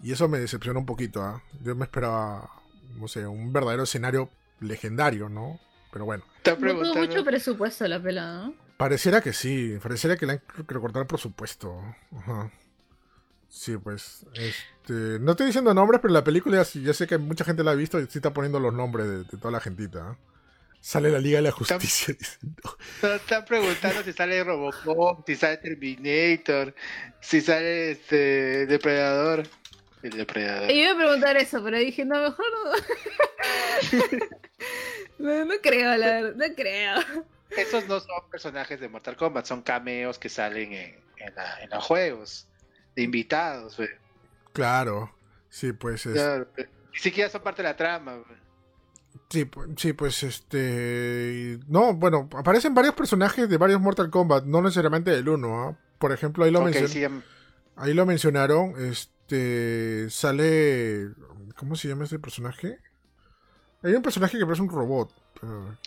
Y eso me decepcionó un poquito. ¿ah? Yo me esperaba, no sé, un verdadero escenario legendario, ¿no? Pero bueno, Está No tuvo preguntando. mucho presupuesto la pela, ¿no? pareciera que sí, pareciera que le han que recortado el presupuesto. Ajá. Sí, pues, este, no estoy diciendo nombres, pero la película ya, sí- ya sé que mucha gente la ha visto y sí está poniendo los nombres de, de toda la gentita. Sale la Liga de la Justicia. dicen, "No". Está- Están preguntando si sale Robocop, si sale Terminator, si sale este Depredador. El Depredador. Yo iba a preguntar eso, pero dije, no, mejor no. no, no creo, la verdad, no creo. Esos no son personajes de Mortal Kombat, son cameos que salen en, en, la- en los juegos, de invitados. güey. Claro, sí, pues, es- Claro. Ni siquiera son parte de la trama. güey. sí, sí, pues, este, no, bueno, aparecen varios personajes de varios Mortal Kombat, no necesariamente del uno, Por ejemplo, ahí lo Ok, mencioné. sí, em, Ahí lo mencionaron. Este. Sale. ¿Cómo se llama este personaje? Hay un personaje que parece un robot. pero-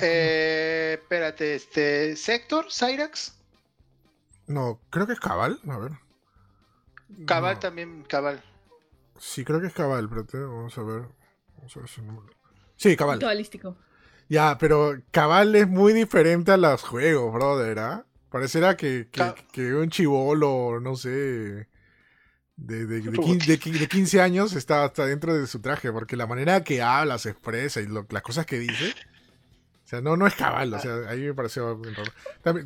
eh, espérate, este. ¿Sector? ¿Cyrax? No, creo que es Cabal. A ver. Cabal No, también, Cabal. Sí, creo que es Cabal. Espérate, vamos a ver. Vamos a ver su nombre. Sí, Cabal. Cabalístico. Ya, pero Cabal es muy diferente a los juegos, brother. ¿ah? Pareciera que, que, un chivolo, no sé. De, de, de, quin- de qui- de 15 años está, está dentro de su traje, porque la manera que habla, se expresa y lo- las cosas que dice. O sea, no, no es cabal, o sea, ahí me pareció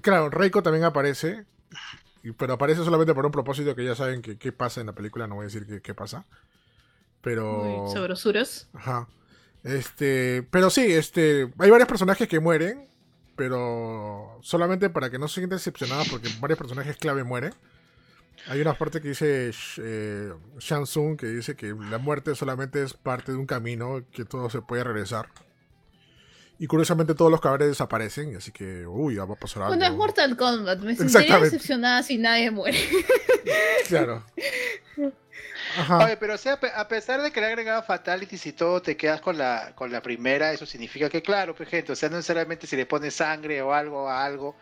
claro, Reiko también aparece, pero aparece solamente por un propósito que ya saben que qué pasa en la película, no voy a decir qué, qué pasa. Pero. Sabrosuras. Ajá. Este, pero sí, este, hay varios personajes que mueren, pero solamente para que no se sientan decepcionados porque varios personajes clave mueren. Hay una parte que dice eh, Shang Tsung que dice que la muerte solamente es parte de un camino, que todo se puede regresar. Y curiosamente todos los cadáveres desaparecen, así que, uy, ya va a pasar algo. Bueno, es Mortal Kombat. Me sentiría decepcionada si nadie muere. Claro. Ajá. Oye, pero o sea, pe- a pesar de que le han agregado fatalities y todo, te quedas con la, con la primera, eso significa que, claro, pues gente, o sea, no necesariamente si le pones sangre o algo a algo,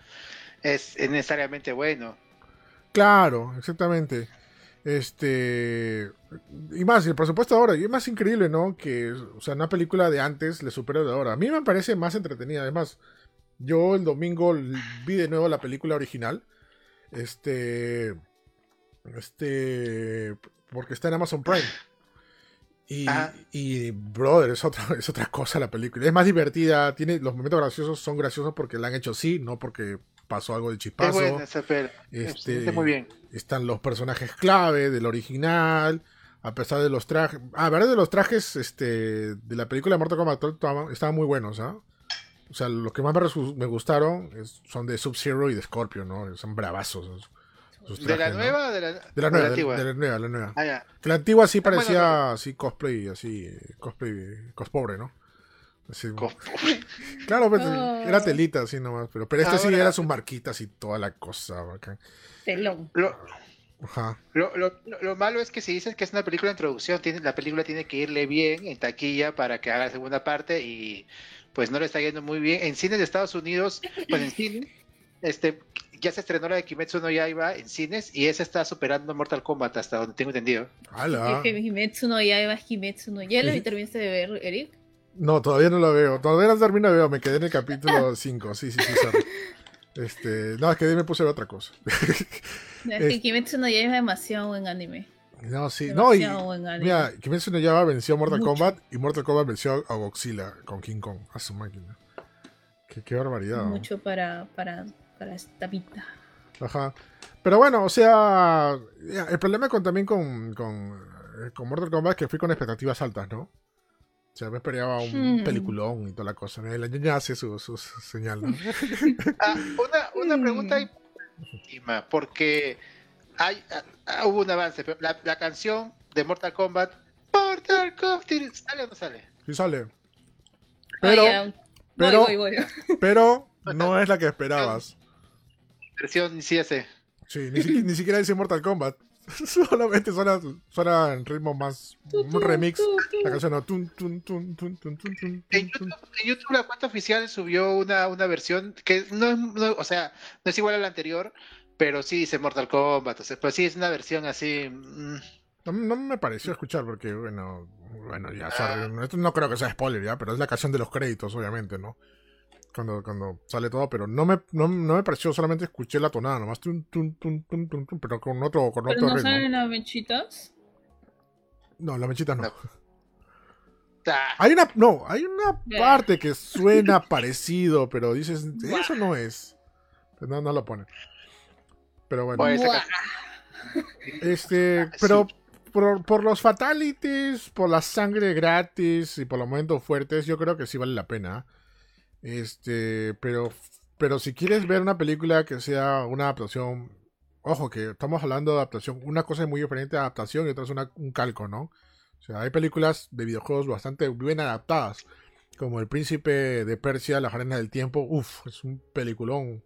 es, es necesariamente bueno. Claro, exactamente. Este. Y más, y el presupuesto ahora. Y es más increíble, ¿no? Que, o sea, una película de antes le supera de ahora. A mí me parece más entretenida. Además, yo el domingo vi de nuevo la película original. Este. Este. Porque está en Amazon Prime. Y, Ajá. y brother, es otra, es otra cosa la película. Es más divertida. Tiene, los momentos graciosos son graciosos porque la han hecho así, no porque pasó algo de Es chispazo. buena esa peli. Este, Está muy bien. Están los personajes clave del original. A pesar de los trajes. A ver, de los trajes este, de la película de Mortal Kombat estaban, estaban muy buenos, ¿ah? O sea, los que más me, gustaron es- son de Sub-Zero y de Scorpio, ¿no? Son bravazos. sus- ¿De la nueva o de la, De la nueva, de, antigua? de la nueva, la nueva. Ah, ya. Que la antigua sí bueno, parecía así cosplay, así, cosplay, cospobre, ¿no? Co- claro, pues, Oh. era telita así nomás, pero, pero este sí Ahora- era sus marquitas y toda la cosa, bacán. Telón. Lo, Ajá. lo, lo, lo- lo malo es que si dices que es una película de introducción, tiene, la película tiene que irle bien en taquilla para que haga la segunda parte y pues no le está yendo muy bien. En cines de Estados Unidos, pues en cine, este, ya se estrenó la de Kimetsu no Yaiba en cines y esa está superando Mortal Kombat hasta donde tengo entendido. Es que Kimetsu no Yaiba es Kimetsu no ¿Ya la Sí. terminaste de ver, Eric? No, todavía no lo veo. Todavía no termino de ver. Me quedé en el capítulo 5. Sí, sí, sí, sorry. Este, no, es que me puse a ver otra cosa. Es que Kimetsu no Yaiba es demasiado buen anime. no, sí. No, y, buen anime. mira, Kimetsu no Yaiba venció a Mortal Mucho. Kombat y Mortal Kombat venció a Godzilla con King Kong. A su máquina. Qué, qué barbaridad. ¿no? Mucho para, para, para esta vida. Ajá. Pero bueno, o sea, el problema con, también con, con, eh, con Mortal Kombat es que fui con expectativas altas, ¿no? O sea, me esperaba un Hmm. peliculón y toda la cosa. La ñaña hace su, su- su señal, ¿no? Ah, una, una pregunta última, porque hay, ah, ah, hubo un avance, pero la, la canción de Mortal Kombat, Mortal Kombat, ¿sale o no sale? Sí sale. Pero, pero- Voy, voy, voy. pero no es la que esperabas. Versión. Sí, ni, si- ni siquiera dice Mortal Kombat. Solamente suena, suena en ritmo más. Un remix. La canción no. Tun, tun, tun, tun, tun, tun, tun, En YouTube, en YouTube la cuenta oficial subió una, una versión que no es, no- o sea, no es igual a la anterior, pero sí dice Mortal Kombat, o sea, pues sí es una versión así. mm, No, no me pareció escuchar porque, bueno, bueno, ya, sorry, no, esto no creo que sea spoiler ya, pero es la canción de los créditos, obviamente, ¿no? Cuando, cuando sale todo, pero no me, no, no me pareció, solamente escuché la tonada, nomás, tun, tun, tun, pero con otro, con Pero otro no ritmo. salen las mechitas. No, la mechita no. No. Hay una, no, hay una parte que suena parecido, pero dices, eso no es. Pero no, no lo pone. Pero bueno. Canción- Este, pero por, por los fatalities, por la sangre gratis y por los momentos fuertes, yo creo que sí vale la pena. Este, pero, pero si quieres ver una película que sea una adaptación, ojo que estamos hablando de adaptación, una cosa es muy diferente a adaptación y otra es una- un calco, ¿no? O sea, hay películas de videojuegos bastante bien adaptadas, como El Príncipe de Persia, Las Arenas del Tiempo, uff, es un peliculón.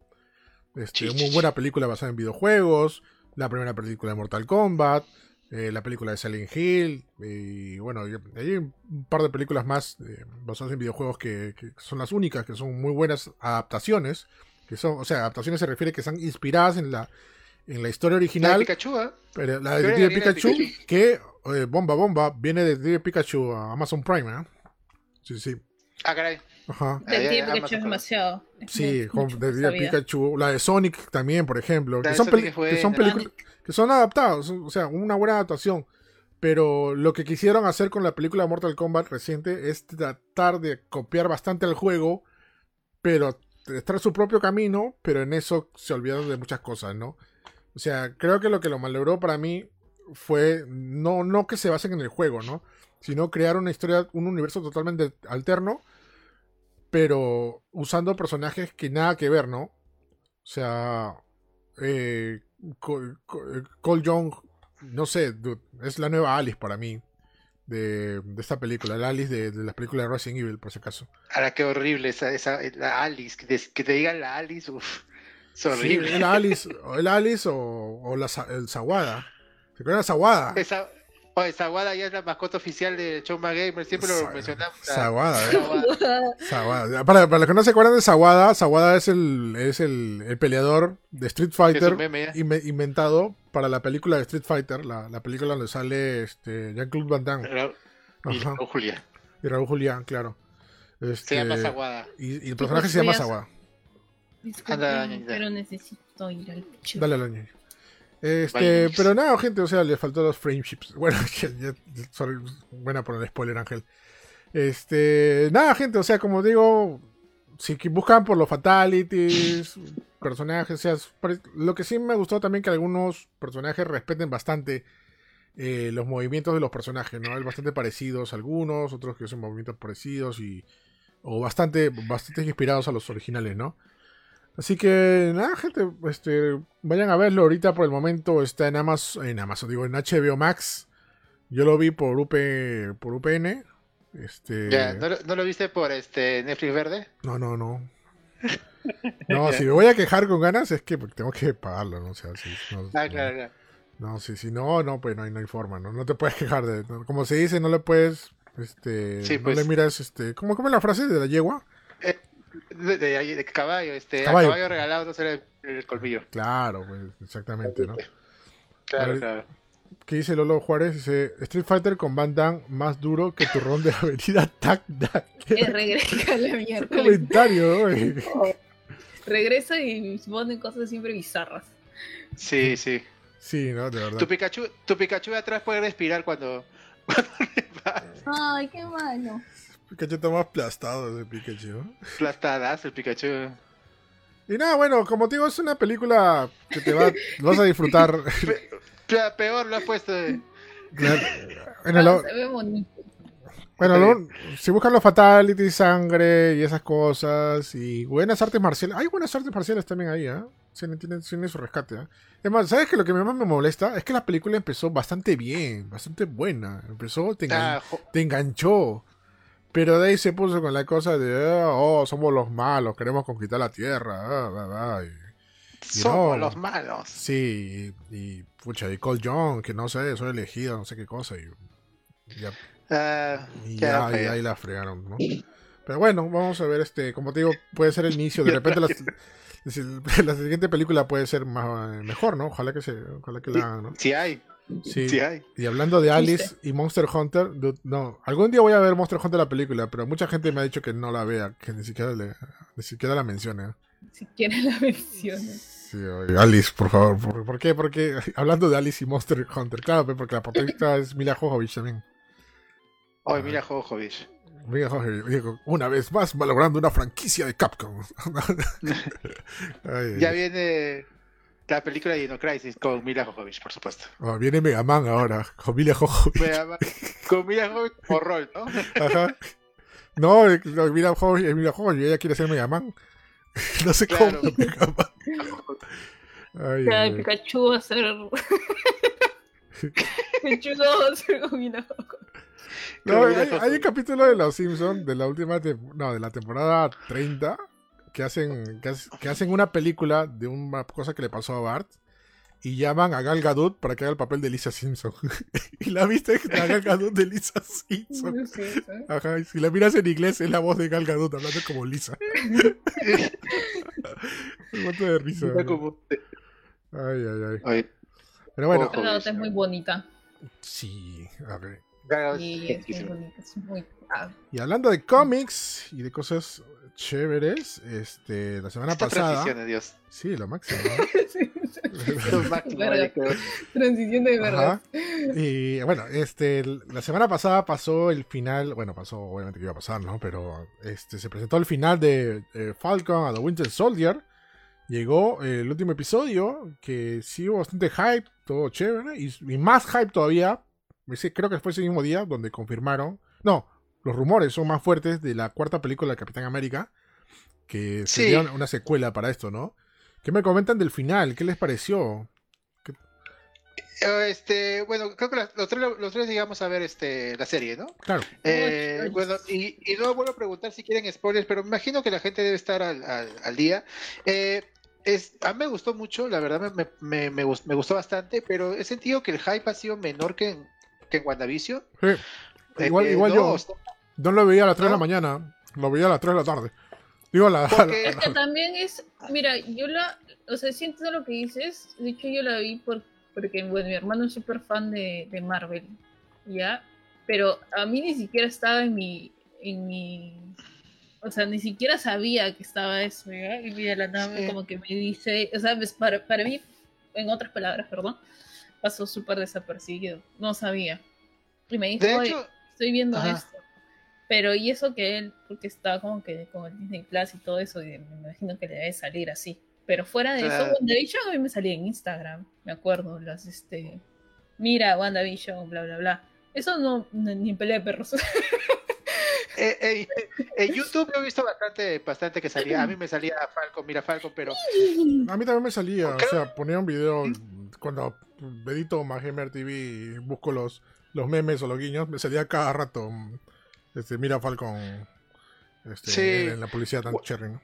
Este, muy buena película basada en videojuegos, la primera película de Mortal Kombat, eh, la película de Silent Hill, y bueno, hay un par de películas más eh, basadas en videojuegos que, que son las únicas, que son muy buenas adaptaciones, que son, o sea, adaptaciones se refiere que están inspiradas en la, en la historia La de original, Pikachu, pero la de Detective Pikachu, Pikachu. que, eh, bomba, bomba, viene de Detective Pikachu a Amazon Prime, ¿eh? Sí, sí. Ah, caray. Ajá. Que Amazon es demasiado. Sí, mucho, con mucho de esa vida. Pikachu, la de Sonic también, por ejemplo, son, que son películas que son adaptados, o sea, una buena adaptación. Pero lo que quisieron hacer con la película Mortal Kombat reciente es tratar de copiar bastante al juego, pero estar su propio camino, pero en eso se olvidaron de muchas cosas, ¿no? O sea, creo que lo que lo malogró para mí fue no, no que se basen en el juego, ¿no? Sino crear una historia, un universo totalmente alterno, pero usando personajes que nada que ver, ¿no? O sea, eh, Cole, Cole- Cole Young, no sé, dude, es la nueva Alice para mí de, de esta película, la Alice de, de las películas de Resident Evil, por si acaso. Ahora qué horrible esa, esa la Alice, que te, que te digan la Alice, uff, es horrible. Sí, el Alice, o el Alice o, o la, el Sawada. ¿Se acuerdan de Sawada? Esa, oye, Sawada ya es la mascota oficial de Choma Gamer, siempre Sa- lo mencionamos. ¿eh? Sawada. Sawada. Para, para los que no se acuerdan de Sawada, Sawada es el, es el, el peleador de Street Fighter meme inve- inventado para la película de Street Fighter, la, la película donde sale este, Jean-Claude Van Damme Ra- y. Raúl Julia. y Raúl Julián, claro. Se Este, llama Sawada. Y, y el personaje se llama voy a- Sawada. Disculpen, pero necesito ir al picho. Dale a la ñoña. Este, pero nada, gente, o sea, le faltó los frameships. Bueno, ya, ya- sorry, buena por el spoiler, Ángel. Este, nada, gente, o sea, como digo, si buscan por los fatalities, personajes, o sea, lo que sí me gustó también que algunos personajes respeten bastante eh, los movimientos de los personajes, ¿no? Es bastante parecidos algunos, otros que son movimientos parecidos y o bastante bastante inspirados a los originales, ¿no? Así que nada, gente, este vayan a verlo ahorita por el momento está en Amazon, en Amazon digo en HBO Max. Yo lo vi por UP por UPN. Este Ya, ¿no, lo- no lo viste por este Netflix verde? no, no, no. No, si me voy a quejar con ganas es que tengo que pagarlo, ¿no? O sea, si, no, Ah, no. claro, claro. No, si, si no, no, pues no hay, no hay forma, ¿no? No te puedes quejar de... no, como se dice, no le puedes, este... Sí, no pues. le miras, este... ¿Cómo, es la frase de la yegua? De, de- de caballo, este, a Caballo. caballo regalado no será el, el colmillo. Claro, pues, exactamente, ¿no? Claro, claro. ¿Qué dice Lolo Juárez? Dice, Street Fighter con Van Damme más duro que turrón de avenida Tac Tac. Que regresa la miércoles. comentario, ¿no? Regresa y ponen cosas siempre bizarras. Sí, sí. Sí, ¿no? De verdad. Tu Pikachu, tu Pikachu de atrás puede respirar cuando, cuando Ay, qué malo. Pikachu está más aplastado de Pikachu. ¿no? aplastadazo el Pikachu. Y nada, bueno, como te digo, es una película que te va, vas a disfrutar. Pe- Peor lo has puesto. eh. Se ve bonito. Bueno, lo- si buscan los fatalities, sangre y esas cosas, y buenas artes marciales, hay buenas artes marciales también ahí, ¿ah? Tiene, tiene- tiene su rescate, ¿ah? Es más, ¿sabes que lo que más me molesta? Es que la película empezó bastante bien, bastante buena. Empezó, te, engan- Ah, te enganchó. Pero de ahí se puso con la cosa de, ah, oh, somos los malos, queremos conquistar la tierra, ah, y- somos no. los malos. Sí, y, y, pucha, y Cole Young, que no sé, soy elegido, no sé qué cosa, y, ya y ya, ya, y pues. ahí la fregaron, ¿no? Pero bueno, vamos a ver, este, como te digo, puede ser el inicio, de repente las- la, siguiente película puede ser más, mejor, ¿no? Ojalá que se, ojalá que la hagan, ¿no? Sí hay, Sí. sí hay. Y hablando de Alice y Monster Hunter, dude, no, algún día voy a ver Monster Hunter la película, pero mucha gente me ha dicho que no la vea, que ni siquiera le, ni siquiera la mencione. ¿eh? Si quieren la menciones. Sí, oye, Alice, por favor, ¿por, por qué? Porque hablando de Alice y Monster Hunter, claro, pues, porque la protagonista es Mila Jovovich también. Hoy mira Jojovich. Mira, Jorge, digo, una vez más valorando una franquicia de Capcom. Ay, Ya viene la película de Dino Crisis con Mila Jojovich, por supuesto. Oh, viene Mega Man ahora, con Mila Jovovich. Con Mila Jovovich por rol, ¿no? Ajá. No, no, Mila Jovovich, eh, Mila Jovovich, ella quiere ser Mega Man. No sé Claro. cómo. Mega Man. Ay, Ya, ay. Pikachu va a ser. Pikachu no va a ser con- No, Con Mila hay, hay un Jovovich. capítulo de Los Simpsons de la última tem- no, de la temporada 30 que hacen que, hace- que hacen una película de una cosa que le pasó a Bart y llaman a Gal Gadot para que haga el papel de Lisa Simpson. y la viste la Gal Gadot de Lisa Simpson. Sí. Ajá, y si la miras en inglés es la voz de Gal Gadot hablando como Lisa. Un montón de risa. Ay, ay, ay. Pero bueno. La nota es muy bonita. sí, a ver. Y es muy bonita. Es muy. ah, Y hablando de cómics y de cosas chéveres, este, la semana Esta pasada. transición de Dios. Sí, lo máximo. Transición de verdad. Ajá. Y bueno, este, la semana pasada pasó el final, bueno, pasó obviamente que iba a pasar, ¿no? Pero este, se presentó el final de eh, Falcon a The Winter Soldier. Llegó eh, el último episodio, que sí hubo bastante hype, todo chévere, y, y más hype todavía. Creo que fue ese mismo día donde confirmaron. No, los rumores son más fuertes de la cuarta película de Capitán América, que Sí. sería una- una secuela para esto, ¿no? ¿Qué me comentan del final? ¿Qué les pareció? Eh, Este, bueno, creo que los tres, los tres llegamos a ver este, la serie, ¿no? Claro. Eh, Ay, bueno, y, y no vuelvo a preguntar si quieren spoilers, pero me imagino que la gente debe estar al, al- al día. Eh, es, a mí me gustó mucho, la verdad me, me, me, gust- me gustó bastante, pero he sentido que el hype ha sido menor que en, que en WandaVision. Sí. Igual, eh, igual no, yo. No lo veía a las 3 de la ¿No? mañana, lo veía a las 3 de la tarde. Digo, a la, a la- Porque- Es que también es, mira, yo la, o sea, siento lo que dices, de hecho yo la vi por, porque, bueno, mi hermano es súper fan de, de Marvel, ¿ya? Pero a mí ni siquiera estaba en mi, en mi, o sea, ni siquiera sabía que estaba eso, ¿ya? Y mira, la nave Sí. como que me dice, o sea, pues, para, para mí, en otras palabras, perdón, pasó súper desapercibido, no sabía. Y me dijo, de "Oye, hecho, estoy viendo Ajá. esto. Pero y eso que él, porque está como que con el Disney Plus y todo eso, y me imagino que le debe salir así. Pero fuera de eso, WandaVision a mí me salía en Instagram, me acuerdo, las este mira, WandaVision, bla bla bla. Eso no, ni en pelea de perros. Eh, eh, en YouTube he visto bastante, bastante que salía. A mí me salía Falcon, mira Falcon, pero. A mí también me salía. O sea, ponía un video cuando edito Gamer TV y busco los, los memes o los guiños, me salía cada rato. Este, mira Falcon este, en la publicidad tan cherry, ¿no?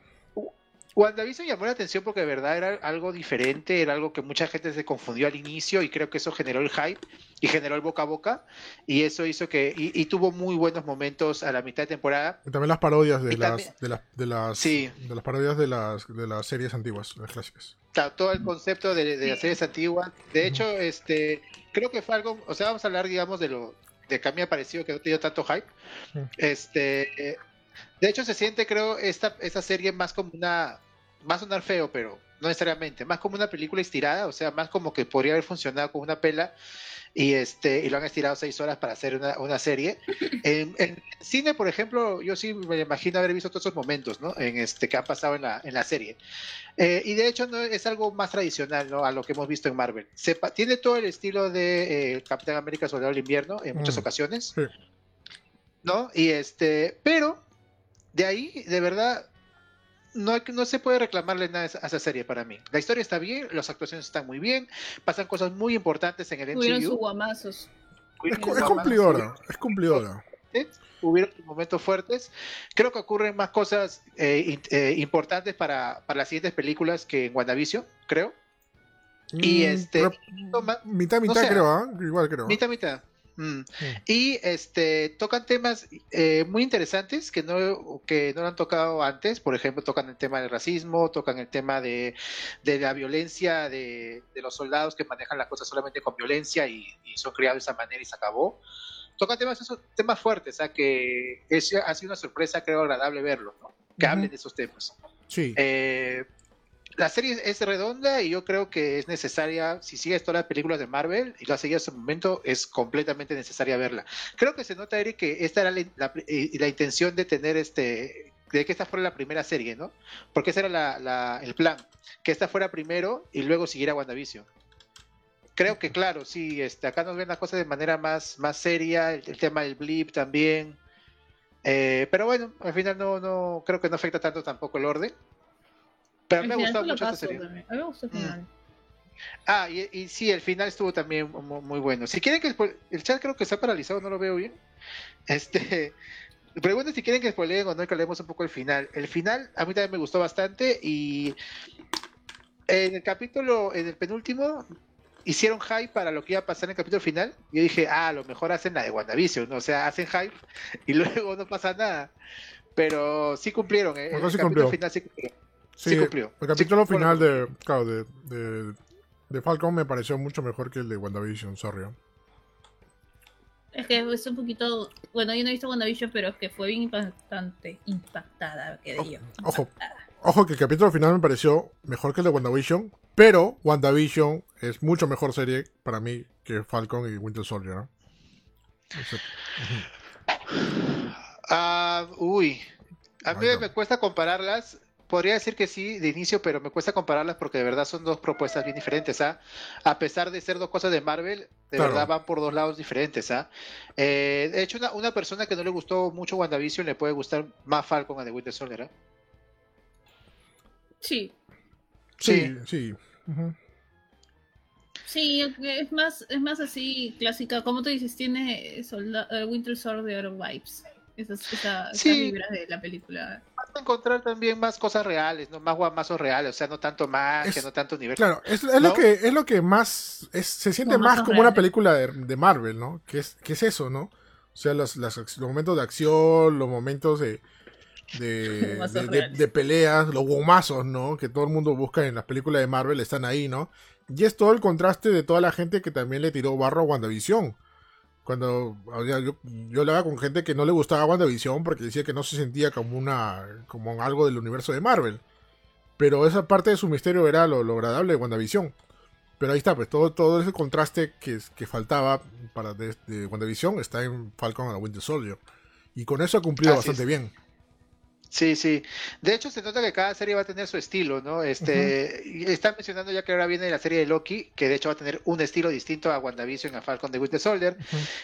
WandaVision llamó la atención porque de verdad era algo diferente, era algo que mucha gente se confundió al inicio y creo que eso generó el hype y generó el boca a boca y eso hizo que y, tuvo muy buenos momentos a la mitad de temporada. Y también las parodias de las, de las de las de las parodias de las de las series antiguas, las clásicas. Todo el concepto de, las series antiguas. De hecho, este creo que fue algo, o sea, vamos a hablar digamos de lo de que a mí me ha parecido que no tenía tanto hype. Este de hecho, se siente, creo, esta, esta serie más como una. Va a sonar feo, pero no necesariamente. Más como una película estirada, o sea, más como que podría haber funcionado como una pela y este y lo han estirado seis horas para hacer una, serie. En, cine, por ejemplo, yo sí me imagino haber visto todos esos momentos, ¿no? En este que ha pasado en la, en la serie. Eh, y de hecho no es algo más tradicional, ¿no? A lo que hemos visto en Marvel. tiene todo el estilo de eh, Capitán América Soldado del Invierno en muchas mm. ocasiones. ¿No? Y este, pero de ahí, de verdad, no, no se puede reclamarle nada a esa serie para mí. La historia está bien, las actuaciones están muy bien, pasan cosas muy importantes en el Hubieron sus guamazos. Es, cumplidora, es cumplidora. Hubieron momentos fuertes. Creo que ocurren más cosas eh, eh, importantes para, para, las siguientes películas que en WandaVision, creo. y mm, este. mitad, mitad, creo, ¿ah? Igual creo. Mitad, mitad. Mm. Y este tocan temas eh, muy interesantes que no, que no lo han tocado antes. Por ejemplo, tocan el tema del racismo, tocan el tema de, la violencia de, los soldados que manejan las cosas solamente con violencia y, son criados de esa manera y se acabó. Tocan temas, esos, temas fuertes, o que es, ha sido una sorpresa, creo, agradable verlo, que hablen de esos temas. Sí. Eh, la serie es redonda y yo creo que es necesaria, si sigues todas las películas de Marvel y lo has seguido hasta el momento, es completamente necesaria verla. Creo que se nota, Eric, que esta era la, eh, intención de tener este, de que esta fuera la primera serie, ¿no? Porque ese era el plan, que esta fuera primero y luego siguiera WandaVision. Creo que claro, sí, este, acá nos ven las cosas de manera más, más seria, el, tema del blip también. Eh, pero bueno, al final no, no, creo que no afecta tanto tampoco el orden. Pero a mí me gustó mucho esta serie. A mí me gustó el mm. final. Ah, y, y, sí, el final estuvo también muy, bueno. Si quieren que el, chat creo que está paralizado, no lo veo bien. Este, pregunten si quieren que spoileen o no, que leemos un poco el final. El final a mí también me gustó bastante y en el capítulo, en el penúltimo, hicieron hype para lo que iba a pasar en el capítulo final. Yo dije, ah, a lo mejor hacen la de WandaVision, o sea, hacen hype y luego no pasa nada. Pero sí cumplieron, ¿eh? el capítulo final sí cumplieron. Sí, cumplió. El capítulo final de, claro, de, de, de, Falcon me pareció mucho mejor que el de WandaVision, sorry. Es que es un poquito. Bueno, yo no he visto WandaVision, pero es que fue bien impactante. Impactada, que digo. Ojo, ojo, que el capítulo final me pareció mejor que el de WandaVision, pero WandaVision es mucho mejor serie para mí que Falcon y Winter Soldier. ¿no? Ah, uy, a mí me cuesta compararlas podría decir que sí de inicio, pero me cuesta compararlas porque de verdad son dos propuestas bien diferentes. ¿ah? A pesar de ser dos cosas de Marvel, de verdad van por dos lados diferentes. ¿ah? Eh, de hecho, una, una, persona que no le gustó mucho WandaVision le puede gustar más Falcon a The Winter Soldier. ¿ah? Sí. Sí, sí. Sí, es más, es más así clásica. Como tú dices, tiene eh, Winter Soldier vibes. Esas, esa, de la película. A encontrar también más cosas reales, ¿no? Más guamazos reales, o sea, no tanto magia, no tanto universo. Claro, es, lo, que, es lo que más. se siente más como una película de, Marvel, ¿no? Que es, que es eso, ¿no? O sea, los, los momentos de acción, los momentos de. De, de, peleas, los guamazos, ¿no? Que todo el mundo busca en las películas de Marvel están ahí, ¿no? Y es todo el contraste de toda la gente que también le tiró barro a WandaVision cuando yo, yo hablaba con gente que no le gustaba WandaVision porque decía que no se sentía como una como algo del universo de Marvel. Pero esa parte de su misterio era lo, agradable de WandaVision. Pero ahí está, pues todo, todo ese contraste que, que faltaba para de, WandaVision está en Falcon and Winter Soldier. Y con eso ha cumplido bastante bien. Sí, sí. De hecho, se nota que cada serie va a tener su estilo, ¿no? Este, Están mencionando ya que ahora viene la serie de Loki, que de hecho va a tener un estilo distinto a WandaVision, a Falcon de Winter Soldier.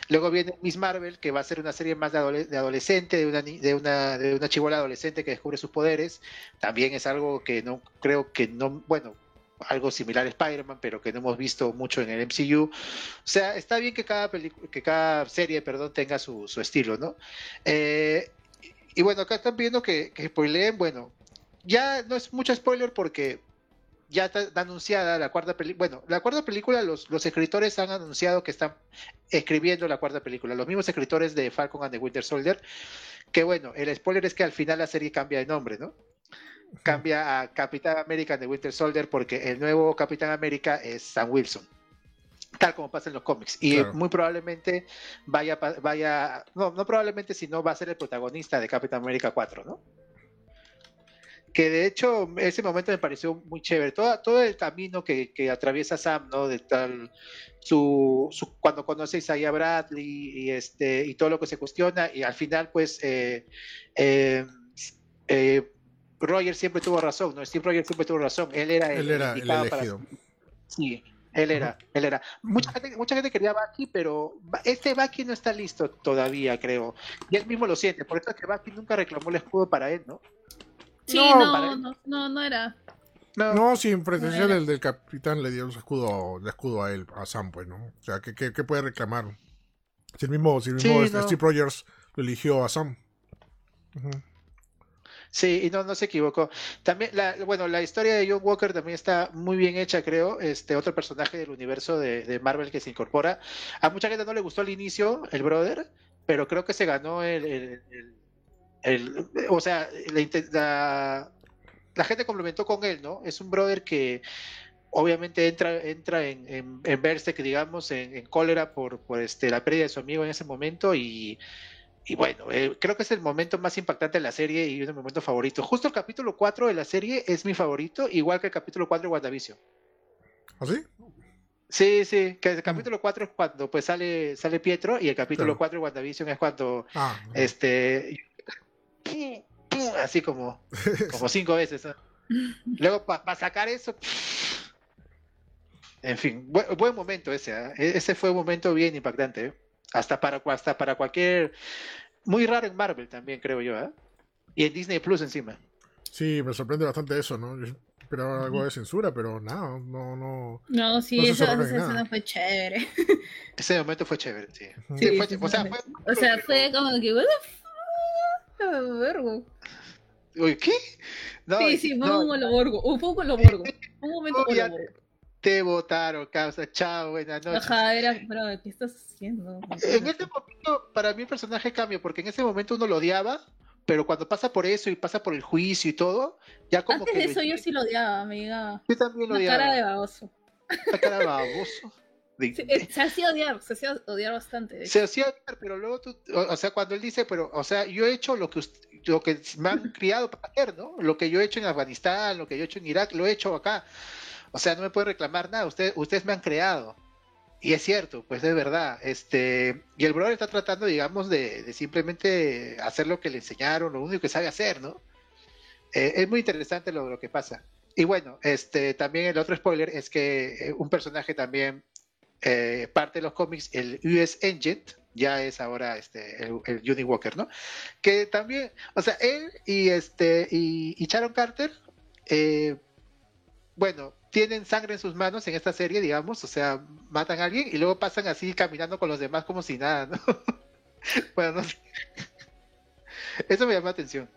Luego viene Miss Marvel, que va a ser una serie más de, adolescente, de una, de una, de una chivola adolescente que descubre sus poderes. También es algo que no creo que no, bueno, algo similar a Spider-Man, pero que no hemos visto mucho en el MCU. O sea, está bien que cada, que cada serie perdón, tenga su, su estilo, ¿no? Eh, y bueno, acá están pidiendo que, que spoileen. Bueno, ya no es mucho spoiler porque ya está anunciada la cuarta película. Bueno, la cuarta película, los, los escritores han anunciado que están escribiendo la cuarta película. Los mismos escritores de Falcon and the Winter Soldier. Que bueno, el spoiler es que al final la serie cambia de nombre, ¿no? Cambia a Capitán América and the Winter Soldier porque el nuevo Capitán América es Sam Wilson tal como pasa en los cómics. Y muy probablemente vaya, vaya, no, no probablemente, sino va a ser el protagonista de Capitán América 4, ¿no? Que de hecho ese momento me pareció muy chévere. Todo, todo el camino que, que atraviesa Sam, ¿no? De tal, su, su, cuando conoce a Isaiah Bradley y, este, y todo lo que se cuestiona, y al final, pues, eh, eh, eh, Roger siempre tuvo razón, ¿no? Steve Roger siempre tuvo razón. Él era el, Él era el elegido. Sí, él era, él era. Mucha gente, mucha gente quería Bucky, pero este Bucky no está listo todavía, creo. Y él mismo lo siente, por eso es que Bucky nunca reclamó el escudo para él, ¿no? Sí, no, no, no, no, era. No, sin pretensión el del capitán le dio el escudo, el escudo a él, a Sam, pues, ¿no? O sea, ¿qué, qué, puede reclamar? Si el mismo, si el mismo Steve Rogers lo eligió a Sam. Sí, y no, no se equivocó. También, la, bueno, la historia de John Walker también está muy bien hecha, creo. Este otro personaje del universo de, Marvel que se incorpora. A mucha gente no le gustó al inicio, el brother, pero creo que se ganó el, el, o sea, la, la, gente complementó con él, ¿no? Es un brother que obviamente entra, entra en, en, en digamos, en, en, cólera por, por este, la pérdida de su amigo en ese momento y y bueno, eh, creo que es el momento más impactante de la serie y es mi momento favorito. Justo el capítulo 4 de la serie es mi favorito, igual que el capítulo 4 de WandaVision. ¿Ah, sí? Sí, sí, que el capítulo 4 es cuando pues sale, sale Pietro y el capítulo 4 de WandaVision es cuando ah, este así como, como cinco veces. Luego para sacar eso en fin, buen, momento ese, ¿eh? E-, ese fue un momento bien impactante. ¿eh? Hasta para, hasta para cualquier. Muy raro en Marvel también, creo yo, ¿eh? Y en Disney Plus encima. Sí, me sorprende bastante eso, ¿no? Yo esperaba algo de censura, pero nada, no, no. No, sí, eso, no fue chévere. Ese momento fue chévere, sí. sí, fue, o sea, fue, o sea, fue como que, what the. Uy, ¿qué? No, sí, sí, fue no, un lo borgo, un poco lo borgo. Un momento no, ya, te votaron, causa. Chao, buenas noches. Ajá, era, pero ¿qué estás haciendo? En ese momento, para mí el personaje cambia, porque en ese momento uno lo odiaba, pero cuando pasa por eso y pasa por el juicio y todo, ya como Antes que... de eso yo sí lo odiaba, amiga. Yo también lo odiaba. La cara de baboso. La cara de baboso. Eh, se, hacía odiar, se hacía odiar bastante. Se hacía odiar, pero luego tú, o, sea, cuando él dice, pero, o sea, yo he hecho lo que, lo que me han criado para hacer, ¿no? Lo que yo he hecho en Afganistán, lo que yo he hecho en Irak, lo he hecho acá. O sea, no me puede reclamar nada, ustedes, ustedes me han creado. Y es cierto, pues es verdad. Este, y el brother está tratando, digamos, de, simplemente hacer lo que le enseñaron, lo único que sabe hacer, ¿no? Eh, es muy interesante lo, lo, que pasa. Y bueno, este, también el otro spoiler es que eh, un personaje también, eh, parte de los cómics, el US Engine, ya es ahora este, el, el Walker, ¿no? Que también, o sea, él y, este, y, y Sharon Carter, bueno, tienen sangre en sus manos en esta serie, digamos, o sea, matan a alguien y luego pasan así caminando con los demás como si nada, ¿no? bueno, no sé. Eso me llama la atención.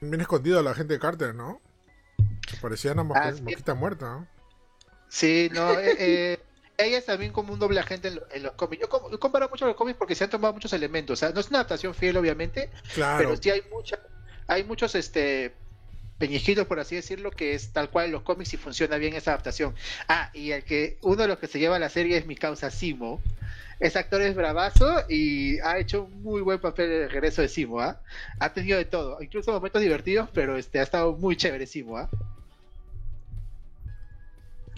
Bien escondido la gente de Carter, ¿no? Parecía una mosquita muerta, ¿no? Sí, no, eh, eh, ella es también como un doble agente en, los cómics. Yo, comparo mucho los cómics porque se han tomado muchos elementos. O sea, no es una adaptación fiel, obviamente, claro. pero sí hay mucha, hay muchos este peñijitos, por así decirlo, que es tal cual en los cómics y funciona bien esa adaptación. Ah, y el que uno de los que se lleva la serie es mi causa Simo. Ese actor es bravazo y ha hecho un muy buen papel el regreso de Simo, ¿ah? Ha tenido de todo, incluso momentos divertidos, pero este ha estado muy chévere Simo, ¿ah?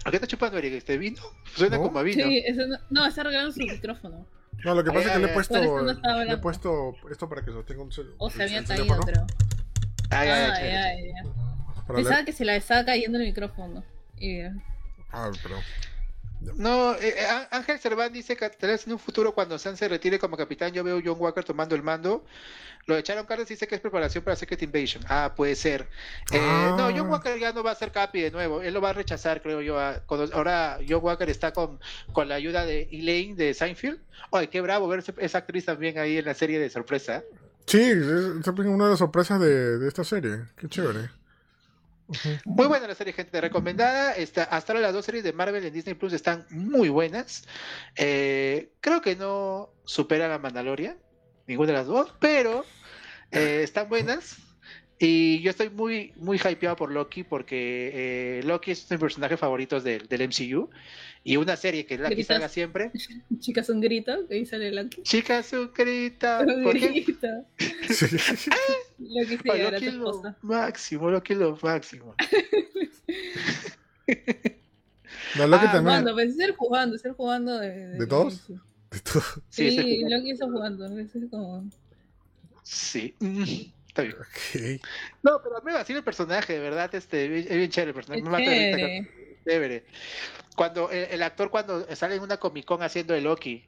¿A qué está chupando Eric? ¿Este vino? Suena como a vino. Sí, no, no, está arreglando su micrófono. No, lo que pasa es que le he puesto, le he puesto esto para que sostenga un O se había caído, creo. Ay, ay, Ah. Para Pensaba leer- que se la estaba cayendo el micrófono. Y, Ah, pero. No, eh, eh, Ángel Cerván dice que tal vez en un futuro cuando Sam se retire como capitán yo veo a John Walker tomando el mando. Lo de Sharon Carter dice que es preparación para Secret Invasion. Ah, puede ser. Eh, Ah. No, John Walker ya no va a ser capi de nuevo. Él lo va a rechazar, creo yo. a- cuando- ahora John Walker está con, con la ayuda de Elaine de Seinfeld. Ay, qué bravo ver esa actriz también ahí en la serie de sorpresa. Sí, es una de las sorpresas de, de esta serie. Qué chévere. Muy buena la serie, gente. Recomendada. Está, hasta ahora las dos series de Marvel en Disney Plus están muy buenas. Eh, creo que no superan a Mandalorian, ninguna de las dos, pero eh, están buenas. Y yo estoy muy, muy hypeado por Loki porque eh, Loki es uno de mis personajes favoritos del, del MCU. Y una serie que Loki Gritas. salga siempre. Chicas, un grito que ahí sale Loki. Chica sucrita. Un ¿Por qué? grito. Sí. Loki se Ay, llevará a Loki tu es lo máximo, Loki es lo máximo. No, Loki Ah, también. Jugando, pues es el jugando, es el jugando de, ¿De todos? De todo. Sí, Sí, es el- Loki está jugando. Es como... Sí. Mm, Está bien. No, pero me vacila el personaje, de verdad, este, es bien chévere el personaje. Es Me mata chévere. Cuando el, el actor cuando sale en una Comic Con haciendo de Loki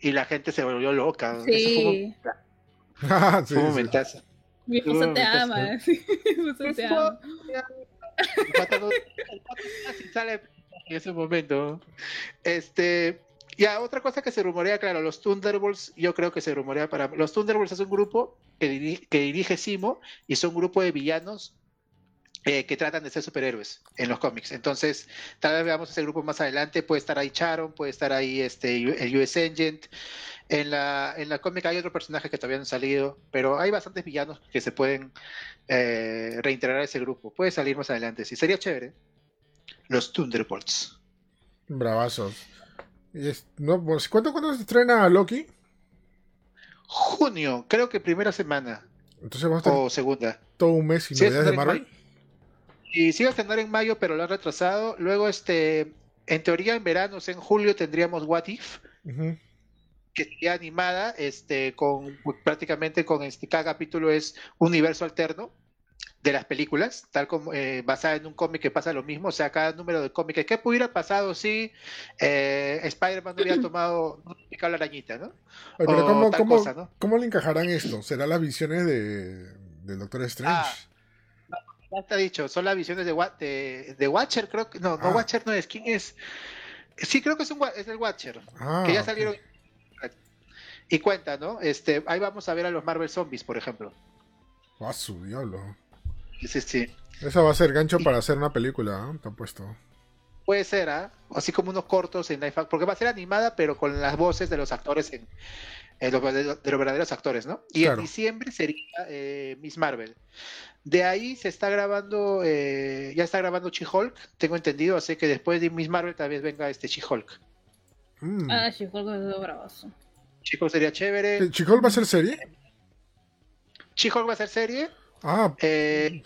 y la gente se volvió loca. Eso fue un, Sí. Sí, fue un sí. momentazo. Mi esposa te ama. Mi esposa te ama. El el sale en ese momento. Este, ya, otra cosa que se rumorea, claro, los Thunderbolts, yo creo que se rumorea para. Los Thunderbolts es un grupo que, diri- que dirige Simo y son un grupo de villanos eh, que tratan de ser superhéroes en los cómics. Entonces, tal vez veamos ese grupo más adelante. Puede estar ahí Charon, puede estar ahí este, el US Agent. En la, en la cómica hay otro personaje que todavía no han salido, pero hay bastantes villanos que se pueden eh, reintegrar a ese grupo. Puede salir más adelante, sí, sería chévere. Los Thunderbolts. Bravazos. Y es- no, pues, ¿cuánto, ¿Cuándo se estrena Loki? Junio, creo que primera semana Entonces vamos a estar o segunda. todo un mes sin Sí, novedades de en Marvel. Y sí iba a estrenar en mayo, pero lo han retrasado. Luego, este, en teoría, en verano, o sea, en julio tendríamos What If, que sería animada, este, con prácticamente con este, cada capítulo es un universo alterno de las películas, tal como eh, basada en un cómic que pasa lo mismo, o sea, cada número de cómic, ¿qué hubiera pasado si eh, Spider-Man no hubiera tomado, no la arañita, ¿no? Oye, pero O ¿cómo, tal cómo, cosa, ¿no? cómo le encajarán esto? ¿Serán las visiones de, del Doctor Strange? Ah, Ya está dicho, son las visiones de, de, de Watcher, creo que, no, no Ah. Watcher no es, ¿quién es? Sí, creo que es, un, es el Watcher, Ah, que ya salieron. Y cuenta, ¿no? Este, ahí vamos a ver a los Marvel Zombies, por ejemplo. Ah, su diablo. Sí, sí. Esa va a ser gancho para hacer una película, ¿eh? Te puesto. Puede ser, ¿ah? Así como unos cortos en live porque va a ser animada, pero con las voces de los actores en, los, de los verdaderos actores, ¿no? Y Claro. en diciembre sería eh, Miss Marvel. De ahí se está grabando, eh, ya está grabando She-Hulk, tengo entendido, así que después de Miss Marvel tal vez venga este She-Hulk. Mm. Ah, chico, es bravazo. She-Hulk sería chévere. ¿Chicol va a ser serie? She-Hulk va a ser serie. Ah, Eh,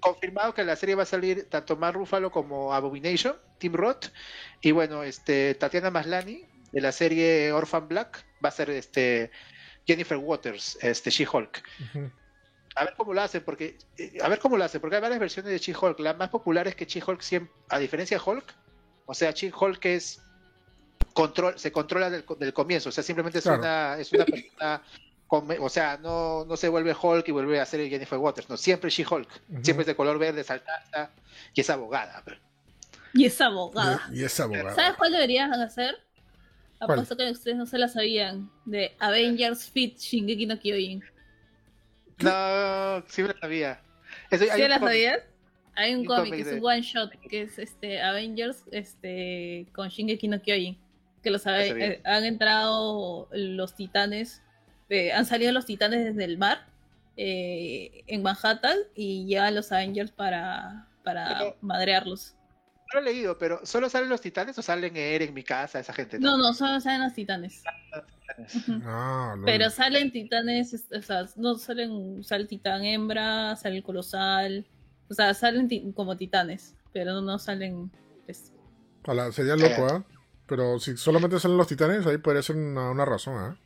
confirmado que la serie va a salir tanto Mark Ruffalo como Abomination, Tim Roth. Y bueno, este Tatiana Maslany de la serie Orphan Black va a ser este Jennifer Waters, este She-Hulk. A ver cómo lo hacen, porque eh, a ver cómo lo hacen, porque hay varias versiones de She-Hulk. La más popular es que She-Hulk siempre, a diferencia de Hulk, o sea, She-Hulk es control, se controla del, del comienzo, o sea, simplemente es Claro. una es una persona o sea, no, no se vuelve Hulk y vuelve a ser Jennifer Waters, no, siempre es She-Hulk, siempre es de color verde, saltada y es abogada. Y es abogada. Y, y es abogado. ¿Sabes cuál deberían hacer? ¿Cuál? Apuesto que ustedes no se la sabían. De Avengers Fit Shingeki no Kyojin. No, sí me la sabía. Eso- ¿Sí un la sabías? Hay un un cómic, cómic es un one shot, que es este Avengers este con Shingeki no Kyojin. Que los eh, han entrado los titanes, eh, han salido los titanes desde el mar eh, en Manhattan y llegan los Avengers para, para Pero- madrearlos. No lo he leído, pero ¿solo salen los titanes o salen Eren, en mi casa, esa gente? No, no, solo salen los titanes. Lol. Pero salen titanes, es- o sea, no salen, sale titán hembra, sale el colosal, o sea, salen ti- como titanes, pero no, no salen, pues, Ojalá, sería loco, ¿eh? Pero si solamente salen los titanes, ahí podría ser una, una razón, ¿eh?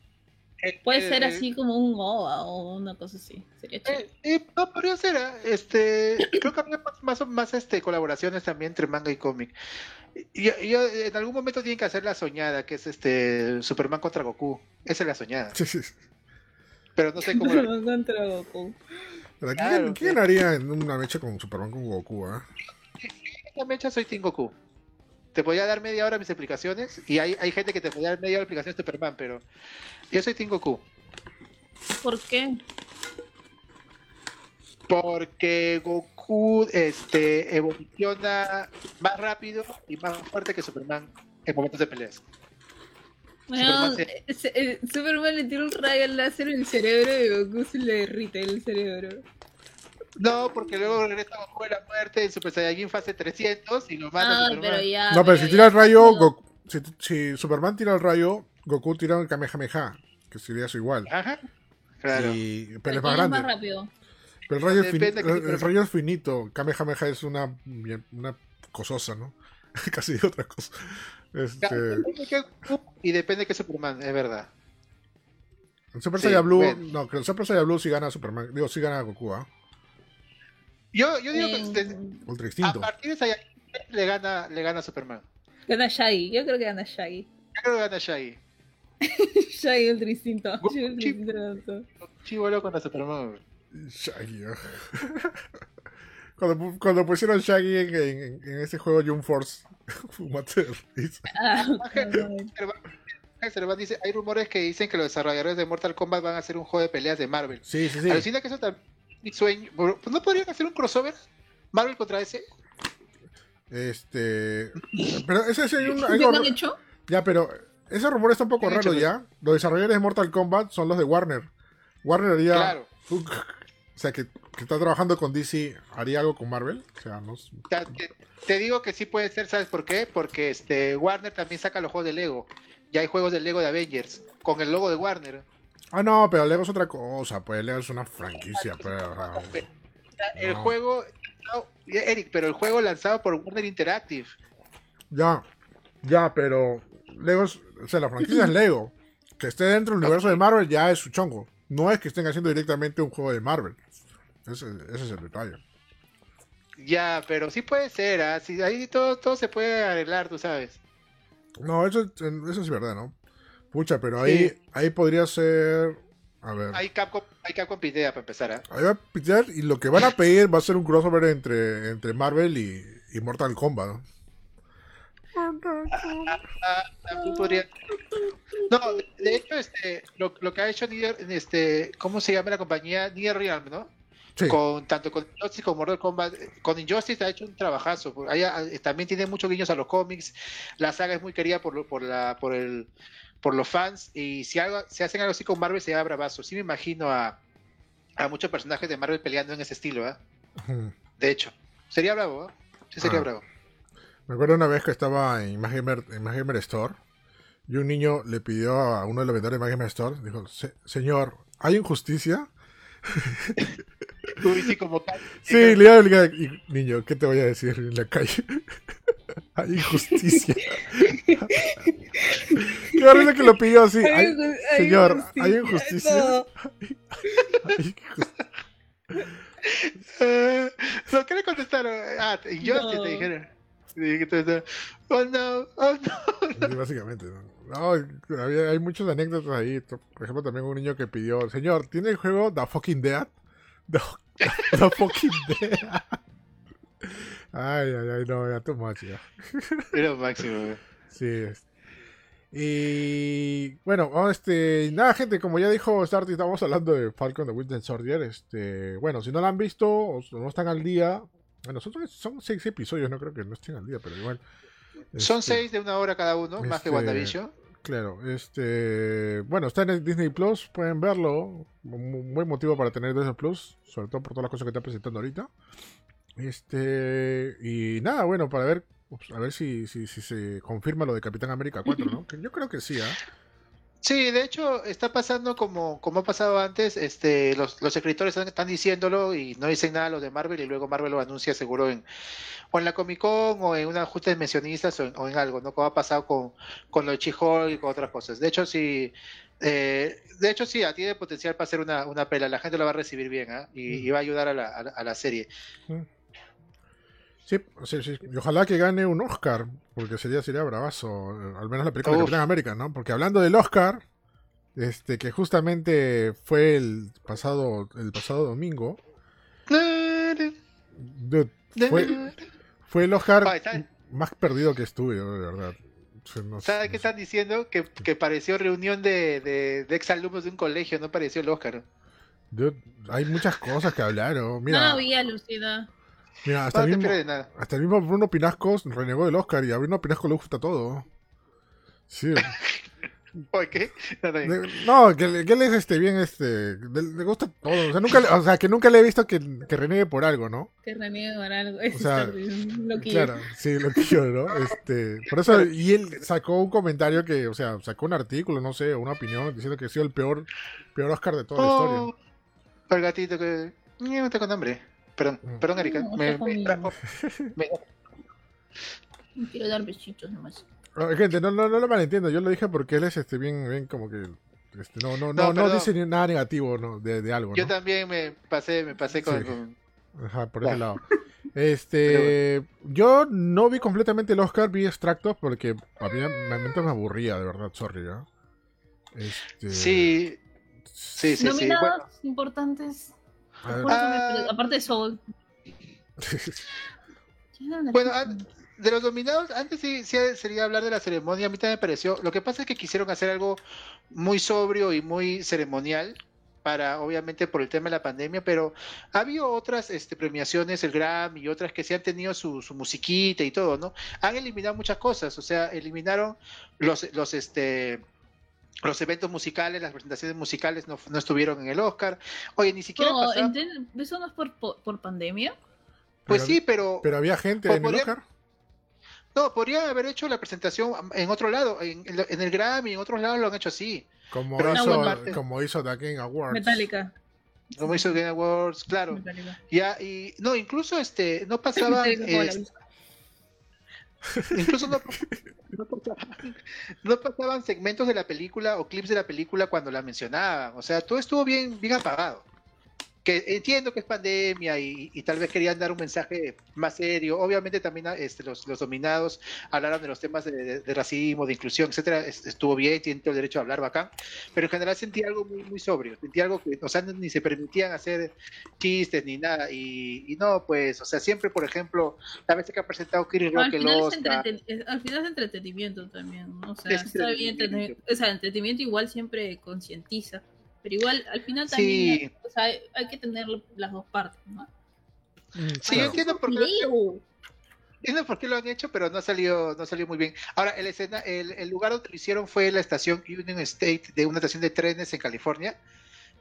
Eh, Puede eh, ser eh, así como un OVA o una cosa así. Sería chévere. Eh, eh, no, podría ser, ¿ah? este, creo que habría más, más, más, este, colaboraciones también entre manga y cómic. Y, y- y en algún momento tienen que hacer la soñada, que es este Superman contra Goku. Esa es la soñada. Sí, sí. Pero no sé cómo. la- Pero contra Goku. ¿quién, Claro, quién haría en una mecha con Superman con Goku? ah? Esta mecha soy Team Goku. Te podía dar media hora mis explicaciones. Y hay, hay gente que te podía dar media hora de explicaciones de Superman, pero yo soy Team Goku. ¿Por qué? Porque Goku este, evoluciona más rápido y más fuerte que Superman en momentos de peleas. Bueno, Superman se- eh, eh, Superman le tira un rayo láser en el cerebro y Goku se le derrite el cerebro. No, porque luego regresa Goku de la muerte en Super Saiyajin fase 300 y lo mata a Ah, Superman. pero ya. no, pero si ya- tira el rayo, no. Goku- si, si Superman tira el rayo, Goku tira el Kamehameha, que sería eso igual. Ajá. Claro. Y, pero Pero es más ¿quién grande. rápido. Pero el rayo, es de tipo el, de- el rayo es finito. Kamehameha es una, una cososa, ¿no? Casi otra cosa. Este, de Y depende de qué Superman, es verdad. el Super Sí, Saiyan Blue, bueno. no, que el Super Saiyan Blue sí gana a Superman. Digo, sí gana a Goku, ¿ah? Yo, yo digo que En- este, Ultra a instinto. partir de Saiyajin le gana, le gana a Superman. Gana Shaggy. Yo creo que gana Shaggy. Yo creo que gana Shaggy. Shaggy Ultra Instinto. Goku, Shaggy. Chivolo contra Superman. Shaggy, cuando, cuando pusieron Shaggy en, en- en ese juego Jump Force, mate de risa. Ah, Ángel, dice, hay rumores que dicen que los desarrolladores de Mortal Kombat van a hacer un juego de peleas de Marvel. Sí, sí, sí. Alucina que eso también sueño. Pues, ¿No podrían hacer un crossover? Marvel contra ese. Este. Pero ese sí hay un. ¿Ya algo- lo han hecho? ya, pero ese rumor está un poco ¿Qué han raro hecho, ya. Los desarrolladores de Mortal Kombat son los de Warner. Warner haría. Claro. O sea, que, que está trabajando con DC, ¿haría algo con Marvel? O sea, no. te, te digo que sí puede ser, ¿sabes por qué? Porque este Warner también saca los juegos de Lego. Ya hay juegos de Lego de Avengers con el logo de Warner. Ah, no, pero Lego es otra cosa. Pues Lego es una franquicia, pero. o sea, El juego, no, Eric, pero el juego lanzado por Warner Interactive. Ya, ya, pero Lego es, o sea, la franquicia es Lego. Que esté dentro del universo de Marvel ya es su chongo. No es que estén haciendo directamente un juego de Marvel. Ese, ese es el detalle. Ya, pero sí puede ser, ¿ah? Sí, ahí todo, todo se puede arreglar, tú sabes. No, eso, eso es verdad, ¿no? Pucha, pero ahí, Sí. ahí podría ser. A ver. Hay Capcom, hay Capcom idea para empezar, ¿ah? Ahí va a pitear y lo que van a pedir va a ser un crossover entre, entre Marvel y, y Mortal Kombat. ¿no? Ah, también podría. No, de, de hecho, este, lo, lo que ha hecho Nier, este, ¿cómo se llama la compañía? Nier Realm, ¿no? Sí. Con tanto con Injustice como Mortal Kombat, eh, con Injustice ha hecho un trabajazo. ah, también tiene muchos guiños a los cómics. La saga es muy querida por lo- por la por el por los fans y si algo si hacen algo así con Marvel sería bravazo. Sí me imagino a a muchos personajes de Marvel peleando en ese estilo. Ujú. De hecho, sería bravo, ¿ah? Sí sería Ah. bravo. Me acuerdo una vez que estaba en Magimer, en Magimer Store y un niño le pidió a uno de los vendedores de Magimer Store, dijo, "Se- señor, ¿hay injusticia? Sí, como tal. Sí, le iba y, niño, ¿qué te voy a decir en la calle? hay injusticia. Qué horrible que lo pidió así. "Hay- inju- hay señor, ¿hay injusticia. injusticia? No. hay injusticia". No, ¿qué le contestaron? Ah, Injustice No. te dijeron. Oh no, oh no. Sí, básicamente, ¿no? No, había- hay muchas anécdotas ahí. Por ejemplo, también un niño que pidió, señor, ¿tiene el juego The Fucking Dead? The, The Fucking Dead. Ay, ay, ay, no, ya too much, ya. Era máximo, güey. Sí. es. Y bueno, oh, este, nada, gente, como ya dijo Starty, estamos hablando de Falcon de Winter Soldier. Este, bueno, si no lo han visto o no están al día, bueno, son, son seis episodios, no creo que no estén al día, pero igual. Son Este, seis de una hora cada uno, más que este, WandaVision. Claro, este, bueno, está en Disney Plus, pueden verlo, un buen motivo para tener Disney Plus, sobre todo por todas las cosas que está presentando ahorita. Este, y nada, bueno, para ver, a ver si, si, si se confirma lo de Capitán América 4, ¿no? Que yo creo que sí, ¿ah? Sí, de hecho está pasando como, como ha pasado antes, este, los, los escritores están, están diciéndolo y no dicen nada los de Marvel y luego Marvel lo anuncia seguro en, o en la Comic Con o en una junta de mencionistas o en, o en algo, ¿no? Como ha pasado con, con lo de Chihol y con otras cosas. De hecho, sí, eh, de hecho sí, tiene potencial para hacer una, una pela, la gente lo va a recibir bien ¿ah? y, y va a ayudar a la, a la, a la serie. Sí, sí, sí. Y ojalá que gane un Oscar, porque sería, sería bravazo, eh, al menos la película de Uf. Capitán América, ¿no? Porque hablando del Oscar, este, que justamente fue el pasado, el pasado domingo, dude, fue, fue el Oscar más perdido que estuve, de verdad. No ¿Sabes no qué sé. están diciendo? Que, que pareció reunión de, de, de exalumnos de un colegio, no pareció el Oscar. Dude, hay muchas cosas que hablar, ¿no? Mira, No había Lucida. Mira hasta, No el mismo, nada. hasta el mismo Bruno Pinasco renegó del Oscar y a Bruno Pinasco le gusta todo. Sí. Oye, ¿qué? No, no, De- No, que, que él es este bien este, le, le gusta todo, o sea, nunca o sea, que nunca le he visto que, que reniegue por algo, ¿no? Que reniegue por algo. Es sea, lo que Claro, sí, lo yo, ¿no? Este, por eso y él sacó un comentario que, o sea, sacó un artículo, no sé, una opinión diciendo que ha sido el peor peor Oscar de toda la historia. Oh, el gatito que. No tengo nombre. Perdón, Mm. perdón, Erika. No, me, me trajo- me- Quiero dar besitos nomás. Ah, Gente, no, no, no lo malentiendo, yo lo dije porque él es este bien, bien como que este, no, no, no, No, dice ni nada negativo ¿no? de, de algo, Yo también me pasé, me pasé con. Sí. con- Ajá, por ese lado. Este, yo no vi completamente el Oscar, vi extractos porque a mí realmente me aburría, de verdad, sorry, ¿ya? Este, Sí, sí, sí, sí. Nominados Bueno, importantes. Ah. aparte de Soul. Bueno, de los nominados, antes sí, sí sería hablar de la ceremonia, a mí también me pareció. Lo que pasa es que quisieron hacer algo muy sobrio y muy ceremonial, para obviamente por el tema de la pandemia, pero ha habido otras este, premiaciones, el Grammy y otras que sí han tenido su, su musiquita y todo, ¿no? Han eliminado muchas cosas, o sea, eliminaron los, los, este, los eventos musicales, las presentaciones musicales no, no estuvieron en el Oscar. Oye, ni siquiera No, pasaron- enten- ¿Eso no es por, por, por pandemia? Pues pero- sí, pero... Pero había gente en el podría- Oscar. No, podrían haber hecho la presentación en otro lado, en, en- en el Grammy, en otros lados lo han hecho así, Como Pero hizo, no, como hizo The Game Awards. Metallica. como hizo Game Awards, claro. Metallica. Ya, y no, incluso este, no pasaban, eh. incluso no, pasaban, no pasaban segmentos de la película o clips de la película cuando la mencionaban, o sea, todo estuvo bien, bien apagado. Que entiendo que es pandemia y, y tal vez querían dar un mensaje más serio. Obviamente también este, los, los dominados hablaron de los temas de, de- de racismo, de inclusión, etcétera. Es- Estuvo bien, tienen todo el derecho a hablar bacán. Pero en general sentí algo muy, muy sobrio. Sentí algo que, o sea, ni se permitían hacer chistes ni nada. Y, y no, pues, o sea, siempre, por ejemplo, la vez que ha presentado No, Rock al, al final es entretenimiento también, ¿no? O sea, Es está bien entretenimiento. O sea, entretenimiento igual siempre concientiza. Pero igual, al final Sí. también, o sea, hay, que tener las dos partes, ¿no? Mm, Sí, yo entiendo por qué. Entiendo por qué lo han hecho, pero no salió, no salió muy bien. Ahora, el, escena, el, el lugar donde lo hicieron fue la estación Union State de una estación de trenes en California,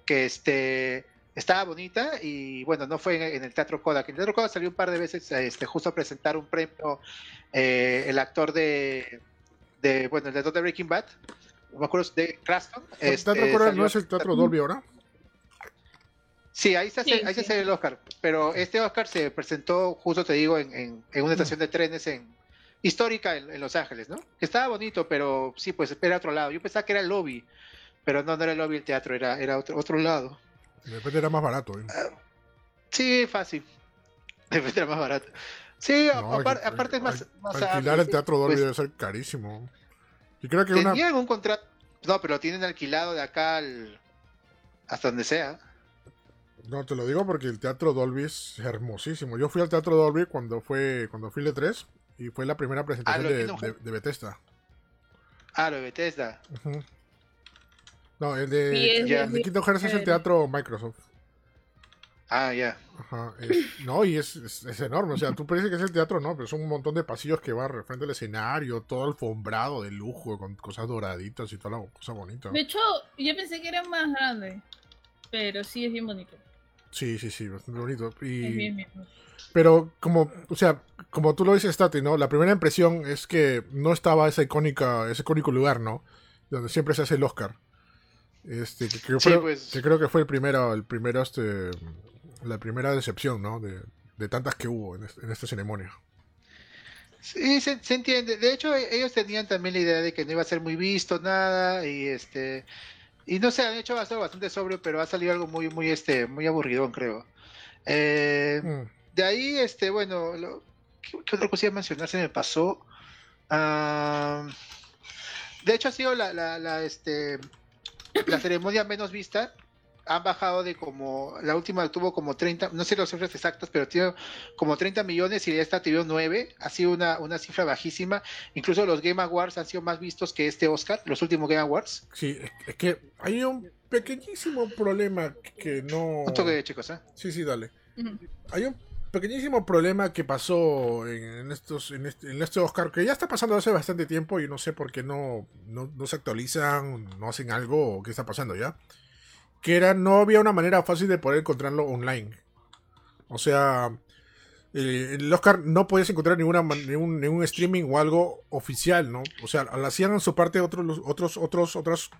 que este estaba bonita y bueno, no fue en, en el Teatro Kodak. En el Teatro Kodak salió un par de veces este, justo a presentar un premio eh, el actor de, de, bueno, el actor de Breaking Bad, me acuerdo, de Craston. ¿El este, Teatro Corea salió- no es el Teatro Dolby ahora? Sí, ahí se hace, Sí, ahí se hace el Oscar. Pero este Oscar se presentó, justo te digo, en, en- en una estación de trenes en histórica en, en Los Ángeles, ¿no? Que estaba bonito, pero sí, pues era otro lado. Yo pensaba que era el lobby, pero no, no era el lobby del teatro, era, era otro, otro lado. De repente era más barato. ¿eh? Sí, fácil. De repente era más barato. Sí, a- No, apar- que- aparte es más, más Alquilar el. Teatro Dolby Pues, debe ser carísimo. Y creo que una... Tenían un contrato, no, pero lo tienen alquilado de acá al- hasta donde sea. No, te lo digo porque el Teatro Dolby es hermosísimo. Yo fui al Teatro Dolby cuando fue cuando fui el de 3 y fue la primera presentación lo de, entiendo. de, de Bethesda. Ah, lo de Bethesda. No, el de, Sí, es- el de Kingdom Hearts es el. Teatro Microsoft. Ah, ya. Ajá. es- no, y es, es, es enorme. O sea, tú parece que es el teatro, no, pero son un montón de pasillos que va frente al escenario, todo alfombrado de lujo, con cosas doraditas y toda la cosa bonita. De hecho, yo pensé que era más grande. Pero sí es bien bonito. Sí, sí, sí, bastante bonito. Es bien, bien bonito. pero como, o sea, como tú lo dices, Tati, ¿no? La primera impresión es que no estaba esa icónica, ese icónico lugar, ¿no? donde siempre se hace el Oscar. Este, que, creo, fue, pues. que creo que fue el primero, el primero este, la primera decepción, ¿no? De, tantas que hubo en, en esta ceremonia. Sí, se, entiende. De hecho, e, ellos tenían también la idea de que no iba a ser muy visto nada y este y no sé, han hecho bastante sobrio, pero ha salido algo muy muy este muy aburridón, creo. Eh, mm. De ahí, este, bueno, ¿qué, otra cosa iba a mencionar? Se me pasó. De hecho, ha sido la, la, la, este, la ceremonia menos vista han bajado de como, la última tuvo como 30, no sé las cifras exactas, pero tiene como 30 millones y esta tuvo 9, ha sido una, una cifra bajísima. Incluso los Game Awards han sido más vistos que este Oscar, los últimos Game Awards. Sí, es que hay un pequeñísimo problema que no... Un toque chicos, ¿eh? Sí, sí, dale. Hay un pequeñísimo problema que pasó en, estos en este, en este, Oscar que ya está pasando hace bastante tiempo y no sé por qué no, no, no se actualizan, no hacen algo o qué está pasando ya que era no había una manera fácil de poder encontrarlo online. O sea, eh, el Oscar no podías encontrar ninguna ningún, ningún, streaming o algo oficial, ¿no? O sea, lo hacían en su parte otros otros otros otros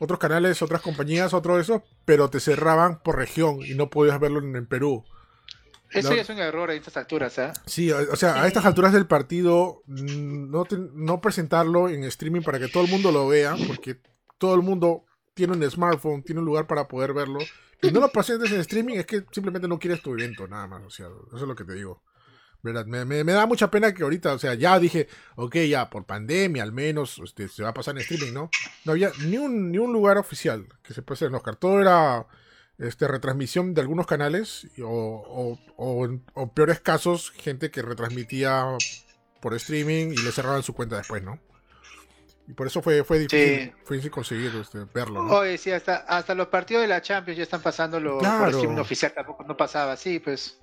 otros canales, otras compañías, otro eso, pero te cerraban por región y no podías verlo en, Perú. Eso ya es un error a estas alturas, ¿eh? Sí, o sea, a estas alturas del partido, mm, no, no presentarlo en streaming para que todo el mundo lo vea, porque todo el mundo tiene un smartphone, tiene un lugar para poder verlo, y no lo presentes en streaming, es que simplemente no quieres tu evento, nada más. O sea, eso es lo que te digo. ¿Verdad? Me, da mucha pena que ahorita, o sea, ya dije, ok, ya por pandemia al menos este, se va a pasar en streaming, ¿no? No había ni un, ni un lugar oficial que se pusiera en Oscar. Todo era este, retransmisión de algunos canales o, o, o, peores casos, gente que retransmitía por streaming y le cerraban su cuenta después, ¿no? Y por eso fue, fue difícil, fue difícil conseguir este, verlo. Oye, sí, hasta, hasta los partidos de la Champions ya están pasando lo por oficial, tampoco no pasaba, sí, pues.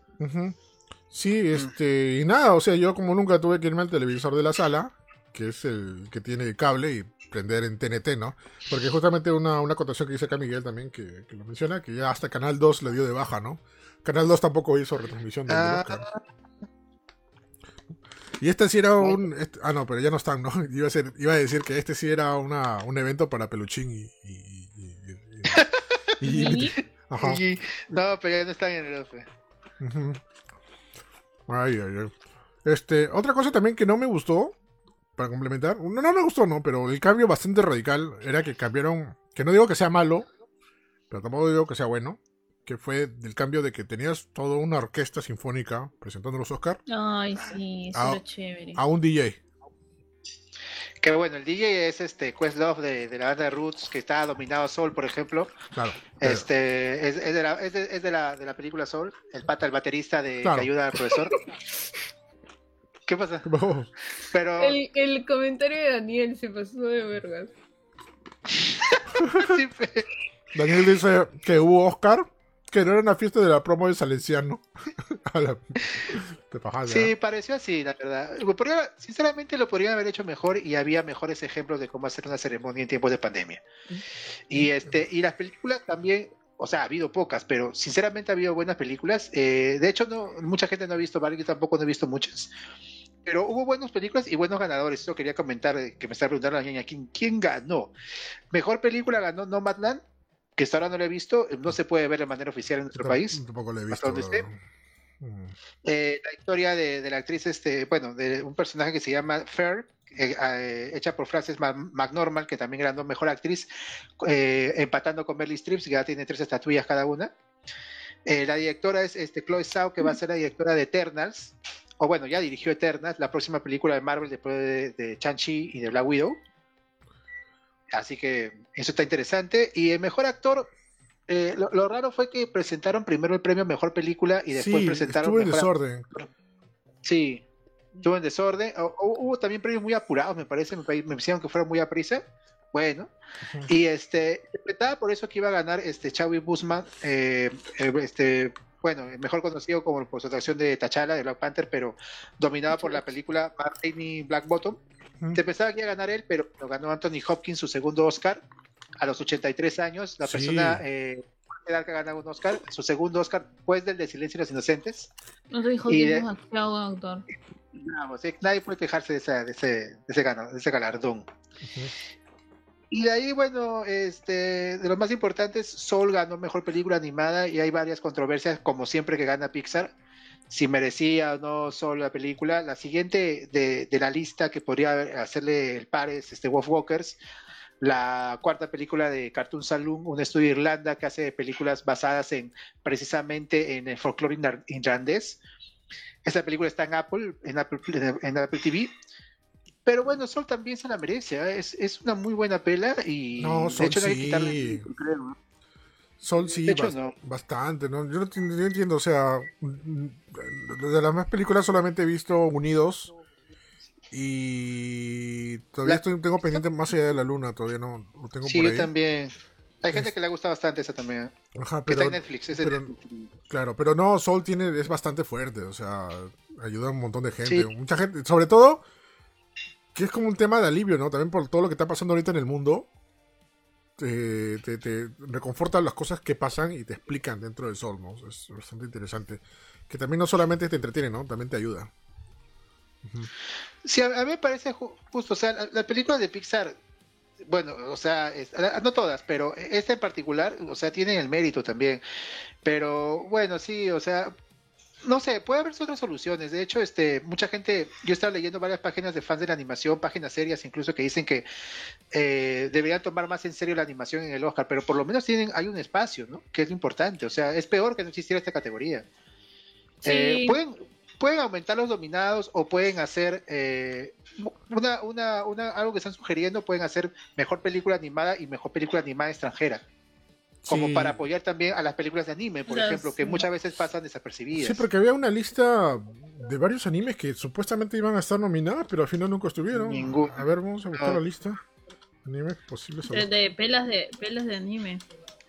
Sí, este, y nada, o sea, yo como nunca tuve que irme al televisor de la sala, que es el que tiene cable y prender en TNT, ¿no? Porque justamente una, una acotación que dice acá Miguel también, que, lo menciona, que ya hasta Canal 2 le dio de baja, ¿no? Canal 2 tampoco hizo retransmisión de ah, y este sí era un. Este, ah, no, pero ya no están, ¿no? Iba a, ser, iba a decir que este sí era una, un evento para Peluchín y. y, ajá. no, pero ya no están en el OFE. Ay, ay, ay. Este, otra cosa también que no me gustó, para complementar, no, no me gustó, no, pero el cambio bastante radical era que cambiaron, que no digo que sea malo, pero tampoco digo que sea bueno, que fue del cambio de que tenías toda una orquesta sinfónica presentando los Oscars. Ay, sí, eso a, chévere. A un DJ. Que bueno, el DJ es este Questlove de, de la banda Roots, que está dominado Soul, por ejemplo. Claro. Este, es, es, de, la, es, de, es de, la, de la película Soul, el pata, el baterista de que ayuda al profesor. ¿Qué pasa? Pero... El, el, comentario de Daniel se pasó de vergas. Daniel dice que hubo Oscar que no era una fiesta de la promo de Salenciano. sí, pareció así, la verdad. sinceramente lo podrían haber hecho mejor y había mejores ejemplos de cómo hacer una ceremonia en tiempos de pandemia. Y este y las películas también, o sea, ha habido pocas, pero sinceramente ha habido buenas películas. Eh, de hecho, no mucha gente no ha visto varias, yo tampoco no he visto muchas. Pero hubo buenas películas y buenos ganadores. Eso quería comentar, eh, que me está preguntando la niña, ¿quién, ¿quién ganó? Mejor película ganó Nomadland que hasta ahora no lo he visto, no se puede ver de manera oficial en nuestro país. Tampoco lo he visto. Mm. Eh, la historia de, la actriz, este, bueno, de un personaje que se llama Fair, eh, eh, hecha por Frances McNormal, que también ganó mejor actriz, empatando con Meryl Streep, que ya tiene tres estatuillas cada una. la directora es este, Chloe Zhao, que va a ser la directora de Eternals, o bueno, ya dirigió Eternals, la próxima película de Marvel después de, de Chan-Chi y de Black Widow. Así que eso está interesante. Y el mejor actor, eh, lo, raro fue que presentaron primero el premio Mejor Película y después presentaron. Estuvo en desorden. Sí, estuvo en desorden. hubo también premios muy apurados, me parece. Me, me hicieron que fueron muy a prisa. Bueno, y este, interpretaba por eso que iba a ganar este Chadwick Busman, eh, eh, este, bueno, mejor conocido como por su actuación de T'Challa de Black Panther, pero dominada por la película Martini Black Bottom. Se pensaba que iba a ganar él, pero lo ganó Anthony Hopkins, su segundo Oscar, a los 83 años. La persona eh, que ha ganado un Oscar, su segundo Oscar, después del de Silencio y los Inocentes. No se dijo que es actor. nadie puede quejarse de, ese, de, ese, de, ese, galardón. Y de ahí, bueno, este, de los más importantes, Soul ganó mejor película animada y hay varias controversias, como siempre que gana Pixar, si merecía o no Soul la película. La siguiente de, de la lista que podría hacerle el par es este, Wolf Walkers, la cuarta película de Cartoon Saloon, un estudio de Irlanda que hace películas basadas en precisamente en el folclore irlandés. Esta película está en Apple, en Apple, en Apple TV pero bueno, Sol también se la merece. ¿eh? Es, es, una muy buena pela y no, Sol de hecho, sí. Quitarle, Sol sí, hecho, no. bastante. ¿no? Yo no entiendo, o sea, de las más películas solamente he visto Unidos y todavía estoy, tengo pendiente más allá de la luna, todavía no lo tengo sí, por ahí. yo también. Hay gente que le gusta bastante esa también. Ajá, pero, está en Netflix, es pero, Netflix. Claro, pero no, Sol tiene, es bastante fuerte, o sea, ayuda a un montón de gente. Sí. Mucha gente, sobre todo que es como un tema de alivio, ¿no? También por todo lo que está pasando ahorita en el mundo. Te, te, te reconfortan las cosas que pasan y te explican dentro del sol, ¿no? Es bastante interesante. Que también no solamente te entretiene, ¿no? También te ayuda. Sí, a, mí me parece ju justo, o sea, la, la, película de Pixar, bueno, o sea, no todas, pero esta en particular, o sea, tiene el mérito también. Pero bueno, sí, o sea, no sé, puede haber otras soluciones. De hecho, este, mucha gente, yo estaba leyendo varias páginas de fans de la animación, páginas serias incluso, que dicen que eh, deberían tomar más en serio la animación en el Oscar, pero por lo menos tienen, hay un espacio, ¿no? Que es lo importante. O sea, es peor que no existiera esta categoría. Sí. Eh, pueden, pueden aumentar los dominados o pueden hacer eh, una, una, una, algo que están sugiriendo, pueden hacer mejor película animada y mejor película animada extranjera como sí. para apoyar también a las películas de anime, por ejemplo, que muchas veces pasan desapercibidas. Sí, porque había una lista de varios animes que supuestamente iban a estar nominadas, pero al final nunca estuvieron. Ningún. A ver, vamos a buscar no. la lista. Animes posibles. De, de, pelas de pelas de anime.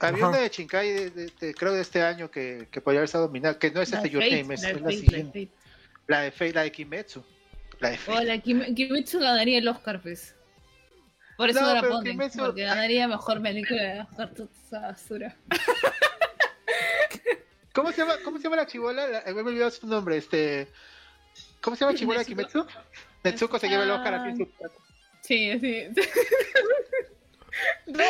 Había Ajá. una de Shinkai, de, de, de, creo de este año, que, que podría haber estado nominada, que no es este Your Name, es, la, es la siguiente. La de Fate, la de Kimetsu. La de Fate. Oh, la Kim Kimetsu ganaría el Oscar, pues. Por eso no, la ponen, porque ganaría mejor película de toda esa basura. ¿Cómo se llama, cómo se llama la chivola? Me he olvidado su nombre, este... ¿Cómo se llama la chivola de Kimetsu? Netsuko se lleva el Oscar así en su Sí, sí. no,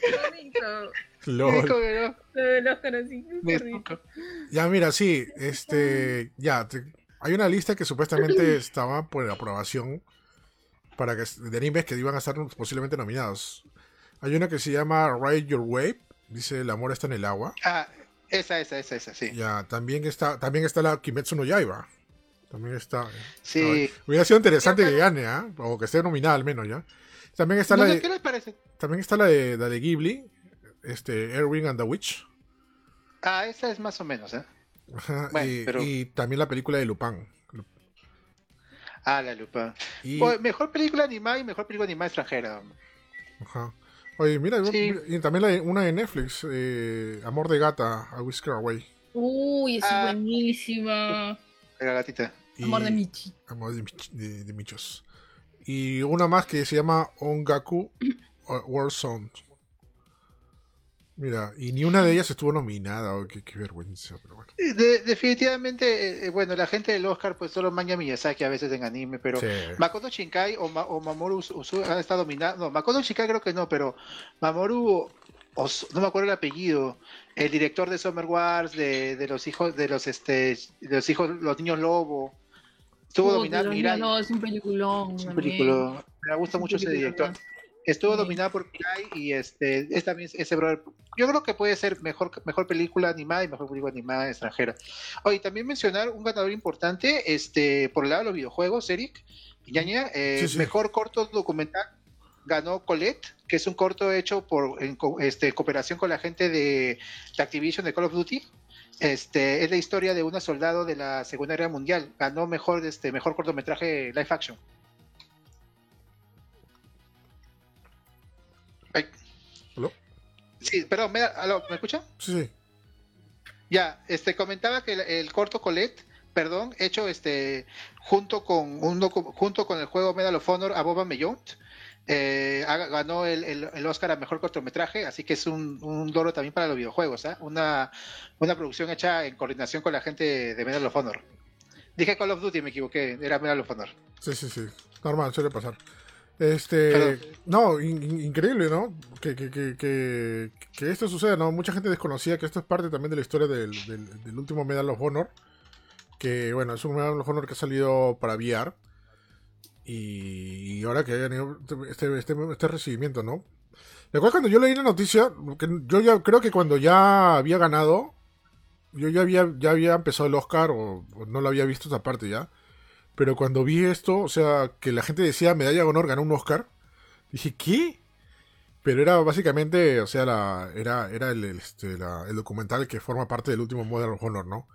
qué bonito. LOL. El Oscar así, Ya, mira, sí, este... Ya, te, hay una lista que supuestamente estaba por aprobación para que de animes que iban a estar posiblemente nominados. Hay una que se llama Ride Your Wave, dice El amor está en el agua. Ah, esa, esa, esa, esa, sí. Ya, también está, también está la Kimetsu no Yaiba. También está. Sí. No, hubiera sido interesante que gane, ¿eh? O que esté nominada al menos, ¿ya? También está no, la de. ¿Qué les parece? También está la de, la de Ghibli, este, Erwin and the Witch. Ah, esa es más o menos, ¿eh? Ajá, bueno, y, pero... y, también la película de Lupin. Ah, la lupa. Y... Mejor película animada y mejor película animada extranjera. Ajá. Oye, mira, sí. y también la, una de Netflix, eh, Amor de Gata, A Whisker Away. Uy, es ah, buenísima. La gatita. Y... Amor de Michi. Amor de, Mich de, de, Michos. Y una más que se llama Ongaku World Sound. Mira, y ni una de ellas estuvo nominada, oh, qué, qué, vergüenza, pero bueno. De, definitivamente, eh, bueno, la gente del Oscar pues solo manga Miyazaki a veces en anime, pero sí. Makoto Shinkai o, Ma, o Mamoru Usu han estado nominados, no, Makoto Shinkai creo que no, pero Mamoru, Os, no me acuerdo el apellido, el director de Summer Wars, de, de los hijos, de los este, de los hijos, los niños lobo, estuvo oh, nominado, mira, no, es un peliculón. Es un peliculón, me gusta mucho ese director. Estuvo sí. dominada por Mirai y este es también ese brother. Yo creo que puede ser mejor, mejor película animada y mejor película animada extranjera. Oye, también mencionar un ganador importante, este, por el lado de los videojuegos, Eric Piñaña, eh, sí, sí. mejor corto documental ganó Colette, que es un corto hecho por en este, cooperación con la gente de, de Activision de Call of Duty. Este, es la historia de una soldado de la Segunda Guerra Mundial. Ganó mejor, este, mejor cortometraje live action. ¿Aló? Sí, perdón, ¿me, aló, ¿me escucha? Sí, sí. Ya, este, comentaba que el, el, corto Colette, perdón, hecho este, junto con un junto con el juego Medal of Honor a Boba Mellont, eh, ganó el, el, el, Oscar a mejor cortometraje, así que es un, un logro también para los videojuegos, ¿eh? una, una producción hecha en coordinación con la gente de Medal of Honor. Dije Call of Duty, me equivoqué, era Medal of Honor. Sí, sí, sí, normal, suele pasar. Este, no, in- in- increíble, ¿no? Que, que, que, que, que esto suceda, ¿no? Mucha gente desconocía que esto es parte también de la historia del, del, del último Medal of Honor. Que, bueno, es un Medal of Honor que ha salido para VR. Y, y ahora que haya tenido este, este, este recibimiento, ¿no? Recuerdo cuando yo leí la noticia, que yo ya creo que cuando ya había ganado, yo ya había, ya había empezado el Oscar o, o no lo había visto esa parte ya. Pero cuando vi esto, o sea, que la gente decía medalla de honor ganó un Oscar, dije, ¿qué? Pero era básicamente, o sea, la, era, era el, el, este, la- el documental que forma parte del último Modern Honor, ¿no?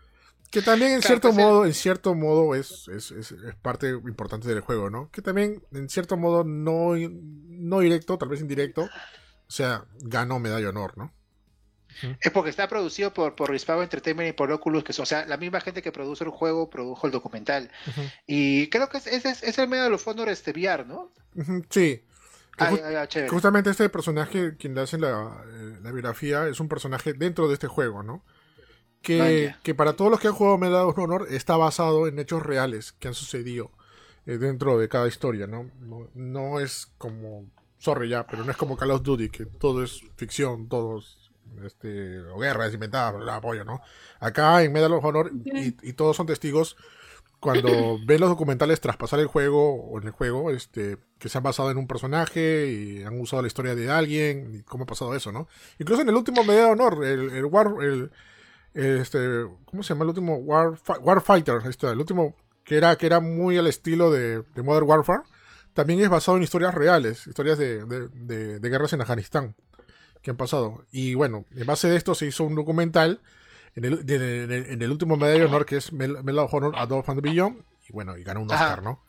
Que también en Claro, cierto pues, el- modo, en cierto modo es, es, es- es parte importante del juego, ¿no? Que también, en cierto modo, no, no directo, tal vez indirecto, o sea, ganó medalla de honor, ¿no? Es porque está producido por, por Respawn Entertainment y por Oculus, que son, o sea, la misma gente que produce el juego produjo el documental. Y creo que es, es, es- es el medio de los fondos este VR, ¿no? Sí. Ah. Justamente este personaje, quien le hace la, eh, la biografía, es un personaje dentro de este juego, ¿no? Que, que para todos los que han jugado Medal of Honor está basado en hechos reales que han sucedido eh, dentro de cada historia, ¿no? ¿no? no es como, sorry ya, pero no es como Call of Duty, que todo es ficción, todo es, este, o guerra es inventada, bla, apoyo, ¿no? Acá en Medal of Honor, y, y todos son testigos, cuando ven los documentales tras pasar el juego o en el juego, este, que se han basado en un personaje y han usado la historia de alguien y cómo ha pasado eso, ¿no? Incluso en el último Medalla de Honor, el, el War, el, este, ¿cómo se llama el último? War, Warfighter, este, el último que era, que era muy al estilo de, de Modern Warfare, también es basado en historias reales, historias de, de guerras en Afganistán que han pasado. Y bueno, en base de esto se hizo un documental en el, de- de- de- en el último medalla de honor que es Mel- Medal of Honor Adolf and the Beyond. Y bueno, y ganó un Ajá. Oscar, ¿no?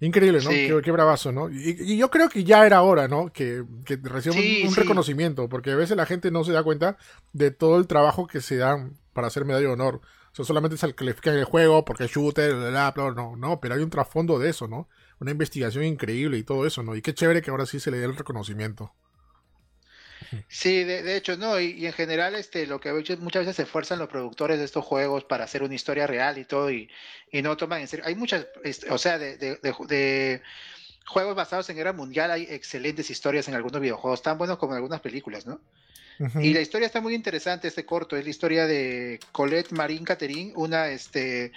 Increíble, ¿no? Sí. Qué, qué bravazo, ¿no? Y, y yo creo que ya era hora, ¿no? Que, que reciba un- Sí, un, sí. reconocimiento, porque a veces la gente no se da cuenta de todo el trabajo que se dan para hacer medalla de honor. O sea, solamente se califican el juego porque es shooter, bla, bla, bla, no, no, pero hay un trasfondo de eso, ¿no? Una investigación increíble y todo eso, ¿no? Y qué chévere que ahora sí se le dé el reconocimiento. Sí, de, de hecho, no, y, y en general, este, lo que muchas veces se esfuerzan los productores de estos juegos para hacer una historia real y todo, y, y no toman en serio. Hay muchas, este, o sea, de, de- de ju- de juegos basados en guerra mundial, hay excelentes historias en algunos videojuegos, tan buenos como en algunas películas, ¿no? Y la historia está muy interesante, este corto, es la historia de Colette Marín Catherine, una este,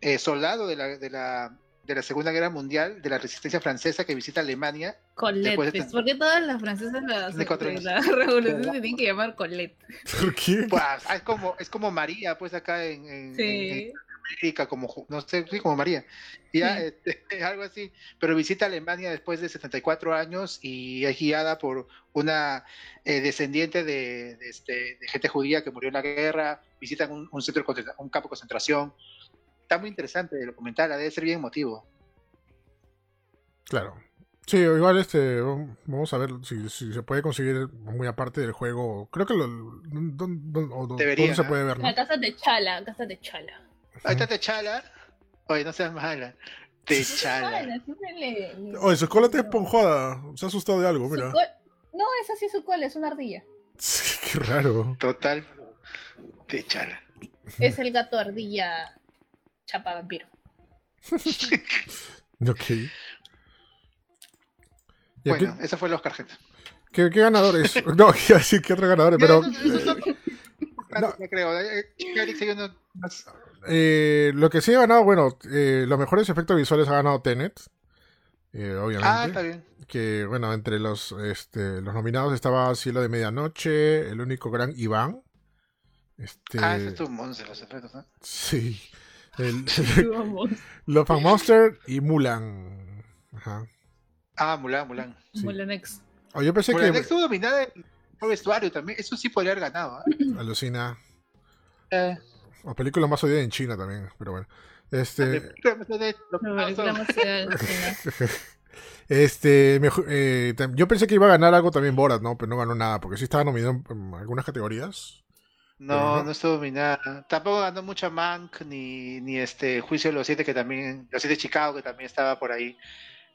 eh, soldado de la, de, la, de la Segunda Guerra Mundial, de la resistencia francesa que visita Alemania. Colette. De- ¿Por qué todas las francesas las, De cuatro de años. la revolución se tienen que llamar Colette? ¿Por qué? Pues, es, como, es como María, pues acá en, en- en- Sí. América, como, no sé, sí, como María. Y ya, Sí. este, algo así. Pero visita Alemania después de 74 años y es guiada por una eh, descendiente de, de, este, de gente judía que murió en la guerra. Visitan un, un centro un campo de concentración. Está muy interesante el documental, debe ser bien emotivo. Claro. Sí, igual este, vamos a ver si, si se puede conseguir muy aparte del juego. Creo que lo, don- don- don- o don- Debería, ¿dónde se puede ver, ¿no? La casa de Chala, casa de Chala. Ahí está Techala. Oye, no seas mala. Techala. Oye, su cola está esponjada. Se ha asustado de algo, Su mira. No, es así su cola, es una ardilla. Qué raro. Total. Techala. Es el gato ardilla chapa vampiro. Ok. ¿Y aquí- Bueno, ese fue el Oscar, gente. ¿qué, qué ganadores? No, iba a decir que otros ganadores, pero no. Creo. eh, más. eh, lo que sí ha ganado, bueno, eh, los mejores efectos visuales ha ganado Tenet. eh, obviamente. Ah, está bien. que bueno, entre los este, los nominados estaba Cielo de Medianoche, El único gran Iván. Este, Ah, ese es tu monstruo, los efectos, ¿no? sí. El. Love and Monster y Mulan. Ajá. Ah, Mulan, Mulan. Sí. Molanex. Oh, yo pensé Mulan que estuvo dominada el vestuario también. Eso sí podría haber ganado. ¿eh? alucina. Eh, O película más odiada en China también, pero bueno. Este, me este, mejor- eh, yo pensé que iba a ganar algo también Borat, ¿no? Pero no ganó nada, porque sí estaba nominado en, en algunas categorías. No, no. no estuvo dominada. Tampoco ganó mucha Mank ni, ni este Juicio de los Siete, que también, los Siete de Chicago, que también estaba por ahí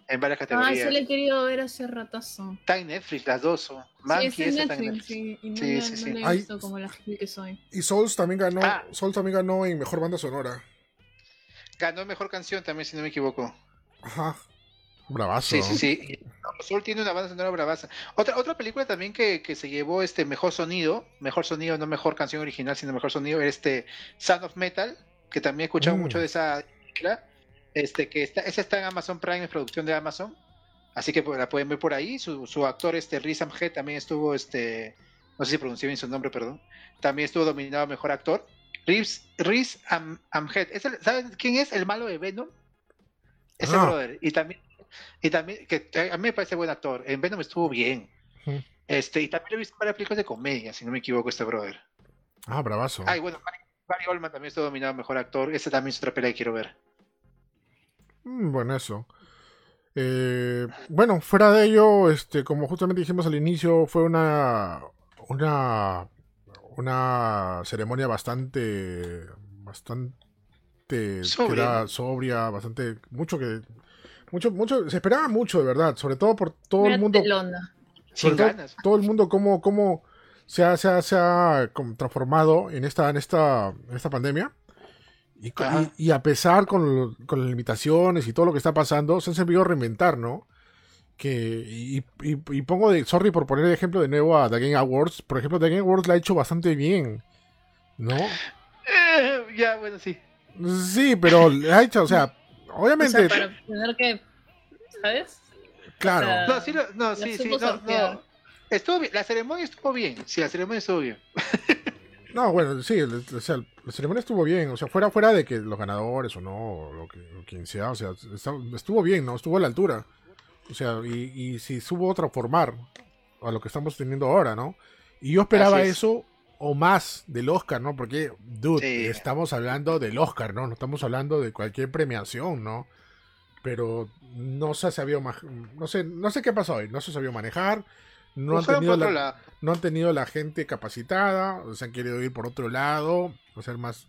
en varias Ah, categorías. sí le he querido ver hace ratazo. Está en Netflix, las dos. son. Mank sí, y está en esa está en Netflix, Netflix. sí, y no, Sí, la- sí, no sí. la he Ay. visto como la gente que soy. Y Souls también ganó, Ah. Souls también ganó en mejor banda sonora. Ganó mejor canción también, si no me equivoco. Ajá. Bravazo. Sí, sí, sí. Soul tiene una banda sonora bravaza. Otra, otra película también que, que, se llevó este mejor sonido, mejor sonido, no mejor canción original, sino mejor sonido, era este Sound of Metal, que también he escuchado mm. mucho de esa película. Este, que está, esa está en Amazon Prime, es producción de Amazon. Así que pues, la pueden ver por ahí. Su, su actor, este Riz Ahmed, también estuvo, este, no sé si pronuncié bien su nombre, perdón. También estuvo dominado mejor actor. Riz, Riz Ahmed. ¿Sabes quién es el malo de Venom? Ese ah. brother. Y también, y también, que a mí me parece buen actor. En Venom estuvo bien. Este, y también lo he visto para películas de comedia, si no me equivoco, este brother. Ah, bravazo. Ah, bueno, Barry, Oldman también estuvo dominado mejor actor. Ese también es otra pelea que quiero ver. Mm, bueno, eso. Eh, bueno, fuera de ello, este, como justamente dijimos al inicio, fue una una una ceremonia bastante bastante sobria, sobria bastante mucho que mucho mucho se esperaba mucho de verdad, sobre todo por todo el mundo todo, el mundo cómo cómo se ha, se ha, se ha transformado en esta en esta en esta pandemia y, a pesar con, con, las limitaciones y todo lo que está pasando, se han servido reinventar, ¿no? Que, y, pongo de, sorry por poner el ejemplo de nuevo a The Game Awards. Por ejemplo, The Game Awards la ha hecho bastante bien, ¿no? Eh, ya, bueno, sí. Sí, pero la ha hecho, o sea, obviamente. para tener que, ¿sabes? Claro. no, sí, no, sí, sí, no, no. Estuvo bien, la ceremonia estuvo bien, sí, la ceremonia estuvo bien. No, bueno, sí, o sea, la ceremonia estuvo bien, o sea, fuera fuera de que los ganadores o no, o lo que quien sea, o sea, estuvo bien, ¿no? Estuvo a la altura. O sea, y, y si supo transformar a lo que estamos teniendo ahora, ¿no? Y yo esperaba eso o más del Oscar, ¿no? Porque, dude, estamos hablando del Oscar, ¿no? No estamos hablando de cualquier premiación, ¿no? Pero no se sabía no sé, no sé qué pasó hoy, no se sabía manejar, no han, tenido la, no han tenido la gente capacitada, o se han querido ir por otro lado, o ser más,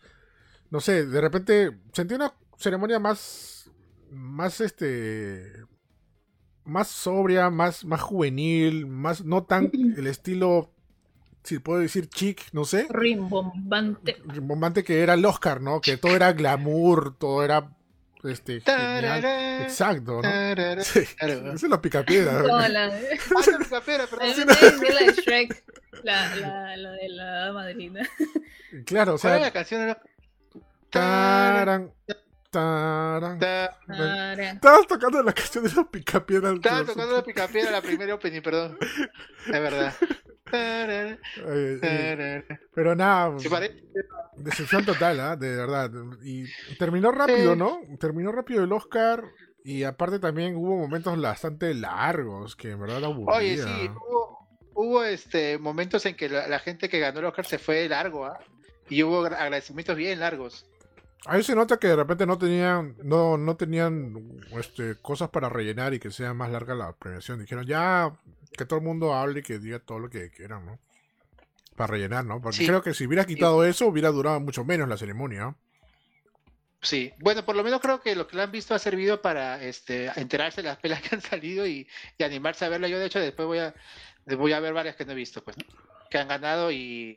no sé, de repente sentí una ceremonia más, más este, más sobria, más, más juvenil, más, no tan el estilo, si puedo decir chic, no sé. Rimbombante. Rimbombante que era el Oscar, ¿no? Que todo era glamour, todo era este, genial. Exacto, ¿no? Sí. Esa es la picapiedra. No, la de... Ah, la picapiedra, perdón. la de Shrek, la, la, la de la madrina. Claro, o sea... ¿Cuál la canción? Era... Taran, taran, taran. Estabas tocando la canción de la picapiedra. Estaba tocando la picapiedra la primera opening, perdón. Es verdad. Pero nada, decepción total, ¿eh? de verdad. Y terminó rápido, ¿no? Terminó rápido el Oscar. Y aparte también hubo momentos bastante largos que en verdad aburría. Oye, sí, hubo, este, momentos en que la, gente que ganó el Oscar se fue largo, ¿ah? Y hubo agradecimientos bien largos. Ahí se nota que de repente no tenían, no, no tenían este, cosas para rellenar y que sea más larga la premiación. Dijeron, ya que todo el mundo hable y que diga todo lo que quieran, ¿no? Para rellenar, ¿no? Porque creo que si hubiera quitado eso, hubiera durado mucho menos la ceremonia. Sí, bueno, por lo menos creo que lo que lo han visto ha servido para este, enterarse de las pelas que han salido y, animarse a verla. Yo, de hecho, después voy a, voy a ver varias que no he visto, pues, que han ganado y,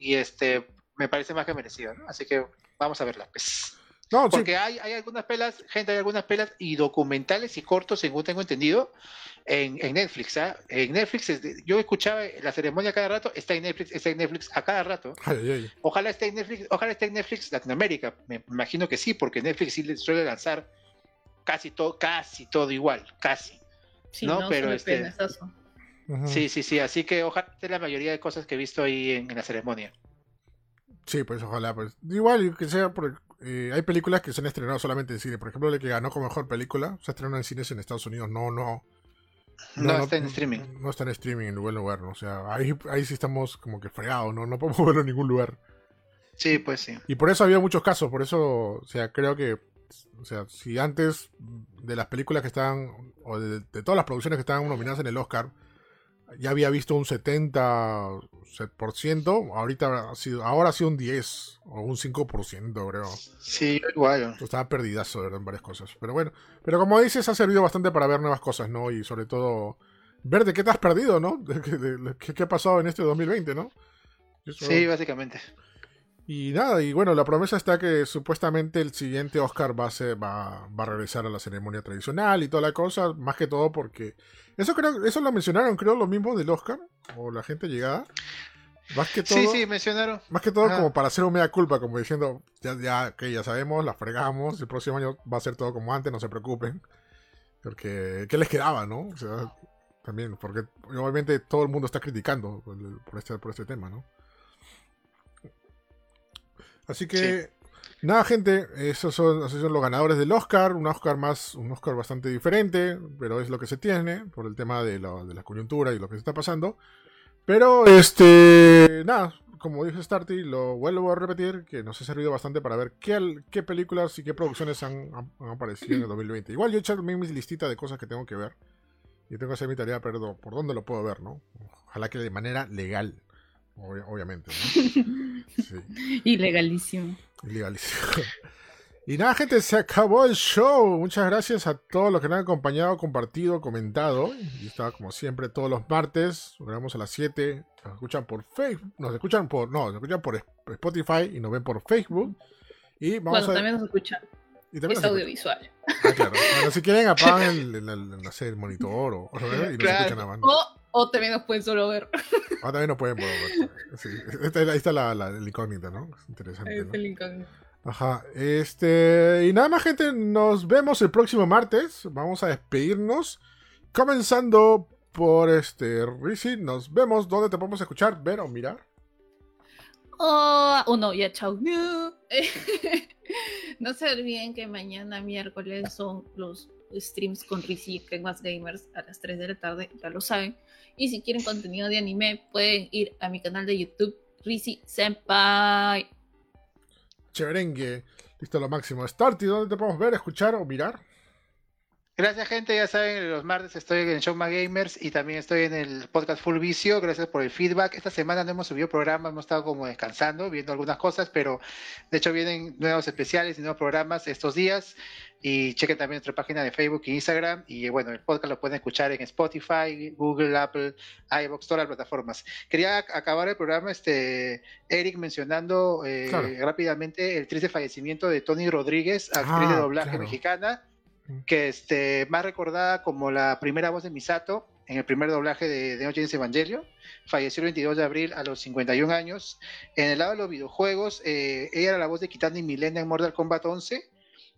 y este me parece más que merecido, ¿no? Así que vamos a verla, pues. No, Porque hay, hay algunas pelas, gente, hay algunas pelas y documentales y cortos, según tengo entendido, en, en Netflix. ¿ah? En Netflix, yo escuchaba la ceremonia cada rato, está en Netflix, está en Netflix a cada rato. Ojalá esté en Netflix, ojalá esté en Netflix Latinoamérica. Me imagino que sí, porque Netflix sí suele lanzar casi todo, casi todo igual, casi. Sí, ¿no? Pero este, Sí, sí, sí. Así que ojalá esté la mayoría de cosas que he visto ahí en, la ceremonia. Sí, pues ojalá, pues. Igual que sea por eh, hay películas que se han estrenado solamente en cine. Por ejemplo, la que ganó como mejor película se estrenó en cines en Estados Unidos. No, no, no, está en streaming. No, está en streaming en buen lugar, ¿no? O sea, ahí, ahí sí estamos como que fregados, ¿no? No podemos verlo en ningún lugar. Sí, pues sí. Y por eso había muchos casos, por eso, o sea, creo que, o sea, si antes de las películas que estaban, o de, de todas las producciones que estaban nominadas en el Oscar, ya había visto un 70%, ahorita ha sido, ahora ha sido un 10 o un 5%, creo. Sí, igual. Estaba perdidazo, ¿verdad? En varias cosas. Pero bueno, pero como dices, ha servido bastante para ver nuevas cosas, ¿no? Y sobre todo, ver de qué te has perdido, ¿no? ¿Qué, ha pasado en este 2020, ¿no? sí, básicamente. Y nada, y bueno, la promesa está que supuestamente el siguiente Oscar va a, ser, va, va a regresar a la ceremonia tradicional y toda la cosa, más que todo porque... Eso creo, eso lo mencionaron, creo, lo mismo del Oscar, o la gente llegada. Más que todo, Sí, sí, mencionaron. Más que todo como para hacer un mea culpa, como diciendo, ya, ya, que ya sabemos, la fregamos, el próximo año va a ser todo como antes, no se preocupen. Porque, ¿qué les quedaba, no? O sea, también, porque obviamente todo el mundo está criticando por este, por este tema, ¿no? Así que, nada, gente, esos son, esos son los ganadores del Oscar, un Oscar más, un Oscar bastante diferente, pero es lo que se tiene por el tema de, lo- de la coyuntura y lo que se está pasando. Pero, este, nada, como dice Starty, lo vuelvo a repetir, que nos ha servido bastante para ver qué, qué películas y qué producciones han, han- han aparecido en el 2020. Igual yo he hecho también mis listita de cosas que tengo que ver. Y tengo que hacer mi tarea, pero por dónde lo puedo ver, ¿no? Ojalá que de manera legal, obvi- obviamente, ¿no? Sí. Ilegalísimo. Ilegalísimo. Y nada, gente, se acabó el show. Muchas gracias a todos los que nos han acompañado, compartido, comentado. Y está como siempre todos los martes. Grabamos a las 7. Nos escuchan por Facebook. Nos escuchan por. No, nos escuchan por Spotify y nos ven por Facebook. Y vamos Bueno, a. también nos escucha. y también Es nos escuchan. audiovisual. Ah, claro. Bueno, si quieren, apagan el, el- monitor o, o- y nos Claro. escuchan a banda. O, o también nos pueden solo ver. Ah, también nos pueden ver. Sí. Esta- ahí está la, la, el incógnita, ¿no? Es interesante. Es ¿no? el incógnito. Ajá, este. Y nada más, gente. Nos vemos el próximo martes. Vamos a despedirnos. Comenzando por este. Rizzi, nos vemos. ¿Dónde te podemos escuchar, ver o mirar? Oh, oh, no, ya chao. No. no se olviden que mañana miércoles son los streams con Rizzy que más gamers a las 3 de la tarde, ya lo saben. Y si quieren contenido de anime, pueden ir a mi canal de YouTube, Rizzy Senpai. Cheverengue. Listo, lo máximo. Starty, ¿dónde te podemos ver, escuchar o mirar? Gracias, gente. Ya saben, los martes estoy en Showma Gamers y también estoy en el podcast Full Vicio. Gracias por el feedback. Esta semana no hemos subido programa, hemos estado como descansando, viendo algunas cosas, pero de hecho vienen nuevos especiales y nuevos programas estos días. Y chequen también nuestra página de Facebook e Instagram. Y bueno, el podcast lo pueden escuchar en Spotify, Google, Apple, iVoox, todas las plataformas. Quería ac- acabar el programa, este, Eric, mencionando eh, Claro. rápidamente el triste fallecimiento de Tony Rodríguez, actriz de Ah, doblaje claro. mexicana que este, más recordada como la primera voz de Misato en el primer doblaje de Neo Genesis Evangelio. Falleció el 22 de abril a los 51 años. En el lado de los videojuegos, eh, ella era la voz de Kitana y Milena en Mortal Kombat 11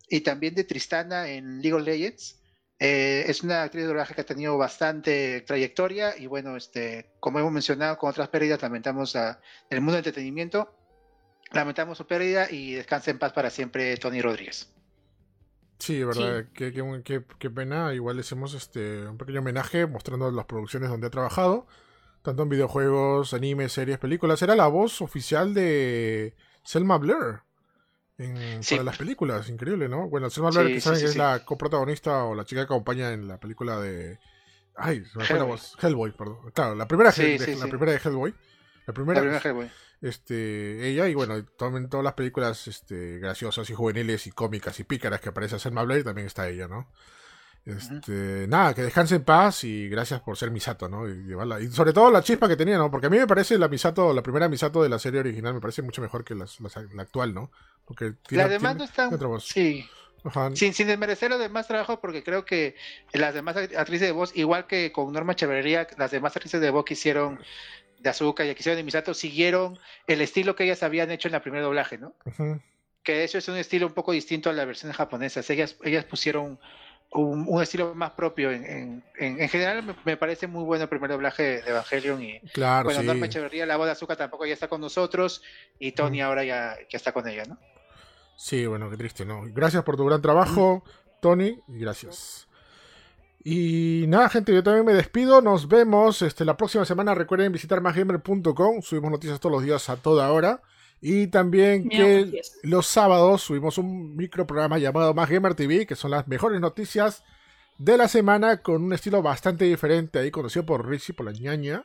y también de Tristana en League of Legends. Eh, es una actriz de doblaje que ha tenido bastante trayectoria y bueno, este, como hemos mencionado con otras pérdidas, lamentamos a, el mundo del entretenimiento. Lamentamos su pérdida y descanse en paz para siempre Tony Rodríguez. Sí, verdad, Qué, qué- qué- qué pena. Igual le hicimos este, un pequeño homenaje mostrando las producciones donde ha trabajado, tanto en videojuegos, animes, series, películas. Era la voz oficial de Selma Blair en, Sí. para las películas, increíble, ¿no? Bueno, Selma Blair, Sí, que sí, saben sí, que es sí. la coprotagonista o la chica que acompaña en la película de. Ay, se me fue la Hellboy. voz. Hellboy, perdón. Claro, la primera, Sí, de- sí, la sí. primera de Hellboy. La primera Hellboy. Este, ella y bueno, también todas las películas este, graciosas y juveniles y cómicas y pícaras que aparece Selma Blair, también está ella, ¿no? Este, Nada, que descanse en paz y gracias por ser Misato, ¿no? Y, llevarla- y sobre todo la chispa que tenía, ¿no? Porque a mí me parece la Misato, la primera Misato de la serie original, me parece mucho mejor que las- las- la actual, ¿no? Porque tiene, Las demás tiene- no están. otra voz. Sí, Ajá. sin, sin desmerecer los demás trabajos, porque creo que las demás act- actrices de voz, igual que con Norma Echeverría, las demás actrices de voz que hicieron de Azúcar y que hicieron de Misato, siguieron el estilo que ellas habían hecho en la primer doblaje, ¿no? Ujú. Que de hecho es un estilo un poco distinto a la versión japonesa. Ellas, ellas pusieron un, un estilo más propio. En, en, en- en general, me, me parece muy bueno el primer doblaje de Evangelion. Y Claro, bueno, sí. Norma Echeverría, la voz de Azúcar tampoco ya está con nosotros. Y Tony ahora ya, ya está con ella, ¿no? Sí, bueno, qué triste, ¿no? Gracias por tu gran trabajo, Tony, y gracias. Y nada, gente, yo también me despido. Nos vemos este, la próxima semana. Recuerden visitar másgamer.com. Subimos noticias todos los días a toda hora. Y también que los sábados subimos un micro programa llamado Más Gamer TV, que son las mejores noticias de la semana con un estilo bastante diferente, ahí conocido por Richie, por la ñaña.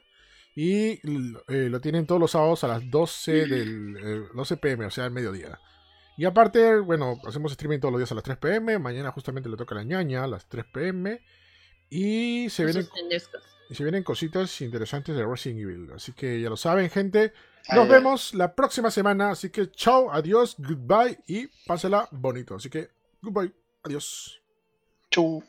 Y eh, lo tienen todos los sábados a las 12 del eh, 12 pm, o sea, al mediodía. Y aparte, bueno, hacemos streaming todos los días a las 3 pm. Mañana justamente le toca a la ñaña a las 3 pm. Y se vienen. Y se vienen cositas interesantes de Resident Evil. Así que ya lo saben, gente. Nos vemos la próxima semana. Así que chao, adiós, goodbye y pásela bonito. Así que goodbye, adiós. Chau.